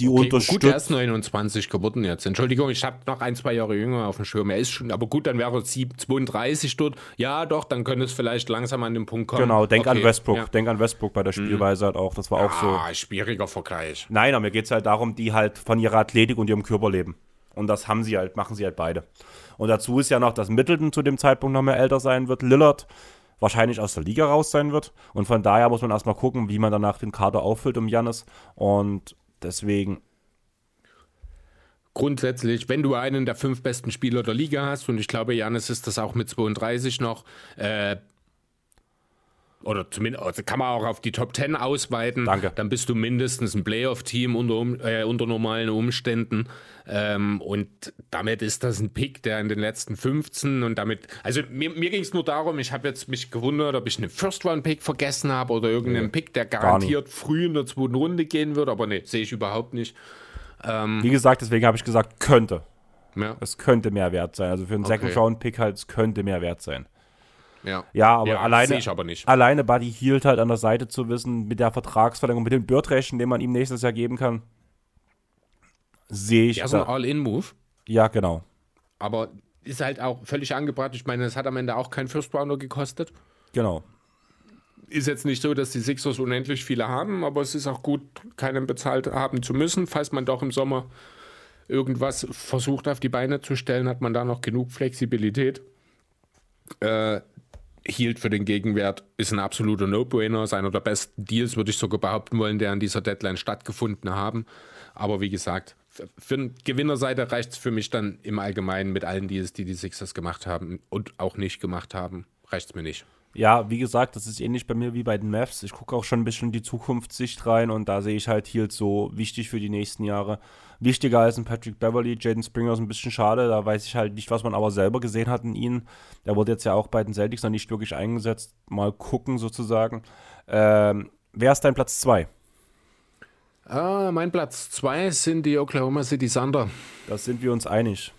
die okay, unterstützt. Gut, er ist 29 geworden jetzt. Entschuldigung, ich habe noch ein, zwei Jahre jünger auf dem Schirm. Er ist schon, aber gut, dann wäre er 32 dort. Ja, doch, dann könnte es vielleicht langsam an den Punkt kommen. Genau, denk okay, an Westbrook. Ja. Denk an Westbrook bei der mhm. Spielweise halt auch. Das war ja, auch so. schwieriger Vergleich. Nein, aber mir geht es halt darum, die halt von ihrer Athletik und ihrem Körper leben. Und das haben sie halt, machen sie halt beide. Und dazu ist ja noch, dass Middleton zu dem Zeitpunkt noch mehr älter sein wird. Lillard wahrscheinlich aus der Liga raus sein wird. Und von daher muss man erstmal gucken, wie man danach den Kader auffüllt um Jannis. Und deswegen. Grundsätzlich, wenn du einen der fünf besten Spieler der Liga hast, und ich glaube, Janis ist das auch mit 32 noch, äh, oder zumindest also kann man auch auf die Top 10 ausweiten. Danke. Dann bist du mindestens ein Playoff-Team unter, äh, unter normalen Umständen. Ähm, und damit ist das ein Pick, der in den letzten 15 und damit, also mir, mir ging es nur darum, ich habe jetzt mich gewundert, ob ich einen First-Round-Pick vergessen habe oder irgendeinen nee, Pick, der garantiert früh in der zweiten Runde gehen wird, aber ne, sehe ich überhaupt nicht. Ähm, Wie gesagt, deswegen habe ich gesagt, könnte. Ja. Es könnte mehr wert sein. Also für einen okay. Second-Round-Pick halt, es könnte mehr wert sein. Ja, ja aber ja, alleine, ich aber nicht. alleine Buddy Hield halt an der Seite zu wissen, mit der Vertragsverlängerung, mit den Birdrechten, den man ihm nächstes Jahr geben kann, sehe ich. Ja, so ein All-In-Move. Ja, genau. Aber ist halt auch völlig angebracht. Ich meine, es hat am Ende auch kein First Rounder gekostet. Genau. Ist jetzt nicht so, dass die Sixers unendlich viele haben, aber es ist auch gut, keinen bezahlt haben zu müssen, falls man doch im Sommer irgendwas versucht auf die Beine zu stellen, hat man da noch genug Flexibilität. Äh, hielt für den Gegenwert, ist ein absoluter No-Brainer, ist einer der besten Deals, würde ich sogar behaupten wollen, der an dieser Deadline stattgefunden haben. Aber wie gesagt, für eine Gewinnerseite reicht es für mich dann im Allgemeinen mit allen Deals, die die Sixers gemacht haben und auch nicht gemacht haben, reicht es mir nicht. Ja, wie gesagt, das ist ähnlich bei mir wie bei den Mavs. Ich gucke auch schon ein bisschen in die Zukunftssicht rein und da sehe ich halt Hield so wichtig für die nächsten Jahre. Wichtiger als ein Patrick Beverly, Jaden Springer ist ein bisschen schade. Da weiß ich halt nicht, was man aber selber gesehen hat in ihm. Der wurde jetzt ja auch bei den Celtics noch nicht wirklich eingesetzt. Mal gucken sozusagen. Ähm, wer ist dein Platz 2? Ah, mein Platz 2 sind die Oklahoma City Thunder. Da sind wir uns einig.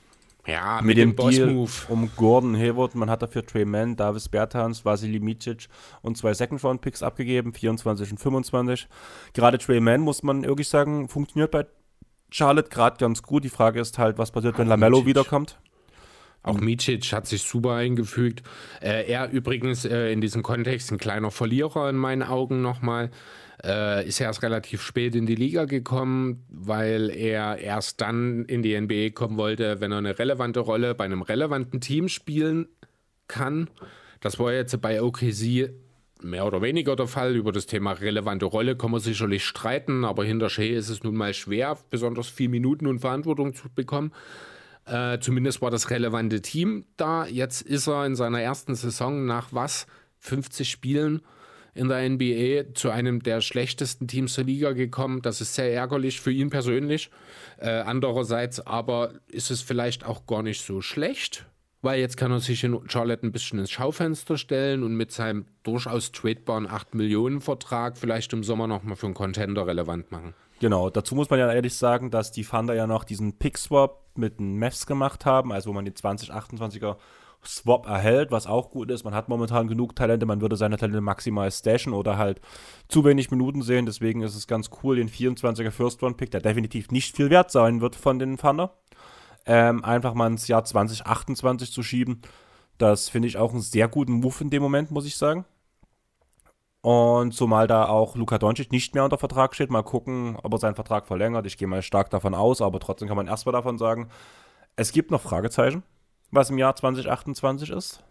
Ja, mit, mit dem, dem Deal um Gordon Hayward. Man hat dafür Trey Mann, Davis Bertans, Vasily Micic und zwei Second-Round-Picks abgegeben, 24 und 25. Gerade Trey Mann, muss man wirklich sagen, funktioniert bei Charlotte gerade ganz gut. Die Frage ist halt, was passiert, wenn Lamello Micic. wiederkommt. Auch Micic hat sich super eingefügt. Äh, er übrigens äh, in diesem Kontext ein kleiner Verlierer in meinen Augen nochmal. Äh, ist erst relativ spät in die Liga gekommen, weil er erst dann in die NBA kommen wollte, wenn er eine relevante Rolle bei einem relevanten Team spielen kann. Das war jetzt bei OKC mehr oder weniger der Fall. Über das Thema relevante Rolle kann man sicherlich streiten, aber hinter Shea ist es nun mal schwer, besonders viel Minuten und Verantwortung zu bekommen. Äh, zumindest war das relevante Team da. Jetzt ist er in seiner ersten Saison nach was? 50 Spielen in der NBA zu einem der schlechtesten Teams der Liga gekommen. Das ist sehr ärgerlich für ihn persönlich. Äh, andererseits aber ist es vielleicht auch gar nicht so schlecht, weil jetzt kann er sich in Charlotte ein bisschen ins Schaufenster stellen und mit seinem durchaus tradebaren 8 Millionen Vertrag vielleicht im Sommer nochmal für einen Contender relevant machen. Genau, dazu muss man ja ehrlich sagen, dass die Thunder ja noch diesen Pick-Swap mit den Mavs gemacht haben, also wo man die 2028er Swap erhält, was auch gut ist. Man hat momentan genug Talente, man würde seine Talente maximal stashen oder halt zu wenig Minuten sehen. Deswegen ist es ganz cool, den 24er First Round Pick, der definitiv nicht viel wert sein wird von den Thunder, ähm, einfach mal ins Jahr 2028 zu schieben. Das finde ich auch einen sehr guten Move in dem Moment, muss ich sagen. Und zumal da auch Luka Doncic nicht mehr unter Vertrag steht, mal gucken, ob er seinen Vertrag verlängert. Ich gehe mal stark davon aus, aber trotzdem kann man erstmal davon sagen, es gibt noch Fragezeichen was im Jahr 2028 ist.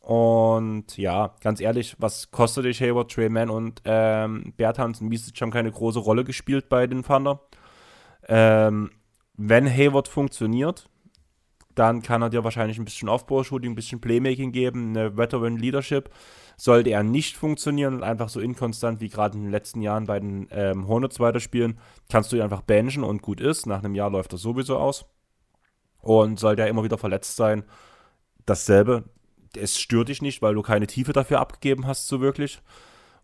Und ja, ganz ehrlich, was kostet dich Hayward, Trey Mann und ähm, Bertans und Misic haben keine große Rolle gespielt bei den Thunder. Ähm, wenn Hayward funktioniert, dann kann er dir wahrscheinlich ein bisschen Aufbaushooting, ein bisschen Playmaking geben, eine Veteran Leadership. Sollte er nicht funktionieren und einfach so inkonstant wie gerade in den letzten Jahren bei den ähm, Hornets weiterspielen, kannst du ihn einfach benchen und gut ist. Nach einem Jahr läuft das sowieso aus und soll der immer wieder verletzt sein. Dasselbe, es stört dich nicht, weil du keine Tiefe dafür abgegeben hast, so wirklich.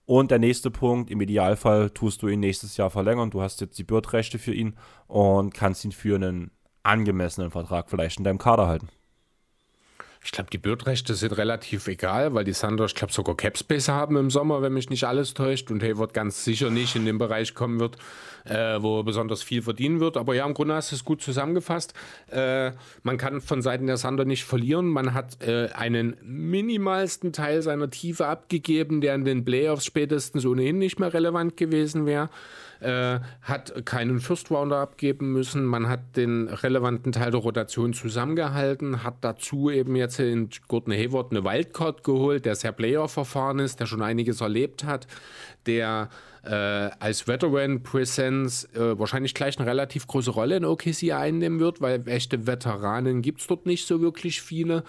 Und der nächste Punkt, im Idealfall tust du ihn nächstes Jahr verlängern. Du hast jetzt die Bird-Rechte für ihn und kannst ihn für einen angemessenen Vertrag vielleicht in deinem Kader halten. Ich glaube, die Bildrechte sind relativ egal, weil die Thunder, ich glaube, sogar Capspace haben im Sommer, wenn mich nicht alles täuscht. Und Hayward ganz sicher nicht in den Bereich kommen wird, äh, wo er besonders viel verdienen wird. Aber ja, im Grunde hast du es gut zusammengefasst. Äh, man kann von Seiten der Thunder nicht verlieren. Man hat äh, einen minimalsten Teil seiner Tiefe abgegeben, der in den Playoffs spätestens ohnehin nicht mehr relevant gewesen wäre äh, hat keinen First Rounder abgeben müssen. Man hat den relevanten Teil der Rotation zusammengehalten, hat dazu eben jetzt in Gordon Hayward eine Wildcard geholt, der sehr Player-Verfahren ist, der schon einiges erlebt hat, der äh, als Veteran Presence äh, wahrscheinlich gleich eine relativ große Rolle in OKC einnehmen wird, weil echte Veteranen gibt es dort nicht so wirklich viele.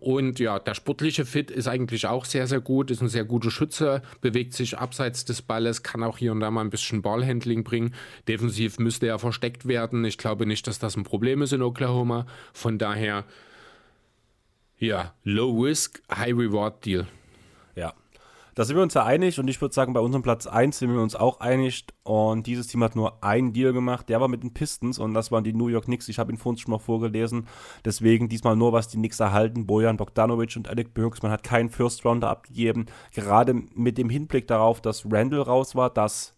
Und ja, der sportliche Fit ist eigentlich auch sehr, sehr gut, ist ein sehr guter Schütze, bewegt sich abseits des Balles, kann auch hier und da mal ein bisschen Ballhandling bringen. Defensiv müsste er versteckt werden. Ich glaube nicht, dass das ein Problem ist in Oklahoma. Von daher, ja, Low Risk, High Reward Deal. Da sind wir uns ja einig und ich würde sagen, bei unserem Platz 1 sind wir uns auch einig. Und dieses Team hat nur einen Deal gemacht, der war mit den Pistons und das waren die New York Knicks. Ich habe ihn vorhin schon mal vorgelesen. Deswegen diesmal nur, was die Knicks erhalten. Bojan Bogdanovic und Alec Burks. Man hat keinen First Rounder abgegeben. Gerade mit dem Hinblick darauf, dass Randall raus war, dass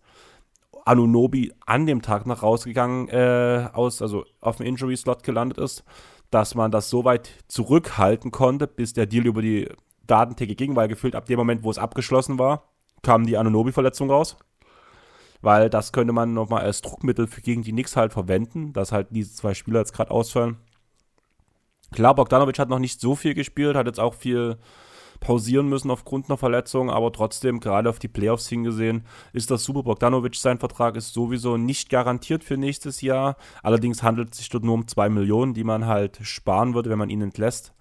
Anunobi an dem Tag noch rausgegangen äh, aus, also auf dem Injury Slot gelandet ist, dass man das so weit zurückhalten konnte, bis der Deal über die Datentheke ging, weil gefühlt ab dem Moment, wo es abgeschlossen war, kam die Anunobi-Verletzung raus. weil das könnte man nochmal als Druckmittel für gegen die Knicks halt verwenden, dass halt diese zwei Spieler jetzt gerade ausfallen. Klar, Bogdanovic hat noch nicht so viel gespielt, hat jetzt auch viel pausieren müssen aufgrund einer Verletzung, aber trotzdem, gerade auf die Playoffs hingesehen, ist das super. Bogdanovic, sein Vertrag ist sowieso nicht garantiert für nächstes Jahr. Allerdings handelt es sich dort nur um zwei Millionen, die man halt sparen würde, wenn man ihn entlässt.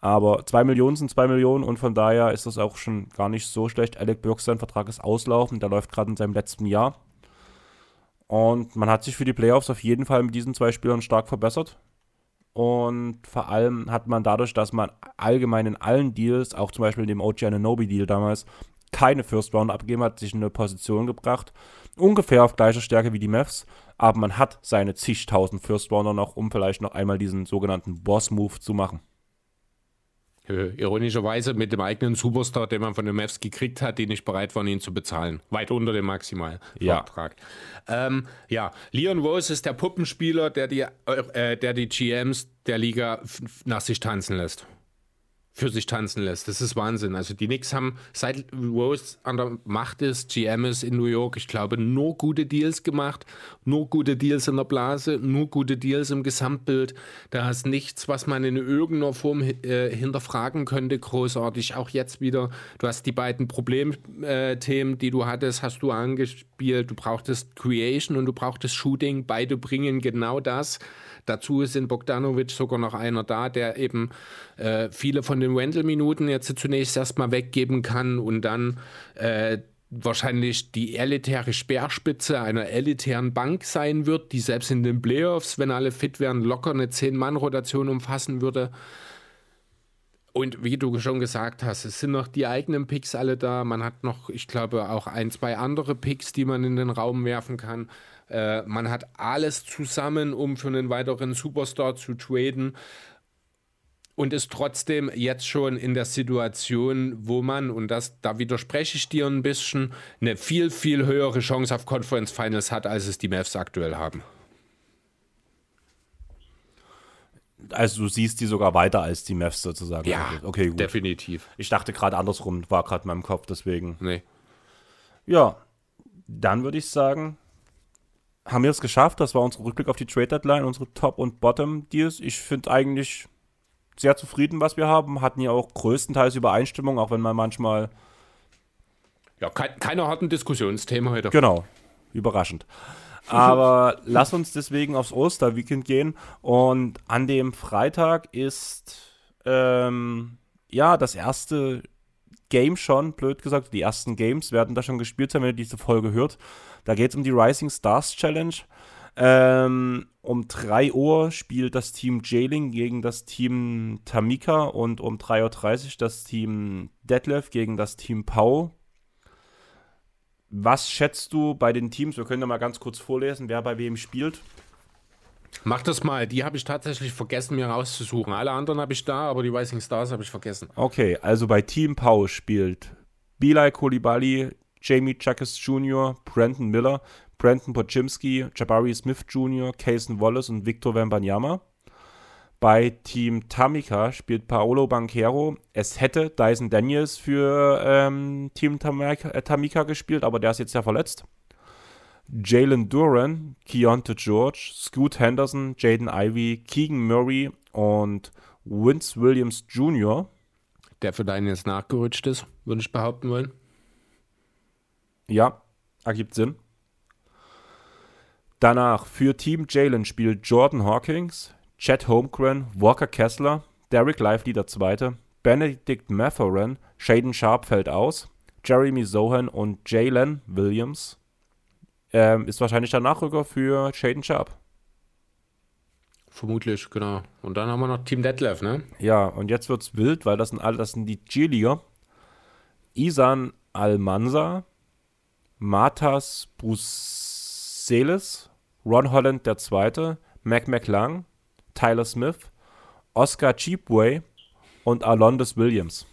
Aber zwei Millionen sind zwei Millionen und von daher ist das auch schon gar nicht so schlecht. Alec Burks, sein Vertrag ist auslaufen, der läuft gerade in seinem letzten Jahr. Und man hat sich für die Playoffs auf jeden Fall mit diesen zwei Spielern stark verbessert. Und vor allem hat man dadurch, dass man allgemein in allen Deals, auch zum Beispiel in dem OG Ananobi Deal damals, keine First Round abgegeben hat, sich in eine Position gebracht, ungefähr auf gleicher Stärke wie die Mavs, aber man hat seine zigtausend First Rounder noch, um vielleicht noch einmal diesen sogenannten Boss Move zu machen. Äh, ironischerweise mit dem eigenen Superstar, den man von den Mavs gekriegt hat, die nicht bereit waren, ihn zu bezahlen. Weit unter dem Maximalvertrag. Ja. Ähm, ja, Leon Rose ist der Puppenspieler, der die, äh, der die GMs der Liga nach sich tanzen lässt für sich tanzen lässt. Das ist Wahnsinn. Also die Knicks haben seit Rose an der Macht ist, GM ist in New York, ich glaube, nur gute Deals gemacht, nur gute Deals in der Blase, nur gute Deals im Gesamtbild. Da ist nichts, was man in irgendeiner Form äh, hinterfragen könnte, großartig. Auch jetzt wieder, du hast die beiden Problemthemen, äh, die du hattest, hast du angespielt. Du brauchtest Creation und du brauchtest Shooting. Beide bringen genau das. Dazu ist in Bogdanovic sogar noch einer da, der eben äh, viele von den Wendell-Minuten jetzt zunächst erstmal weggeben kann und dann äh, wahrscheinlich die elitäre Speerspitze einer elitären Bank sein wird, die selbst in den Playoffs, wenn alle fit wären, locker eine 10-Mann-Rotation umfassen würde. Und wie du schon gesagt hast, es sind noch die eigenen Picks alle da. Man hat noch, ich glaube, auch ein, zwei andere Picks, die man in den Raum werfen kann. Äh, man hat alles zusammen, um für einen weiteren Superstar zu traden und ist trotzdem jetzt schon in der Situation, wo man, und das, da widerspreche ich dir ein bisschen, eine viel, viel höhere Chance auf Conference Finals hat, als es die Mavs aktuell haben. Also du siehst die sogar weiter als die Mavs sozusagen. Ja, okay, gut. definitiv. Ich dachte gerade andersrum, war gerade in meinem Kopf, deswegen. Nee. Ja, dann würde ich sagen, haben wir es geschafft. Das war unser Rückblick auf die Trade Deadline, unsere Top- und Bottom-Deals. Ich finde eigentlich sehr zufrieden, was wir haben. Hatten ja auch größtenteils Übereinstimmung, auch wenn man manchmal. Ja, kein, keiner hat ein Diskussionsthema heute. Genau, überraschend. Aber lass uns deswegen aufs Osterweekend gehen. Und an dem Freitag ist ähm, ja das erste Game schon, blöd gesagt. Die ersten Games werden da schon gespielt sein, wenn ihr diese Folge hört. Da geht es um die Rising Stars Challenge. Ähm, um 3 Uhr spielt das Team Jailing gegen das Team Tamika und um 3.30 Uhr das Team Detlef gegen das Team Pau. Was schätzt du bei den Teams? Wir können da mal ganz kurz vorlesen, wer bei wem spielt. Mach das mal. Die habe ich tatsächlich vergessen, mir rauszusuchen. Alle anderen habe ich da, aber die Rising Stars habe ich vergessen. Okay, also bei Team Pau spielt Bilal Kolibali, Jamie Chuckes Jr., Brandon Miller, Brandon Pochimski, Jabari Smith Jr., Cason Wallace und Victor Wembanyama. Bei Team Tamika spielt Paolo Banquero. Es hätte Dyson Daniels für ähm, Team Tamika, äh, Tamika, gespielt, aber der ist jetzt ja verletzt. Jalen Duran, Keontae George, Scoot Henderson, Jaden Ivey, Keegan Murray und Vince Williams Jr. Der für jetzt nachgerutscht ist, würde ich behaupten wollen. Ja, ergibt Sinn. Danach für Team Jalen spielt Jordan Hawkins, Chad Holmgren, Walker Kessler, Derek Lively der Zweite, Benedict Mathurin, Shaden Sharp fällt aus, Jeremy Sohan und Jalen Williams ähm, ist wahrscheinlich der Nachrücker für Shaden Sharp. Vermutlich, genau. Und dann haben wir noch Team Detlef, ne? Ja, und jetzt wird's wild, weil das sind alle, das sind die G-Liga. Isan Almanza, Matas Buselis, Ron Holland II., Mac McLang, Tyler Smith, Oscar Cheapway und Alondes Williams.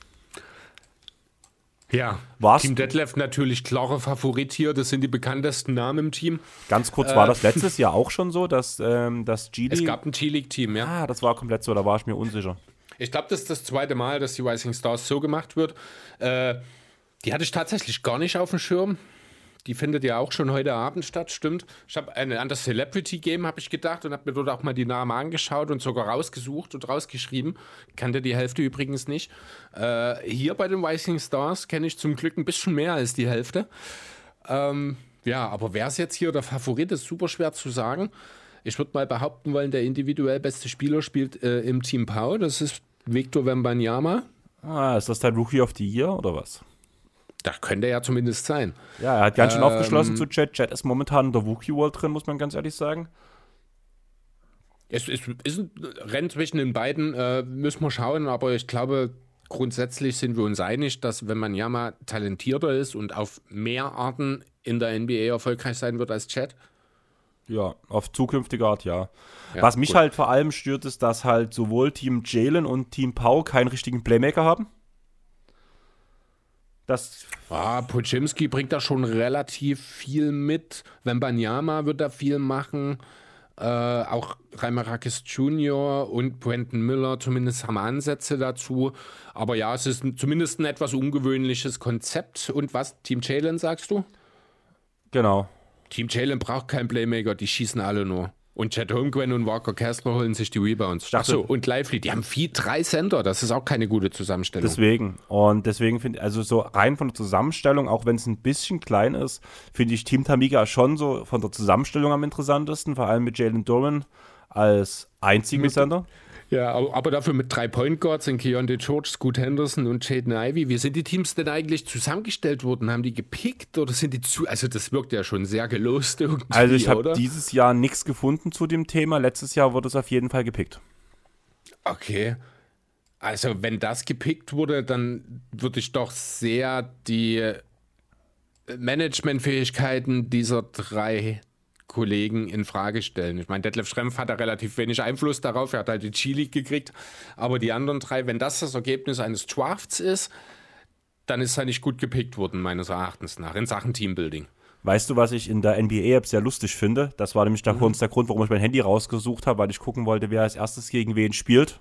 Ja, War's? Team Detlef natürlich klarer Favorit hier. Das sind die bekanntesten Namen im Team. Ganz kurz, äh, war das letztes Jahr auch schon so, dass ähm, das G Es gab ein G-League-Team, ja. Ah, das war komplett so, da war ich mir unsicher. Ich glaube, das ist das zweite Mal, dass die Rising Stars so gemacht wird. Äh, die hatte ich tatsächlich gar nicht auf dem Schirm. Die findet ja auch schon heute Abend statt, stimmt. Ich habe an das Celebrity Game habe ich gedacht und habe mir dort auch mal die Namen angeschaut und sogar rausgesucht und rausgeschrieben. Kannte die Hälfte übrigens nicht. Äh, hier bei den Rising Stars kenne ich zum Glück ein bisschen mehr als die Hälfte. Ähm, ja, aber wer ist jetzt hier der Favorit, ist super schwer zu sagen. Ich würde mal behaupten wollen, der individuell beste Spieler spielt äh, im Team Pau. Das ist Victor Wembanyama. Ah, ist das dein Rookie of the Year oder was? Das könnte ja zumindest sein. Ja, er hat ganz schön ähm, aufgeschlossen zu Chat. Chat ist momentan in der Rookie World drin, muss man ganz ehrlich sagen. Es ist, ist ein Rennen zwischen den beiden, äh, müssen wir schauen, aber ich glaube, grundsätzlich sind wir uns einig, dass wenn man ja mal talentierter ist und auf mehr Arten in der NBA erfolgreich sein wird als Chat. Ja, auf zukünftige Art, ja. ja Was mich gut. halt vor allem stört, ist, dass halt sowohl Team Jalen und Team Pau keinen richtigen Playmaker haben. Das ah, Puczymski bringt da schon relativ viel mit. Wembanyama wird da viel machen. Äh, auch Reimerakis Jr. und Brenton Miller zumindest haben Ansätze dazu. Aber ja, es ist zumindest ein etwas ungewöhnliches Konzept. Und was, Team Jalen, sagst du? Genau. Team Jalen braucht keinen Playmaker, die schießen alle nur. Und Chad Holmgren und Walker Kessler holen sich die Rebounds. Achso, und Lively, die haben vier, drei Center. Das ist auch keine gute Zusammenstellung. Deswegen. Und deswegen finde ich, also so rein von der Zusammenstellung, auch wenn es ein bisschen klein ist, finde ich Team Tamiga schon so von der Zusammenstellung am interessantesten. Vor allem mit Jalen Duran als einzigen Center. Ja, aber dafür mit drei Point Guards in Keontae George, Scoot Henderson und Jaden Ivy. Wie sind die Teams denn eigentlich zusammengestellt worden? Haben die gepickt oder sind die zu. Also, das wirkt ja schon sehr gelost irgendwie. Also, ich habe dieses Jahr nichts gefunden zu dem Thema. Letztes Jahr wurde es auf jeden Fall gepickt. Okay. Also, wenn das gepickt wurde, dann würde ich doch sehr die Managementfähigkeiten dieser drei Kollegen in Frage stellen. Ich meine, Detlef Schrempf hat da relativ wenig Einfluss darauf, er hat halt die Chili gekriegt, aber die anderen drei, wenn das das Ergebnis eines Drafts ist, dann ist er nicht gut gepickt worden, meines Erachtens nach, in Sachen Teambuilding. Weißt du, was ich in der NBA-App sehr lustig finde? Das war nämlich der, mhm. der Grund, warum ich mein Handy rausgesucht habe, weil ich gucken wollte, wer als erstes gegen wen spielt.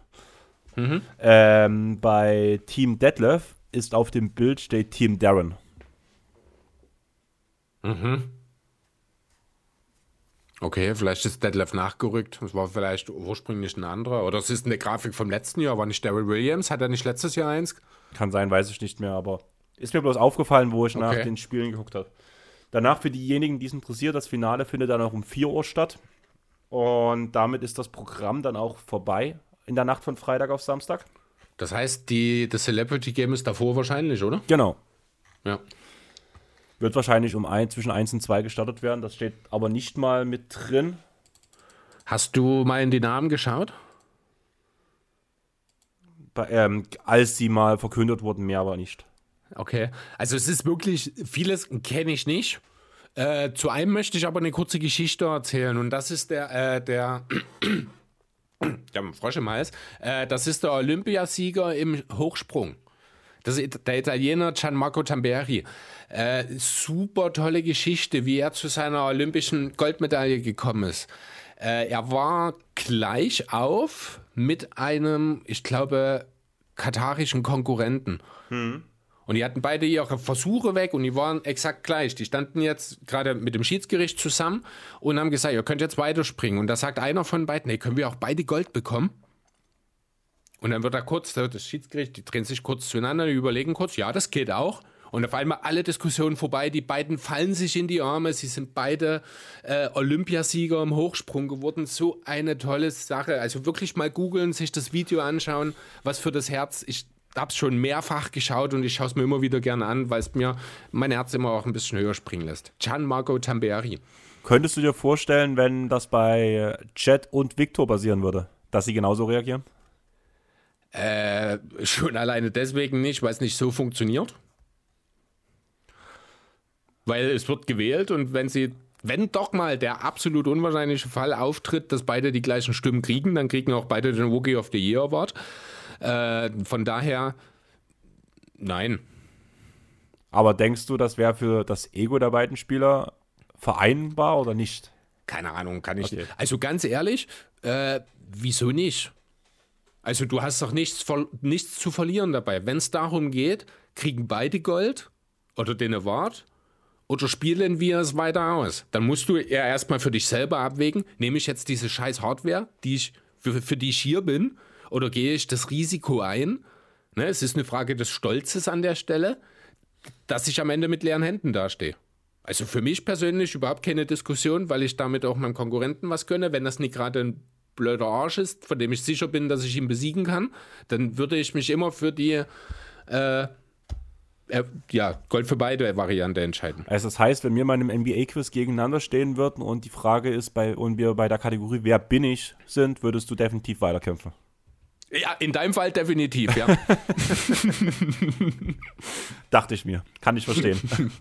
Mhm. Ähm, bei Team Detlef ist auf dem Bild steht Team Darren. Mhm. Okay, vielleicht ist Detlef nachgerückt. Das war vielleicht ursprünglich ein anderer. Oder es ist eine Grafik vom letzten Jahr. War nicht Daryl Williams? Hat er nicht letztes Jahr eins? Kann sein, weiß ich nicht mehr. Aber ist mir bloß aufgefallen, wo ich okay. nach den Spielen geguckt habe. Danach für diejenigen, die es interessiert, das Finale findet dann auch um 4 Uhr statt. Und damit ist das Programm dann auch vorbei in der Nacht von Freitag auf Samstag. Das heißt, die, das Celebrity Game ist davor wahrscheinlich, oder? Genau. Ja. Wird wahrscheinlich um ein, zwischen 1 und 2 gestartet werden. Das steht aber nicht mal mit drin. Hast du mal in die Namen geschaut? Bei, ähm, als sie mal verkündet wurden, mehr aber nicht. Okay, also es ist wirklich, vieles kenne ich nicht. Äh, zu einem möchte ich aber eine kurze Geschichte erzählen und das ist der, äh, der, der Frosch im Hals, äh, das ist der Olympiasieger im Hochsprung. Das ist der Italiener Gianmarco Tamberi. Äh, super tolle Geschichte, wie er zu seiner olympischen Goldmedaille gekommen ist. Äh, er war gleich auf mit einem, ich glaube, katarischen Konkurrenten. Hm. Und die hatten beide ihre Versuche weg und die waren exakt gleich. Die standen jetzt gerade mit dem Schiedsgericht zusammen und haben gesagt, ihr könnt jetzt weiterspringen. Und da sagt einer von beiden, nee, können wir auch beide Gold bekommen? Und dann wird er kurz, das Schiedsgericht, die drehen sich kurz zueinander, die überlegen kurz, ja, das geht auch. Und auf einmal alle Diskussionen vorbei, die beiden fallen sich in die Arme, sie sind beide äh, Olympiasieger im Hochsprung geworden. So eine tolle Sache. Also wirklich mal googeln, sich das Video anschauen, was für das Herz. Ich habe es schon mehrfach geschaut und ich schaue es mir immer wieder gerne an, weil es mir mein Herz immer auch ein bisschen höher springen lässt. Gianmarco Tamberi. Könntest du dir vorstellen, wenn das bei Chet und Victor basieren würde, dass sie genauso reagieren? Äh, schon alleine deswegen nicht, weil es nicht so funktioniert. Weil es wird gewählt und wenn sie, wenn doch mal der absolut unwahrscheinliche Fall auftritt, dass beide die gleichen Stimmen kriegen, dann kriegen auch beide den Rookie of the Year Award. Äh, von daher, nein. Aber denkst du, das wäre für das Ego der beiden Spieler vereinbar oder nicht? Keine Ahnung, kann ich okay. nicht. Also ganz ehrlich, äh, wieso nicht? Also du hast doch nichts, nichts zu verlieren dabei. Wenn es darum geht, kriegen beide Gold oder den Award oder spielen wir es weiter aus? Dann musst du ja erstmal für dich selber abwägen, nehme ich jetzt diese scheiß Hardware, die ich, für, für die ich hier bin, oder gehe ich das Risiko ein? Ne, es ist eine Frage des Stolzes an der Stelle, dass ich am Ende mit leeren Händen dastehe. Also für mich persönlich überhaupt keine Diskussion, weil ich damit auch meinem Konkurrenten was gönne. Wenn das nicht gerade ein blöder Arsch ist, von dem ich sicher bin, dass ich ihn besiegen kann, dann würde ich mich immer für die äh, äh, ja, Gold für beide Variante entscheiden. Also das heißt, wenn wir mal in einem NBA-Quiz gegeneinander stehen würden und die Frage ist bei und wir bei der Kategorie Wer bin ich sind, würdest du definitiv weiterkämpfen. Ja, in deinem Fall definitiv, ja. Dachte ich mir. Kann ich verstehen.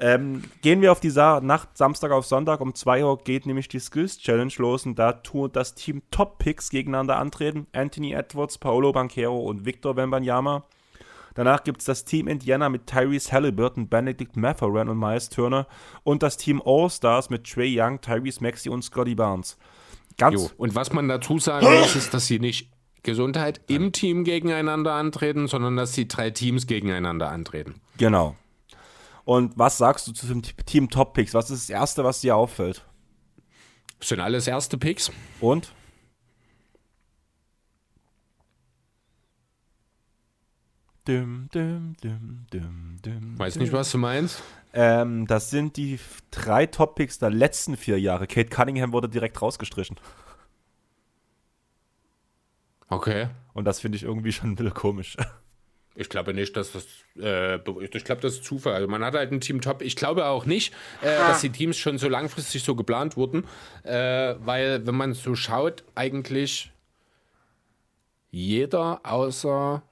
ähm, gehen wir auf die Sa Nacht, Samstag auf Sonntag. Um 2 Uhr geht nämlich die Skills Challenge los und da tut das Team Top Picks gegeneinander antreten. Anthony Edwards, Paolo Banquero und Victor Wembanyama. Danach gibt es das Team Indiana mit Tyrese Halliburton, Benedict Mathurin und Miles Turner und das Team All-Stars mit Trey Young, Tyrese Maxey und Scotty Barnes. Ganz jo. Und was man dazu sagen muss, ist, dass sie nicht Gesundheit im Team gegeneinander antreten, sondern dass sie drei Teams gegeneinander antreten. Genau. Und was sagst du zu dem Team Top Picks? Was ist das Erste, was dir auffällt? Das sind alles erste Picks. Und? Dum, dum, dum, Weiß nicht, was du meinst. Ähm, das sind die drei Top-Picks der letzten vier Jahre. Kate Cunningham wurde direkt rausgestrichen. Okay. Und das finde ich irgendwie schon ein bisschen komisch. Ich glaube nicht, dass das, äh, ich glaube, das ist Zufall. Also man hat halt ein Team Top. Ich glaube auch nicht, äh, dass die Teams schon so langfristig so geplant wurden, äh, weil wenn man so schaut, eigentlich jeder außer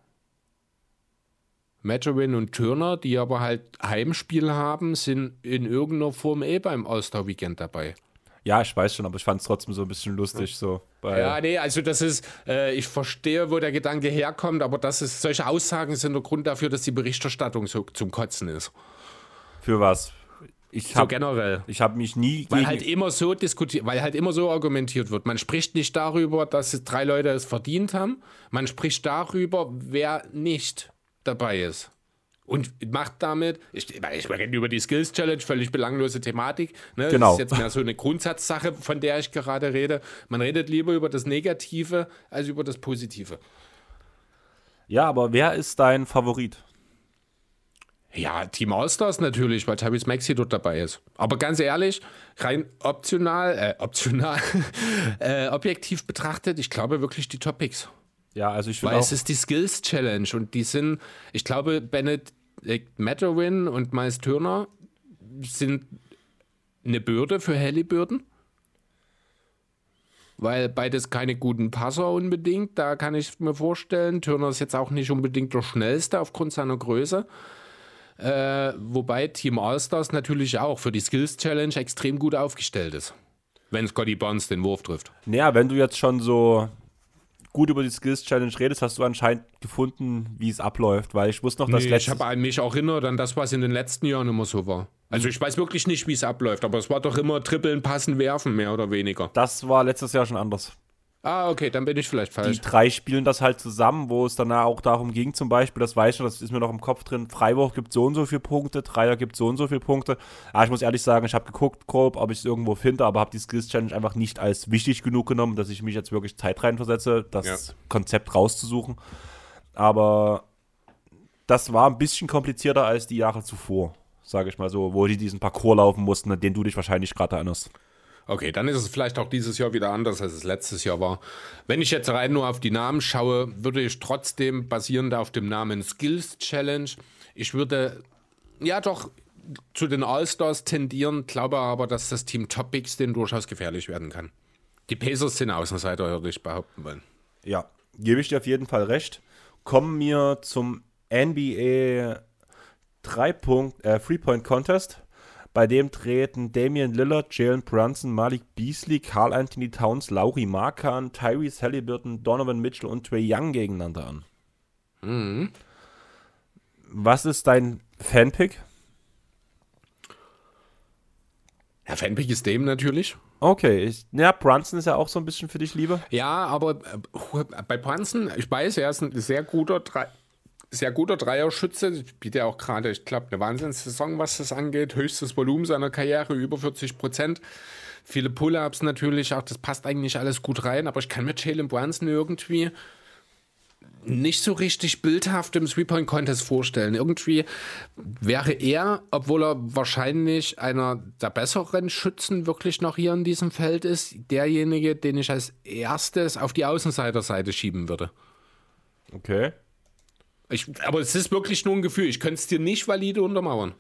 Matterwin und Turner, die aber halt Heimspiel haben, sind in irgendeiner Form eh beim All-Star-Weekend dabei. Ja, ich weiß schon, aber ich fand es trotzdem so ein bisschen lustig. So ja, nee, also das ist, äh, ich verstehe, wo der Gedanke herkommt, aber das ist, solche Aussagen sind der Grund dafür, dass die Berichterstattung so zum Kotzen ist. Für was? Ich hab, so generell. Ich habe mich nie. Weil halt immer so diskutiert, weil halt immer so argumentiert wird. Man spricht nicht darüber, dass drei Leute es verdient haben. Man spricht darüber, wer nicht dabei ist. Und macht damit, ich, ich rede über die Skills Challenge, völlig belanglose Thematik. Ne? Genau. Das ist jetzt mehr so eine Grundsatzsache, von der ich gerade rede. Man redet lieber über das Negative als über das Positive. Ja, aber wer ist dein Favorit? Ja, Team Allstars natürlich, weil Tyrese Maxi dort dabei ist. Aber ganz ehrlich, rein optional, äh, optional, äh, objektiv betrachtet, ich glaube wirklich die Topics. Ja, also ich Weil es ist die Skills Challenge und die sind, ich glaube, Bennett Matterwin und Miles Turner sind eine Bürde für Halliburton. Weil beides keine guten Passer unbedingt. Da kann ich mir vorstellen. Turner ist jetzt auch nicht unbedingt der schnellste aufgrund seiner Größe. Äh, wobei Team Allstars natürlich auch für die Skills Challenge extrem gut aufgestellt ist. Wenn Scotty Barnes den Wurf trifft. Naja, wenn du jetzt schon so gut über die Skills Challenge redest, hast du anscheinend gefunden, wie es abläuft, weil ich wusste noch, dass nee, Ich habe mich auch erinnert an das, was in den letzten Jahren immer so war. Also ich weiß wirklich nicht, wie es abläuft, aber es war doch immer Trippeln, Passen, Werfen, mehr oder weniger. Das war letztes Jahr schon anders. Ah, okay, dann bin ich vielleicht falsch. Die drei spielen das halt zusammen, wo es dann auch darum ging, zum Beispiel, das weiß ich noch, das ist mir noch im Kopf drin, Freiburg gibt so und so viele Punkte, Dreier gibt so und so viele Punkte. Aber ich muss ehrlich sagen, ich habe geguckt, grob, ob ich es irgendwo finde, aber habe die Skills Challenge einfach nicht als wichtig genug genommen, dass ich mich jetzt wirklich Zeit reinversetze, das ja. Konzept rauszusuchen. Aber das war ein bisschen komplizierter als die Jahre zuvor, sage ich mal so, wo die diesen Parcours laufen mussten, an den du dich wahrscheinlich gerade erinnerst. Okay, dann ist es vielleicht auch dieses Jahr wieder anders, als es letztes Jahr war. Wenn ich jetzt rein nur auf die Namen schaue, würde ich trotzdem basierend auf dem Namen Skills Challenge, ich würde ja doch zu den All-Stars tendieren, glaube aber, dass das Team Topics den durchaus gefährlich werden kann. Die Pacers sind Außenseiter, würde ich behaupten wollen. Ja, gebe ich dir auf jeden Fall recht. Kommen wir zum NBA 3 Punkt, äh, Three-Point Contest. Bei dem treten Damian Lillard, Jalen Brunson, Malik Beasley, Carl Anthony Towns, Lauri Markan, Tyrese Halliburton, Donovan Mitchell und Trey Young gegeneinander an. Mhm. Was ist dein Fanpick? Ja, Fanpick ist dem natürlich. Okay, ich, ja, Brunson ist ja auch so ein bisschen für dich lieber. Ja, aber äh, bei Brunson, ich weiß, er ist ein sehr guter, sehr guter Dreierschütze. Bietet ja auch gerade, ich glaube, eine Wahnsinnssaison, was das angeht. Höchstes Volumen seiner Karriere, über 40 Prozent. Viele Pull-Ups natürlich, auch das passt eigentlich alles gut rein. Aber ich kann mir Jalen Brunson irgendwie nicht so richtig bildhaft im Three-Point-Contest vorstellen. Irgendwie wäre er, obwohl er wahrscheinlich einer der besseren Schützen wirklich noch hier in diesem Feld ist, derjenige, den ich als erstes auf die Außenseiterseite schieben würde. Okay. Ich, aber es ist wirklich nur ein Gefühl. Ich könnte es dir nicht valide untermauern.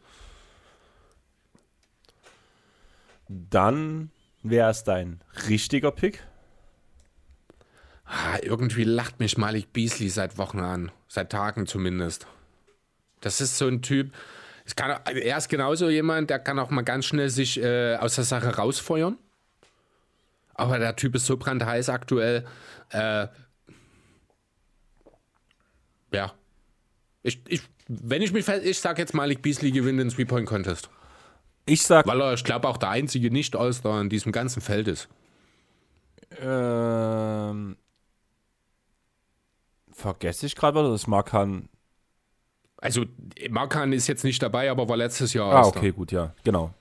Dann wäre es dein richtiger Pick. Ah, irgendwie lacht mich Malik Beasley seit Wochen an. Seit Tagen zumindest. Das ist so ein Typ. Kann, er ist genauso jemand, der kann auch mal ganz schnell sich äh, aus der Sache rausfeuern. Aber der Typ ist so brandheiß aktuell. Äh, ja. Ich, ich, wenn ich mich fest, ich sage jetzt Malik Beasley gewinnt den Three-Point-Contest. Ich sag. Weil er, ich glaube, auch der einzige Nicht-All-Star in diesem ganzen Feld ist. Ähm, vergesse ich gerade was? Das Markan. Also, Markan ist jetzt nicht dabei, aber war letztes Jahr. Ah, okay, gut, ja, genau.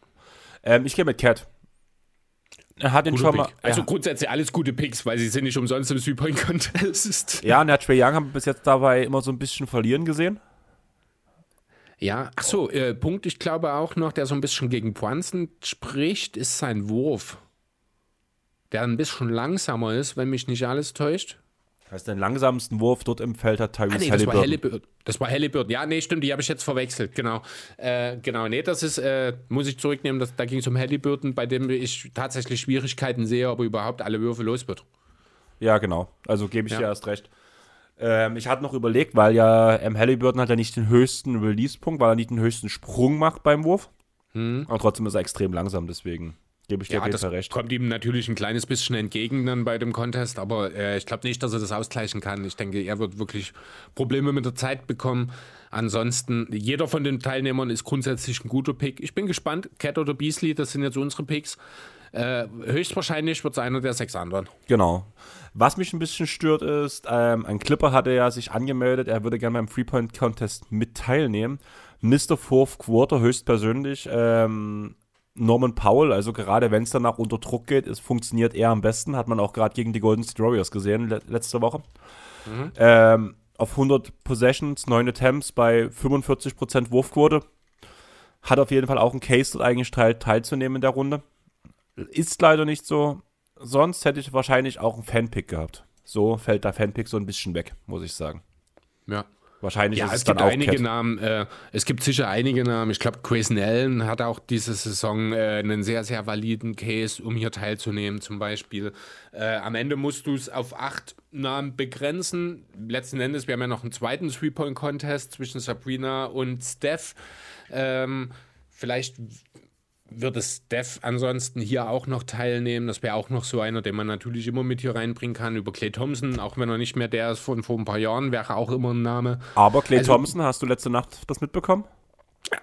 Ähm, ich gehe mit Cat. Er hat ihn schon mal. Also ja. grundsätzlich alles gute Picks, weil sie sind nicht umsonst im Three-Point-Contest. Ja, und der Trey Young haben wir bis jetzt dabei immer so ein bisschen verlieren gesehen. Ja, ach so, äh, Punkt, ich glaube auch noch, der so ein bisschen gegen Brunson spricht, ist sein Wurf. Der ein bisschen langsamer ist, wenn mich nicht alles täuscht. Das heißt, den langsamsten Wurf dort im Feld hat Tyrese Ah, nee, das war Halliburton. Halliburton. Das war Halliburton. Ja, nee, stimmt, die habe ich jetzt verwechselt. Genau. Äh, genau, nee, das ist, äh, muss ich zurücknehmen, das, da ging es um Halliburton, bei dem ich tatsächlich Schwierigkeiten sehe, ob er überhaupt alle Würfe los wird. Ja, genau. Also gebe ich Ja. dir erst recht. Ähm, ich hatte noch überlegt, weil ja M. Halliburton hat ja nicht den höchsten Release-Punkt, weil er nicht den höchsten Sprung macht beim Wurf. Aber trotzdem ist er extrem langsam, deswegen gebe ich dir Ja, auf jeden das Fall recht. kommt ihm natürlich ein kleines bisschen entgegen dann bei dem Contest, aber äh, ich glaube nicht, dass er das ausgleichen kann. Ich denke, er wird wirklich Probleme mit der Zeit bekommen. Ansonsten, jeder von den Teilnehmern ist grundsätzlich ein guter Pick. Ich bin gespannt, Cat oder Beasley, das sind jetzt unsere Picks. Äh, höchstwahrscheinlich wird es einer der sechs anderen. Genau. Was mich ein bisschen stört ist, ähm, ein Clipper hatte ja sich angemeldet, er würde gerne beim Three-Point-Contest mit teilnehmen. Mr. Fourth Quarter höchstpersönlich, ähm, Norman Powell, also gerade wenn es danach unter Druck geht, es funktioniert er am besten, hat man auch gerade gegen die Golden State Warriors gesehen le letzte Woche. Ähm, auf 100 Possessions, 9 Attempts bei 45% Wurfquote. Hat auf jeden Fall auch einen Case dort eigentlich teil teilzunehmen in der Runde. Ist leider nicht so. Sonst hätte ich wahrscheinlich auch einen Fanpick gehabt. So fällt der Fanpick so ein bisschen weg, muss ich sagen. Ja. Wahrscheinlich Ja, ist es, es dann gibt auch einige Cat. Namen. Äh, es gibt sicher einige Namen. Ich glaube, Grayson Allen hat auch diese Saison äh, einen sehr, sehr validen Case, um hier teilzunehmen, zum Beispiel. Äh, am Ende musst du es auf acht Namen begrenzen. Letzten Endes, wir haben ja noch einen zweiten Three-Point-Contest zwischen Sabrina und Steph. Ähm, vielleicht wird es Steph ansonsten hier auch noch teilnehmen. Das wäre auch noch so einer, den man natürlich immer mit hier reinbringen kann. Über Clay Thompson, auch wenn er nicht mehr der ist von vor ein paar Jahren, wäre auch immer ein Name. Aber Clay Also- Thompson, hast du letzte Nacht das mitbekommen?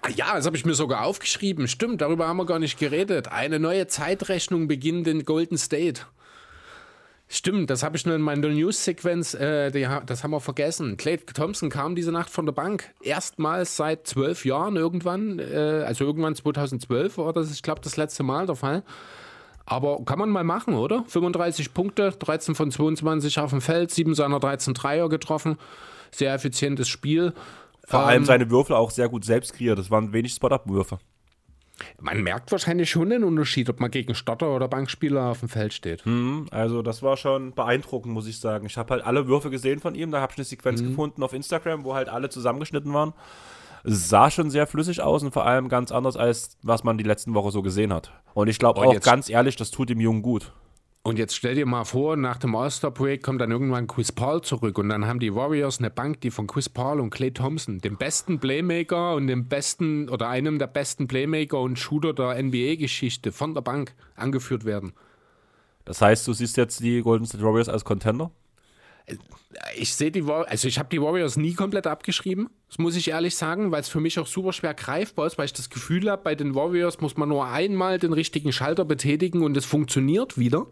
Ah Ja, das habe ich mir sogar aufgeschrieben. Stimmt, darüber haben wir gar nicht geredet. Eine neue Zeitrechnung beginnt in Golden State. Stimmt, das habe ich nur in meiner News-Sequenz, äh, die das haben wir vergessen. Clay Thompson kam diese Nacht von der Bank. Erstmals seit zwölf Jahren irgendwann, äh, also irgendwann 2012 war das, ich glaube, das letzte Mal der Fall. Aber kann man mal machen, oder? 35 Punkte, 13 von 22 auf dem Feld, 7 seiner 13 Dreier getroffen. Sehr effizientes Spiel. Vor Ähm, allem seine Würfel auch sehr gut selbst kreiert. Das waren wenig Spot-Up-Würfe. Man merkt wahrscheinlich schon den Unterschied, ob man gegen Starter oder Bankspieler auf dem Feld steht. Mhm, Also das war schon beeindruckend, muss ich sagen. Ich habe halt alle Würfe gesehen von ihm. Da habe ich eine Sequenz Mhm. gefunden auf Instagram, wo halt alle zusammengeschnitten waren. Sah schon sehr flüssig aus und vor allem ganz anders, als was man die letzten Woche so gesehen hat. Und ich glaube auch ganz ehrlich, das tut dem Jungen gut. Und jetzt stell dir mal vor, nach dem All-Star-Projekt kommt dann irgendwann Chris Paul zurück und dann haben die Warriors eine Bank, die von Chris Paul und Clay Thompson, dem besten Playmaker und dem besten oder einem der besten Playmaker und Shooter der NBA-Geschichte von der Bank angeführt werden. Das heißt, du siehst jetzt die Golden State Warriors als Contender? Ich sehe die Warriors, also ich habe die Warriors nie komplett abgeschrieben, das muss ich ehrlich sagen, weil es für mich auch super schwer greifbar ist, weil ich das Gefühl habe, bei den Warriors muss man nur einmal den richtigen Schalter betätigen und es funktioniert wieder.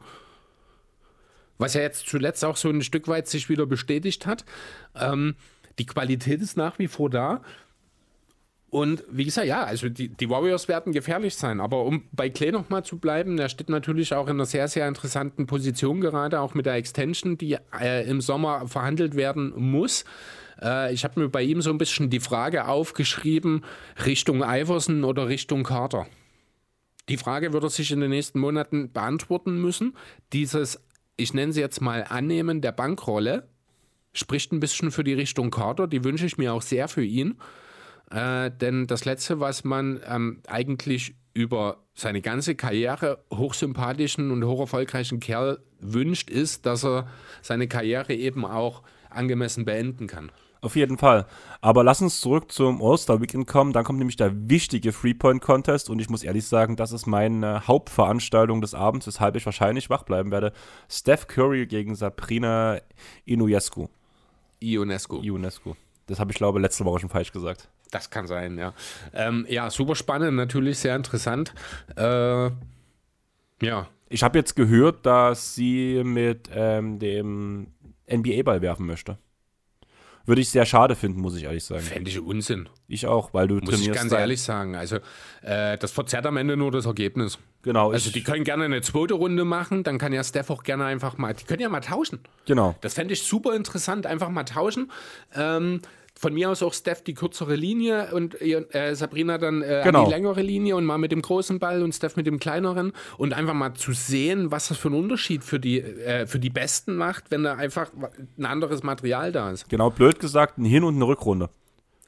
Was ja jetzt zuletzt auch so ein Stück weit sich wieder bestätigt hat. Ähm, die Qualität ist nach wie vor da. Und wie gesagt, ja, also die, die Warriors werden gefährlich sein. Aber um bei Clay nochmal zu bleiben, der steht natürlich auch in einer sehr, sehr interessanten Position gerade, auch mit der Extension, die äh, im Sommer verhandelt werden muss. Äh, ich habe mir bei ihm so ein bisschen die Frage aufgeschrieben, Richtung Iverson oder Richtung Carter. Die Frage wird er sich in den nächsten Monaten beantworten müssen. Dieses, ich nenne sie jetzt mal Annehmen der Bankrolle, spricht ein bisschen für die Richtung Carter. Die wünsche ich mir auch sehr für ihn. Äh, denn das Letzte, was man ähm, eigentlich über seine ganze Karriere hochsympathischen und hocherfolgreichen Kerl wünscht, ist, dass er seine Karriere eben auch angemessen beenden kann. Auf jeden Fall. Aber lass uns zurück zum All-Star-Weekend kommen. Dann kommt nämlich der wichtige Three-Point-Contest und ich muss ehrlich sagen, das ist meine Hauptveranstaltung des Abends, weshalb ich wahrscheinlich wach bleiben werde. Steph Curry gegen Sabrina Ionescu. Ionescu. Ionescu. Das habe ich, glaube letzte Woche schon falsch gesagt. Das kann sein, ja. Ähm, ja, super spannend, natürlich sehr interessant. Äh, ja. Ich habe jetzt gehört, dass sie mit ähm, dem NBA-Ball werfen möchte. Würde ich sehr schade finden, muss ich ehrlich sagen. Fände ich Unsinn. Ich auch, weil du muss trainierst. Muss ich ganz ehrlich sagen. Also, äh, das verzerrt am Ende nur das Ergebnis. Genau. Also, die können gerne eine zweite Runde machen, dann kann ja Steph auch gerne einfach mal. Die können ja mal tauschen. Genau. Das fände ich super interessant, einfach mal tauschen. Ähm, von mir aus auch Steph die kürzere Linie und äh, Sabrina dann äh, genau. die längere Linie und mal mit dem großen Ball und Steph mit dem kleineren und einfach mal zu sehen, was das für einen Unterschied für die, äh, für die Besten macht, wenn da einfach ein anderes Material da ist. Genau, blöd gesagt, ein Hin- und eine Rückrunde.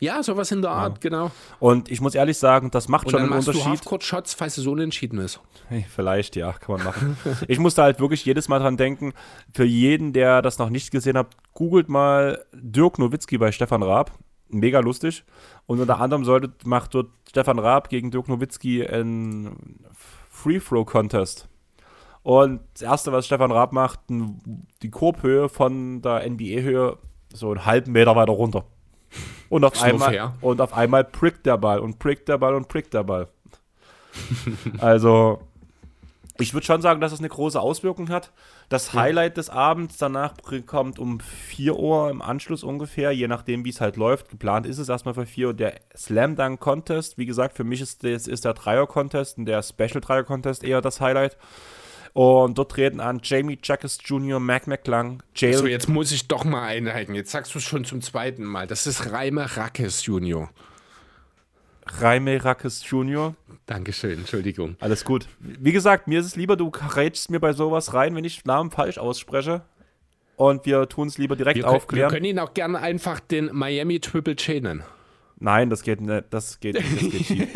Ja, sowas in der Art, ja. genau. Und ich muss ehrlich sagen, das macht und schon einen Unterschied. Du Halfcourt-Shots, falls es unentschieden ist. Hey, vielleicht, ja, kann man machen. ich musste halt wirklich jedes Mal dran denken, für jeden, der das noch nicht gesehen hat, googelt mal Dirk Nowitzki bei Stefan Raab. Mega lustig. Und unter anderem sollte, macht dort Stefan Raab gegen Dirk Nowitzki einen Free-Throw-Contest. Und das Erste, was Stefan Raab macht, die Korbhöhe von der NBA-Höhe so einen halben Meter weiter runter. Und auf, einmal, und auf einmal prickt der Ball und prickt der Ball und prickt der Ball. also, ich würde schon sagen, dass es eine große Auswirkung hat. Das Highlight des Abends danach kommt um 4 Uhr im Anschluss ungefähr, je nachdem, wie es halt läuft. Geplant ist es erstmal für 4 Uhr der Slam Dunk Contest. Wie gesagt, für mich ist, das, ist der Dreier Contest und der Special Dreier Contest eher das Highlight. Und dort treten an Jamie Jackes Jr., Mac McClung, Jalen. So, jetzt muss ich doch mal einhaken. Jetzt sagst du es schon zum zweiten Mal. Das ist Reimer Rackes Jr. Raime Rackes Jr. Dankeschön, Entschuldigung. Alles gut. Wie gesagt, mir ist es lieber, du rätst mir bei sowas rein, wenn ich Namen falsch ausspreche. Und wir tun es lieber direkt wir aufklären. Wir können ihn auch gerne einfach den Miami Triple J nennen. Nein, das geht nicht. Das geht, das geht schief.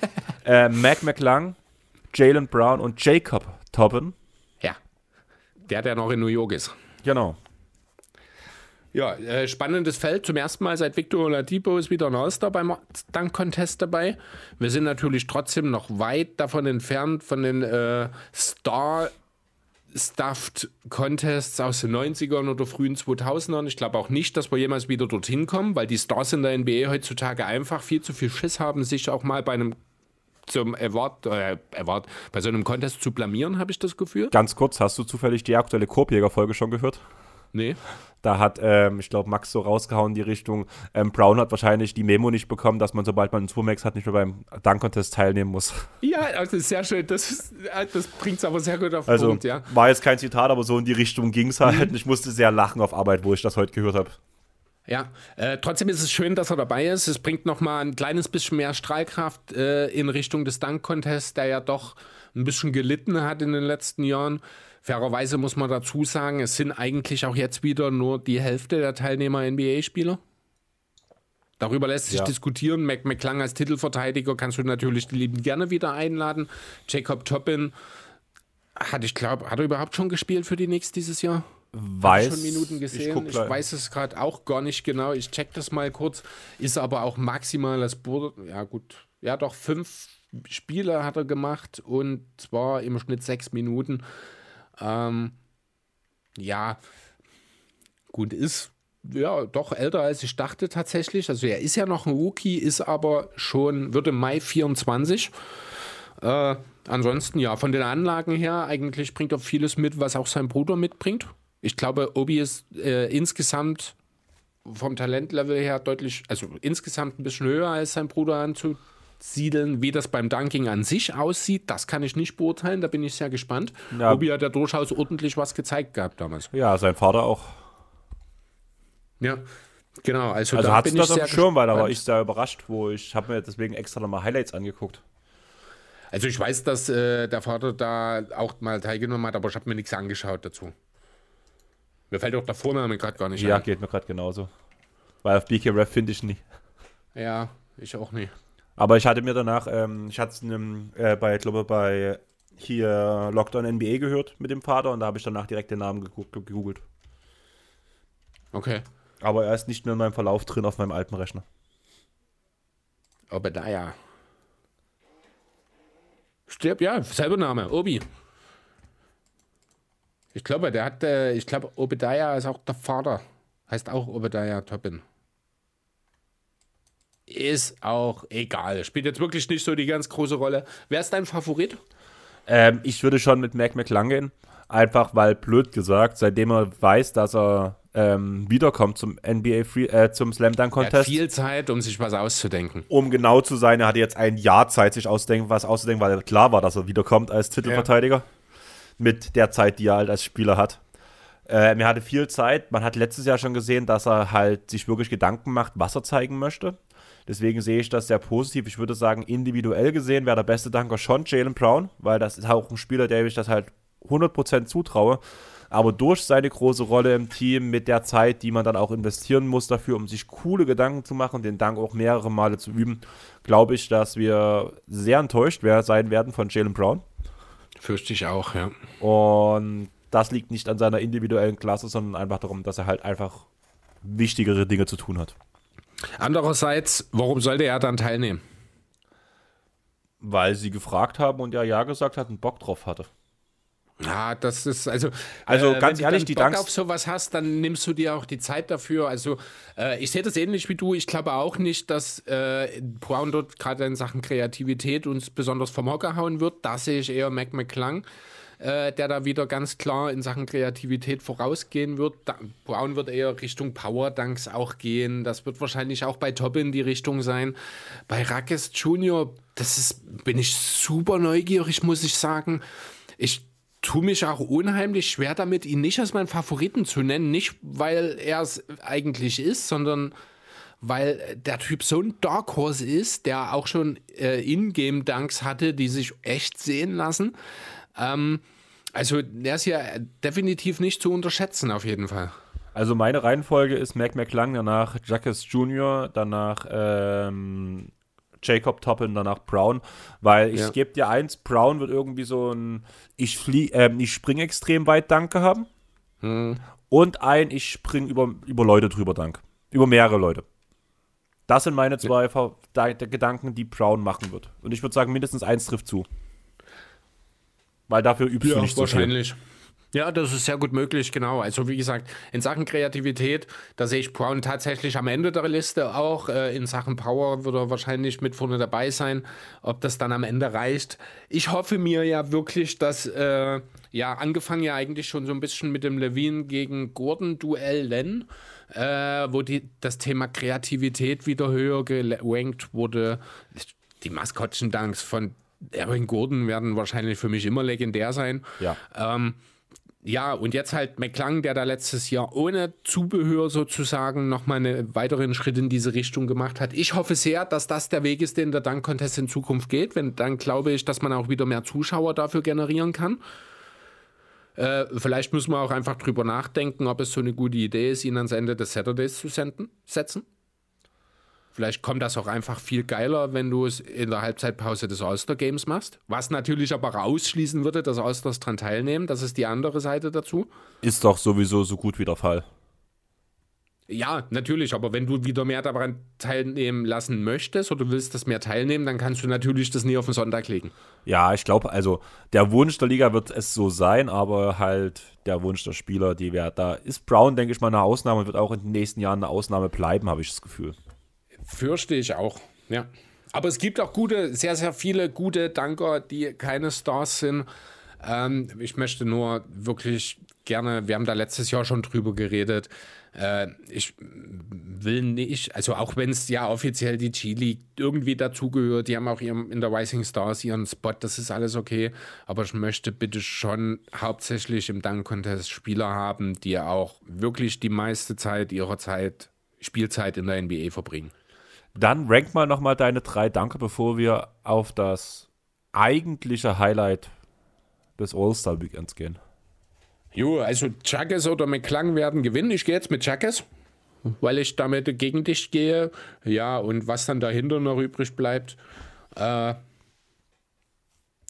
äh, Mac McClung, Jalen Brown und Jacob Tobin. Ja. Der, der noch in New York ist. Genau. Ja, äh, spannendes Feld. Zum ersten Mal seit Victor Oladipo ist wieder ein All-Star beim Dunk-Contest dabei. Wir sind natürlich trotzdem noch weit davon entfernt von den äh, Star- Stuffed Contests aus den 90ern oder frühen 2000ern. Ich glaube auch nicht, dass wir jemals wieder dorthin kommen, weil die Stars in der NBA heutzutage einfach viel zu viel Schiss haben, sich auch mal bei einem zum Award, äh, Award bei so einem Contest zu blamieren, habe ich das Gefühl. Ganz kurz, hast du zufällig die aktuelle Korbjäger-Folge schon gehört? Nee. Da hat, ähm, ich glaube, Max so rausgehauen in die Richtung, ähm, Brown hat wahrscheinlich die Memo nicht bekommen, dass man, sobald man einen Turmax hat, nicht mehr beim Dunk-Contest teilnehmen muss. Ja, also sehr schön. Das, äh, das bringt es aber sehr gut auf also, Punkt, ja. War jetzt kein Zitat, aber so in die Richtung ging es halt. Mhm. Ich musste sehr lachen auf Arbeit, wo ich das heute gehört habe. Ja, äh, trotzdem ist es schön, dass er dabei ist. Es bringt nochmal ein kleines bisschen mehr Strahlkraft äh, in Richtung des Dunk-Contests, der ja doch ein bisschen gelitten hat in den letzten Jahren. Fairerweise muss man dazu sagen, es sind eigentlich auch jetzt wieder nur die Hälfte der Teilnehmer NBA-Spieler. Darüber lässt sich ja. diskutieren. Mac McClung als Titelverteidiger kannst du natürlich die Lieben gerne wieder einladen. Jacob Toppin hat, ich glaube, hat er überhaupt schon gespielt für die Knicks dieses Jahr? Weiß. schon Minuten gesehen. Ich, ich weiß es gerade auch gar nicht genau. Ich check das mal kurz. Ist aber auch maximal das Board. Ja, gut. Ja, doch fünf Spiele hat er gemacht und zwar im Schnitt sechs Minuten. Ähm, ja, gut, ist ja doch älter als ich dachte tatsächlich. Also er ist ja noch ein Rookie, ist aber schon, wird im Mai 24. Äh, ansonsten ja, von den Anlagen her, eigentlich bringt er vieles mit, was auch sein Bruder mitbringt. Ich glaube, Obi ist äh, insgesamt vom Talentlevel her deutlich, also insgesamt ein bisschen höher als sein Bruder anzusiedeln. Wie das beim Dunking an sich aussieht, das kann ich nicht beurteilen. Da bin ich sehr gespannt. Ja. Obi hat ja durchaus ordentlich was gezeigt gehabt damals. Ja, sein Vater auch. Ja, genau. Also, Also da hat bin das ich auf dem Schirm, weil da war ich sehr überrascht, wo ich habe mir deswegen extra nochmal Highlights angeguckt. Also ich weiß, dass äh, der Vater da auch mal teilgenommen hat, aber ich habe mir nichts angeschaut dazu. Mir fällt auch der Vorname gerade gar nicht Ja, ein. geht mir gerade genauso. Weil auf BK Ref finde ich nie. Ja, ich auch nicht. Aber ich hatte mir danach, ähm, ich hatte es äh, bei, ich glaube bei hier Lockdown NBA gehört mit dem Vater und da habe ich danach direkt den Namen gegoogelt. Okay. Aber er ist nicht mehr in meinem Verlauf drin auf meinem alten Rechner. Obadiah. Stirb, ja, selber Name, Obi. Ich glaube, der hat, äh, ich glaube, Obadiah ist auch der Vater. Heißt auch Obadiah Toppin. Ist auch egal. Spielt jetzt wirklich nicht so die ganz große Rolle. Wer ist dein Favorit? Ähm, ich würde schon mit Mac McClung gehen. Einfach weil, blöd gesagt, seitdem er weiß, dass er ähm, wiederkommt zum NBA Free, äh, zum Slam Dunk Er hat Contest. viel Zeit, um sich was auszudenken. Um genau zu sein, er hatte jetzt ein Jahr Zeit, sich auszudenken, was auszudenken, weil klar war, dass er wiederkommt als Titelverteidiger. Mit der Zeit, die er halt als Spieler hat. Ähm, er hatte viel Zeit. Man hat letztes Jahr schon gesehen, dass er halt sich wirklich Gedanken macht, was er zeigen möchte. Deswegen sehe ich das sehr positiv. Ich würde sagen, individuell gesehen wäre der beste Danker schon Jalen Brown, weil das ist auch ein Spieler, der ich das halt 100% zutraue. Aber durch seine große Rolle im Team, mit der Zeit, die man dann auch investieren muss dafür, um sich coole Gedanken zu machen, den Dank auch mehrere Male zu üben, glaube ich, dass wir sehr enttäuscht sein werden von Jalen Brown. Fürchte ich auch, ja. Und das liegt nicht an seiner individuellen Klasse, sondern einfach darum, dass er halt einfach wichtigere Dinge zu tun hat. Andererseits, warum sollte er dann teilnehmen? Weil sie gefragt haben und er ja gesagt hat und Bock drauf hatte. Ja, das ist also. Also äh, ganz wenn ehrlich, du die Bock auf sowas hast, dann nimmst du dir auch die Zeit dafür. Also äh, ich sehe das ähnlich wie du. Ich glaube auch nicht, dass äh, Brown dort gerade in Sachen Kreativität uns besonders vom Hocker hauen wird. Da sehe ich eher Mac McClung, äh, der da wieder ganz klar in Sachen Kreativität vorausgehen wird. Da, Brown wird eher Richtung Power Dunks auch gehen. Das wird wahrscheinlich auch bei Top in die Richtung sein. Bei Rackes Junior, das ist, bin ich super neugierig, muss ich sagen. Ich tue mich auch unheimlich schwer damit, ihn nicht als meinen Favoriten zu nennen. Nicht, weil er es eigentlich ist, sondern weil der Typ so ein Dark Horse ist, der auch schon äh, Ingame-Dunks hatte, die sich echt sehen lassen. Ähm, also der ist ja definitiv nicht zu unterschätzen, auf jeden Fall. Also meine Reihenfolge ist Mac McClung, danach Jacques Jr., danach ähm, Jacob Toppin, danach Brown, weil ich Ja. gebe dir eins, Brown wird irgendwie so ein ich flie ähm, ich springe extrem weit Danke haben und ein ich springe über, über Leute drüber Dank, über mehrere Leute. Das sind meine zwei der Gedanken, die Brown machen wird. Und ich würde sagen, mindestens eins trifft zu. Weil dafür übst du nicht so viel. Ja, das ist sehr gut möglich, genau. Also wie gesagt, in Sachen Kreativität, da sehe ich Brown tatsächlich am Ende der Liste auch. Äh, in Sachen Power wird er wahrscheinlich mit vorne dabei sein. Ob das dann am Ende reicht. Ich hoffe mir ja wirklich, dass, äh, ja, angefangen ja eigentlich schon so ein bisschen mit dem Levine gegen Gordon-Duell Len, äh, wo die, das Thema Kreativität wieder höher gerankt wurde. Die Maskottchen-Dunks von Erwin Gordon werden wahrscheinlich für mich immer legendär sein. Ja. Ähm, ja, und jetzt halt McClung, der da letztes Jahr ohne Zubehör sozusagen nochmal einen weiteren Schritt in diese Richtung gemacht hat. Ich hoffe sehr, dass das der Weg ist, den der Dunk Contest in Zukunft geht. Wenn, dann glaube ich, dass man auch wieder mehr Zuschauer dafür generieren kann. Äh, vielleicht müssen wir auch einfach drüber nachdenken, ob es so eine gute Idee ist, ihn ans Ende des Saturdays zu senden, setzen. Vielleicht kommt das auch einfach viel geiler, wenn du es in der Halbzeitpause des All-Star-Games machst. Was natürlich aber ausschließen würde, dass All-Stars dran teilnehmen. Das ist die andere Seite dazu. Ist doch sowieso so gut wie der Fall. Ja, natürlich, aber wenn du wieder mehr daran teilnehmen lassen möchtest oder willst, dass mehr teilnehmen, dann kannst du natürlich das nie auf den Sonntag legen. Ja, ich glaube, also der Wunsch der Liga wird es so sein, aber halt der Wunsch der Spieler, die wäre da. Ist Brown, denke ich mal, eine Ausnahme und wird auch in den nächsten Jahren eine Ausnahme bleiben, habe ich das Gefühl. Fürchte ich auch, ja. Aber es gibt auch gute, sehr, sehr viele gute Danker, die keine Stars sind. Ähm, ich möchte nur wirklich gerne, wir haben da letztes Jahr schon drüber geredet. Äh, ich will nicht, also auch wenn es ja offiziell die G-League irgendwie dazugehört, die haben auch ihren, in der Rising Stars ihren Spot, das ist alles okay. Aber ich möchte bitte schon hauptsächlich im Dunk Contest Spieler haben, die auch wirklich die meiste Zeit ihrer Zeit, Spielzeit in der NBA verbringen. Dann rank mal nochmal deine drei Danke, bevor wir auf das eigentliche Highlight des All-Star-Weekends gehen. Jo, also Chuckes oder McClung werden gewinnen. Ich gehe jetzt mit Chuckes, weil ich damit gegen dich gehe. Ja, und was dann dahinter noch übrig bleibt. Äh,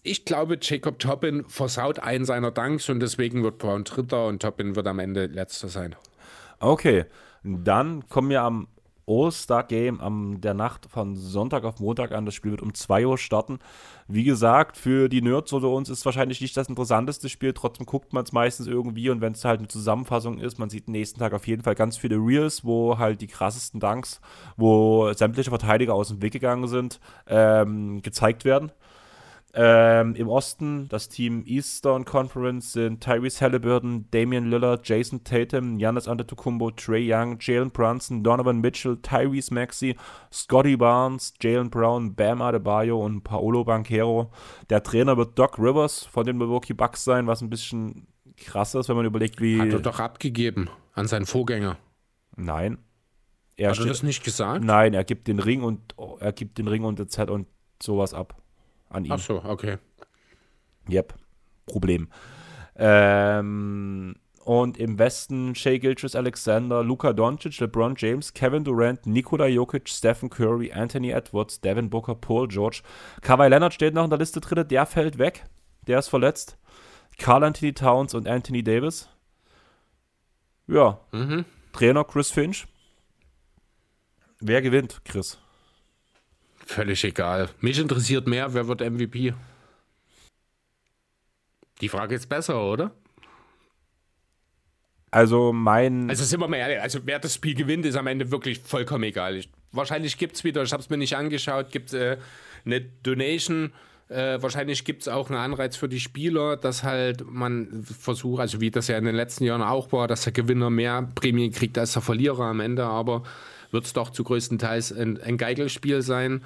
ich glaube, Jacob Toppin versaut einen seiner Danks und deswegen wird Brown Dritter und Toppin wird am Ende Letzter sein. Okay, dann kommen wir am All-Star-Game am der Nacht von Sonntag auf Montag an. Das Spiel wird um 2 Uhr starten. Wie gesagt, für die Nerds oder uns ist wahrscheinlich nicht das interessanteste Spiel. Trotzdem guckt man es meistens irgendwie und wenn es halt eine Zusammenfassung ist, man sieht nächsten Tag auf jeden Fall ganz viele Reels, wo halt die krassesten Dunks, wo sämtliche Verteidiger aus dem Weg gegangen sind, ähm, gezeigt werden. Ähm, Im Osten, das Team Eastern Conference sind Tyrese Halliburton, Damian Lillard, Jason Tatum, Giannis Antetokounmpo, Trey Young, Jalen Brunson, Donovan Mitchell, Tyrese Maxey, Scotty Barnes, Jalen Brown, Bam Adebayo und Paolo Banquero. Der Trainer wird Doc Rivers von den Milwaukee Bucks sein, was ein bisschen krass ist, wenn man überlegt, wie... Hat er doch abgegeben an seinen Vorgänger. Nein. Er Hat er das nicht gesagt? Nein, er gibt den Ring und er gibt den Ring und, und sowas ab an ihm. Ach so, okay. Yep, Problem. Ähm, und im Westen Shea Gilchrist Alexander, Luka Doncic, LeBron James, Kevin Durant, Nikola Jokic, Stephen Curry, Anthony Edwards, Devin Booker, Paul George. Kawhi Leonard steht noch in der Liste drin, der fällt weg. Der ist verletzt. Carl Anthony Towns und Anthony Davis. Ja. Mhm. Trainer Chris Finch. Wer gewinnt, Chris? Völlig egal. Mich interessiert mehr, wer wird MVP? Die Frage ist besser, oder? Also mein. Also sind wir mal ehrlich, also wer das Spiel gewinnt, ist am Ende wirklich vollkommen egal. Ich, wahrscheinlich gibt es wieder, ich habe es mir nicht angeschaut, gibt es äh, eine Donation. Äh, wahrscheinlich gibt es auch einen Anreiz für die Spieler, dass halt man versucht, also wie das ja in den letzten Jahren auch war, dass der Gewinner mehr Prämien kriegt als der Verlierer am Ende, aber wird es doch zu größten Teils ein, ein Geigelspiel sein.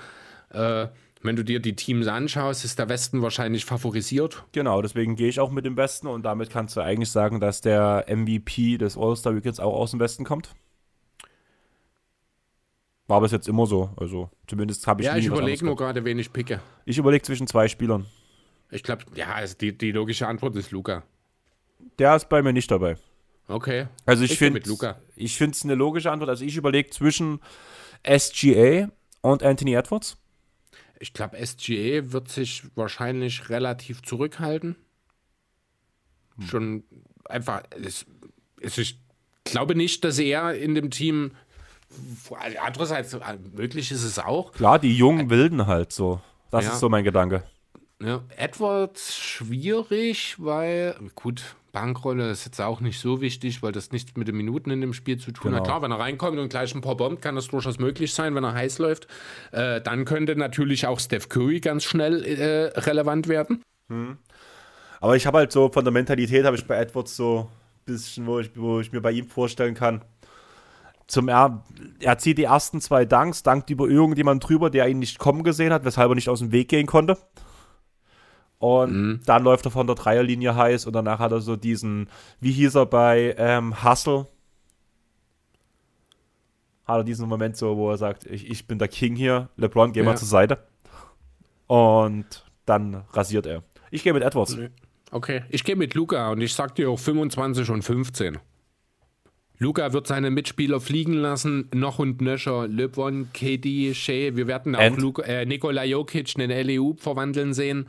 Äh, wenn du dir die Teams anschaust, ist der Westen wahrscheinlich favorisiert. Genau, deswegen gehe ich auch mit dem Westen und damit kannst du eigentlich sagen, dass der MVP des All-Star Weekends auch aus dem Westen kommt. War bis jetzt immer so. Also zumindest habe ich Ja, ich überlege nur gerade, wen ich picke. Ich überlege zwischen zwei Spielern. Ich glaube, ja, also die, die logische Antwort ist Luca. Der ist bei mir nicht dabei. Okay. Also ich finde ich finde es eine logische Antwort. Also ich überlege zwischen SGA und Anthony Edwards. Ich glaube, SGA wird sich wahrscheinlich relativ zurückhalten. Hm. Schon einfach, es, es, ich glaube nicht, dass er in dem Team, andererseits, möglich ist es auch. Klar, die jungen Wilden halt so. Das ja. ist so mein Gedanke. Ja, Edwards schwierig, weil, gut, Bankrolle ist jetzt auch nicht so wichtig, weil das nichts mit den Minuten in dem Spiel zu tun genau. hat. Klar, wenn er reinkommt und gleich ein paar bombt, kann das durchaus möglich sein, wenn er heiß läuft. Äh, dann könnte natürlich auch Steph Curry ganz schnell äh, relevant werden. Hm. Aber ich habe halt so von der Mentalität habe ich bei Edwards so ein bisschen, wo ich, wo ich mir bei ihm vorstellen kann. Zum er, er zieht die ersten zwei Danks, dankt über irgendjemanden drüber, der ihn nicht kommen gesehen hat, weshalb er nicht aus dem Weg gehen konnte. Und mhm. dann läuft er von der Dreierlinie heiß und danach hat er so diesen, wie hieß er bei ähm, Hustle? Hat er diesen Moment so, wo er sagt, ich, ich bin der King hier, LeBron, geh ja. mal zur Seite. Und dann rasiert er. Ich gehe mit Edwards. Okay, ich gehe mit Luca und ich sag dir auch 25 und 15. Luca wird seine Mitspieler fliegen lassen, noch und nöcher. LeBron, KD, Shea, wir werden auch Luca, äh, Nikola Jokic in den LEU verwandeln sehen.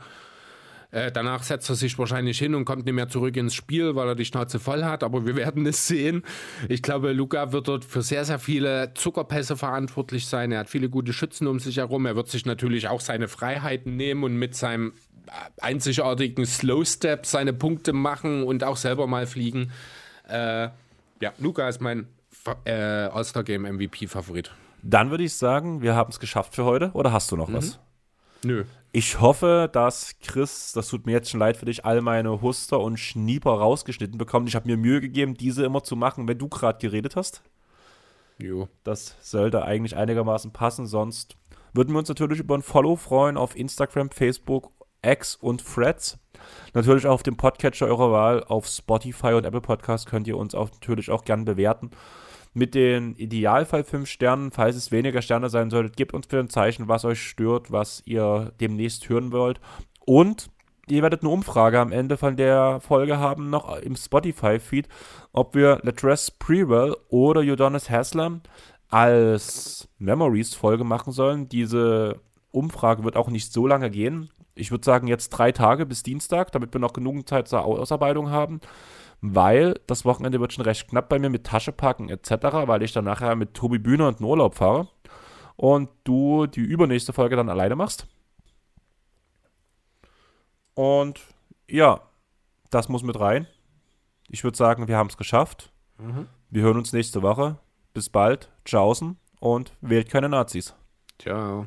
Äh, danach setzt er sich wahrscheinlich hin und kommt nicht mehr zurück ins Spiel, weil er die Schnauze voll hat. Aber wir werden es sehen. Ich glaube, Luca wird dort für sehr, sehr viele Zuckerpässe verantwortlich sein. Er hat viele gute Schützen um sich herum. Er wird sich natürlich auch seine Freiheiten nehmen und mit seinem äh, einzigartigen Slow Step seine Punkte machen und auch selber mal fliegen. Äh, ja, Luca ist mein äh, All-Star Game MVP-Favorit. Dann würde ich sagen, wir haben es geschafft für heute. Oder hast du noch mhm. was? Nö. Ich hoffe, dass Chris, das tut mir jetzt schon leid für dich, all meine Huster und Schnieper rausgeschnitten bekommt. Ich habe mir Mühe gegeben, diese immer zu machen, wenn du gerade geredet hast. Jo. Das sollte eigentlich einigermaßen passen, sonst würden wir uns natürlich über ein Follow freuen auf Instagram, Facebook, X und Threads. Natürlich auch auf dem Podcatcher eurer Wahl, auf Spotify und Apple Podcast könnt ihr uns auch natürlich auch gern bewerten. Mit den Idealfall 5 Sternen, falls es weniger Sterne sein solltet, gebt uns bitte ein Zeichen, was euch stört, was ihr demnächst hören wollt. Und ihr werdet eine Umfrage am Ende von der Folge haben, noch im Spotify-Feed, ob wir Latress Prewell oder Udonis Haslam als Memories-Folge machen sollen. Diese Umfrage wird auch nicht so lange gehen. Ich würde sagen, jetzt drei Tage bis Dienstag, damit wir noch genug Zeit zur Ausarbeitung haben weil das Wochenende wird schon recht knapp bei mir mit Tasche packen etc., weil ich dann nachher mit Tobi Bühner und in Urlaub fahre und du die übernächste Folge dann alleine machst. Und ja, das muss mit rein. Ich würde sagen, wir haben es geschafft. Mhm. Wir hören uns nächste Woche. Bis bald. Tschaußen und wählt keine Nazis. Ciao.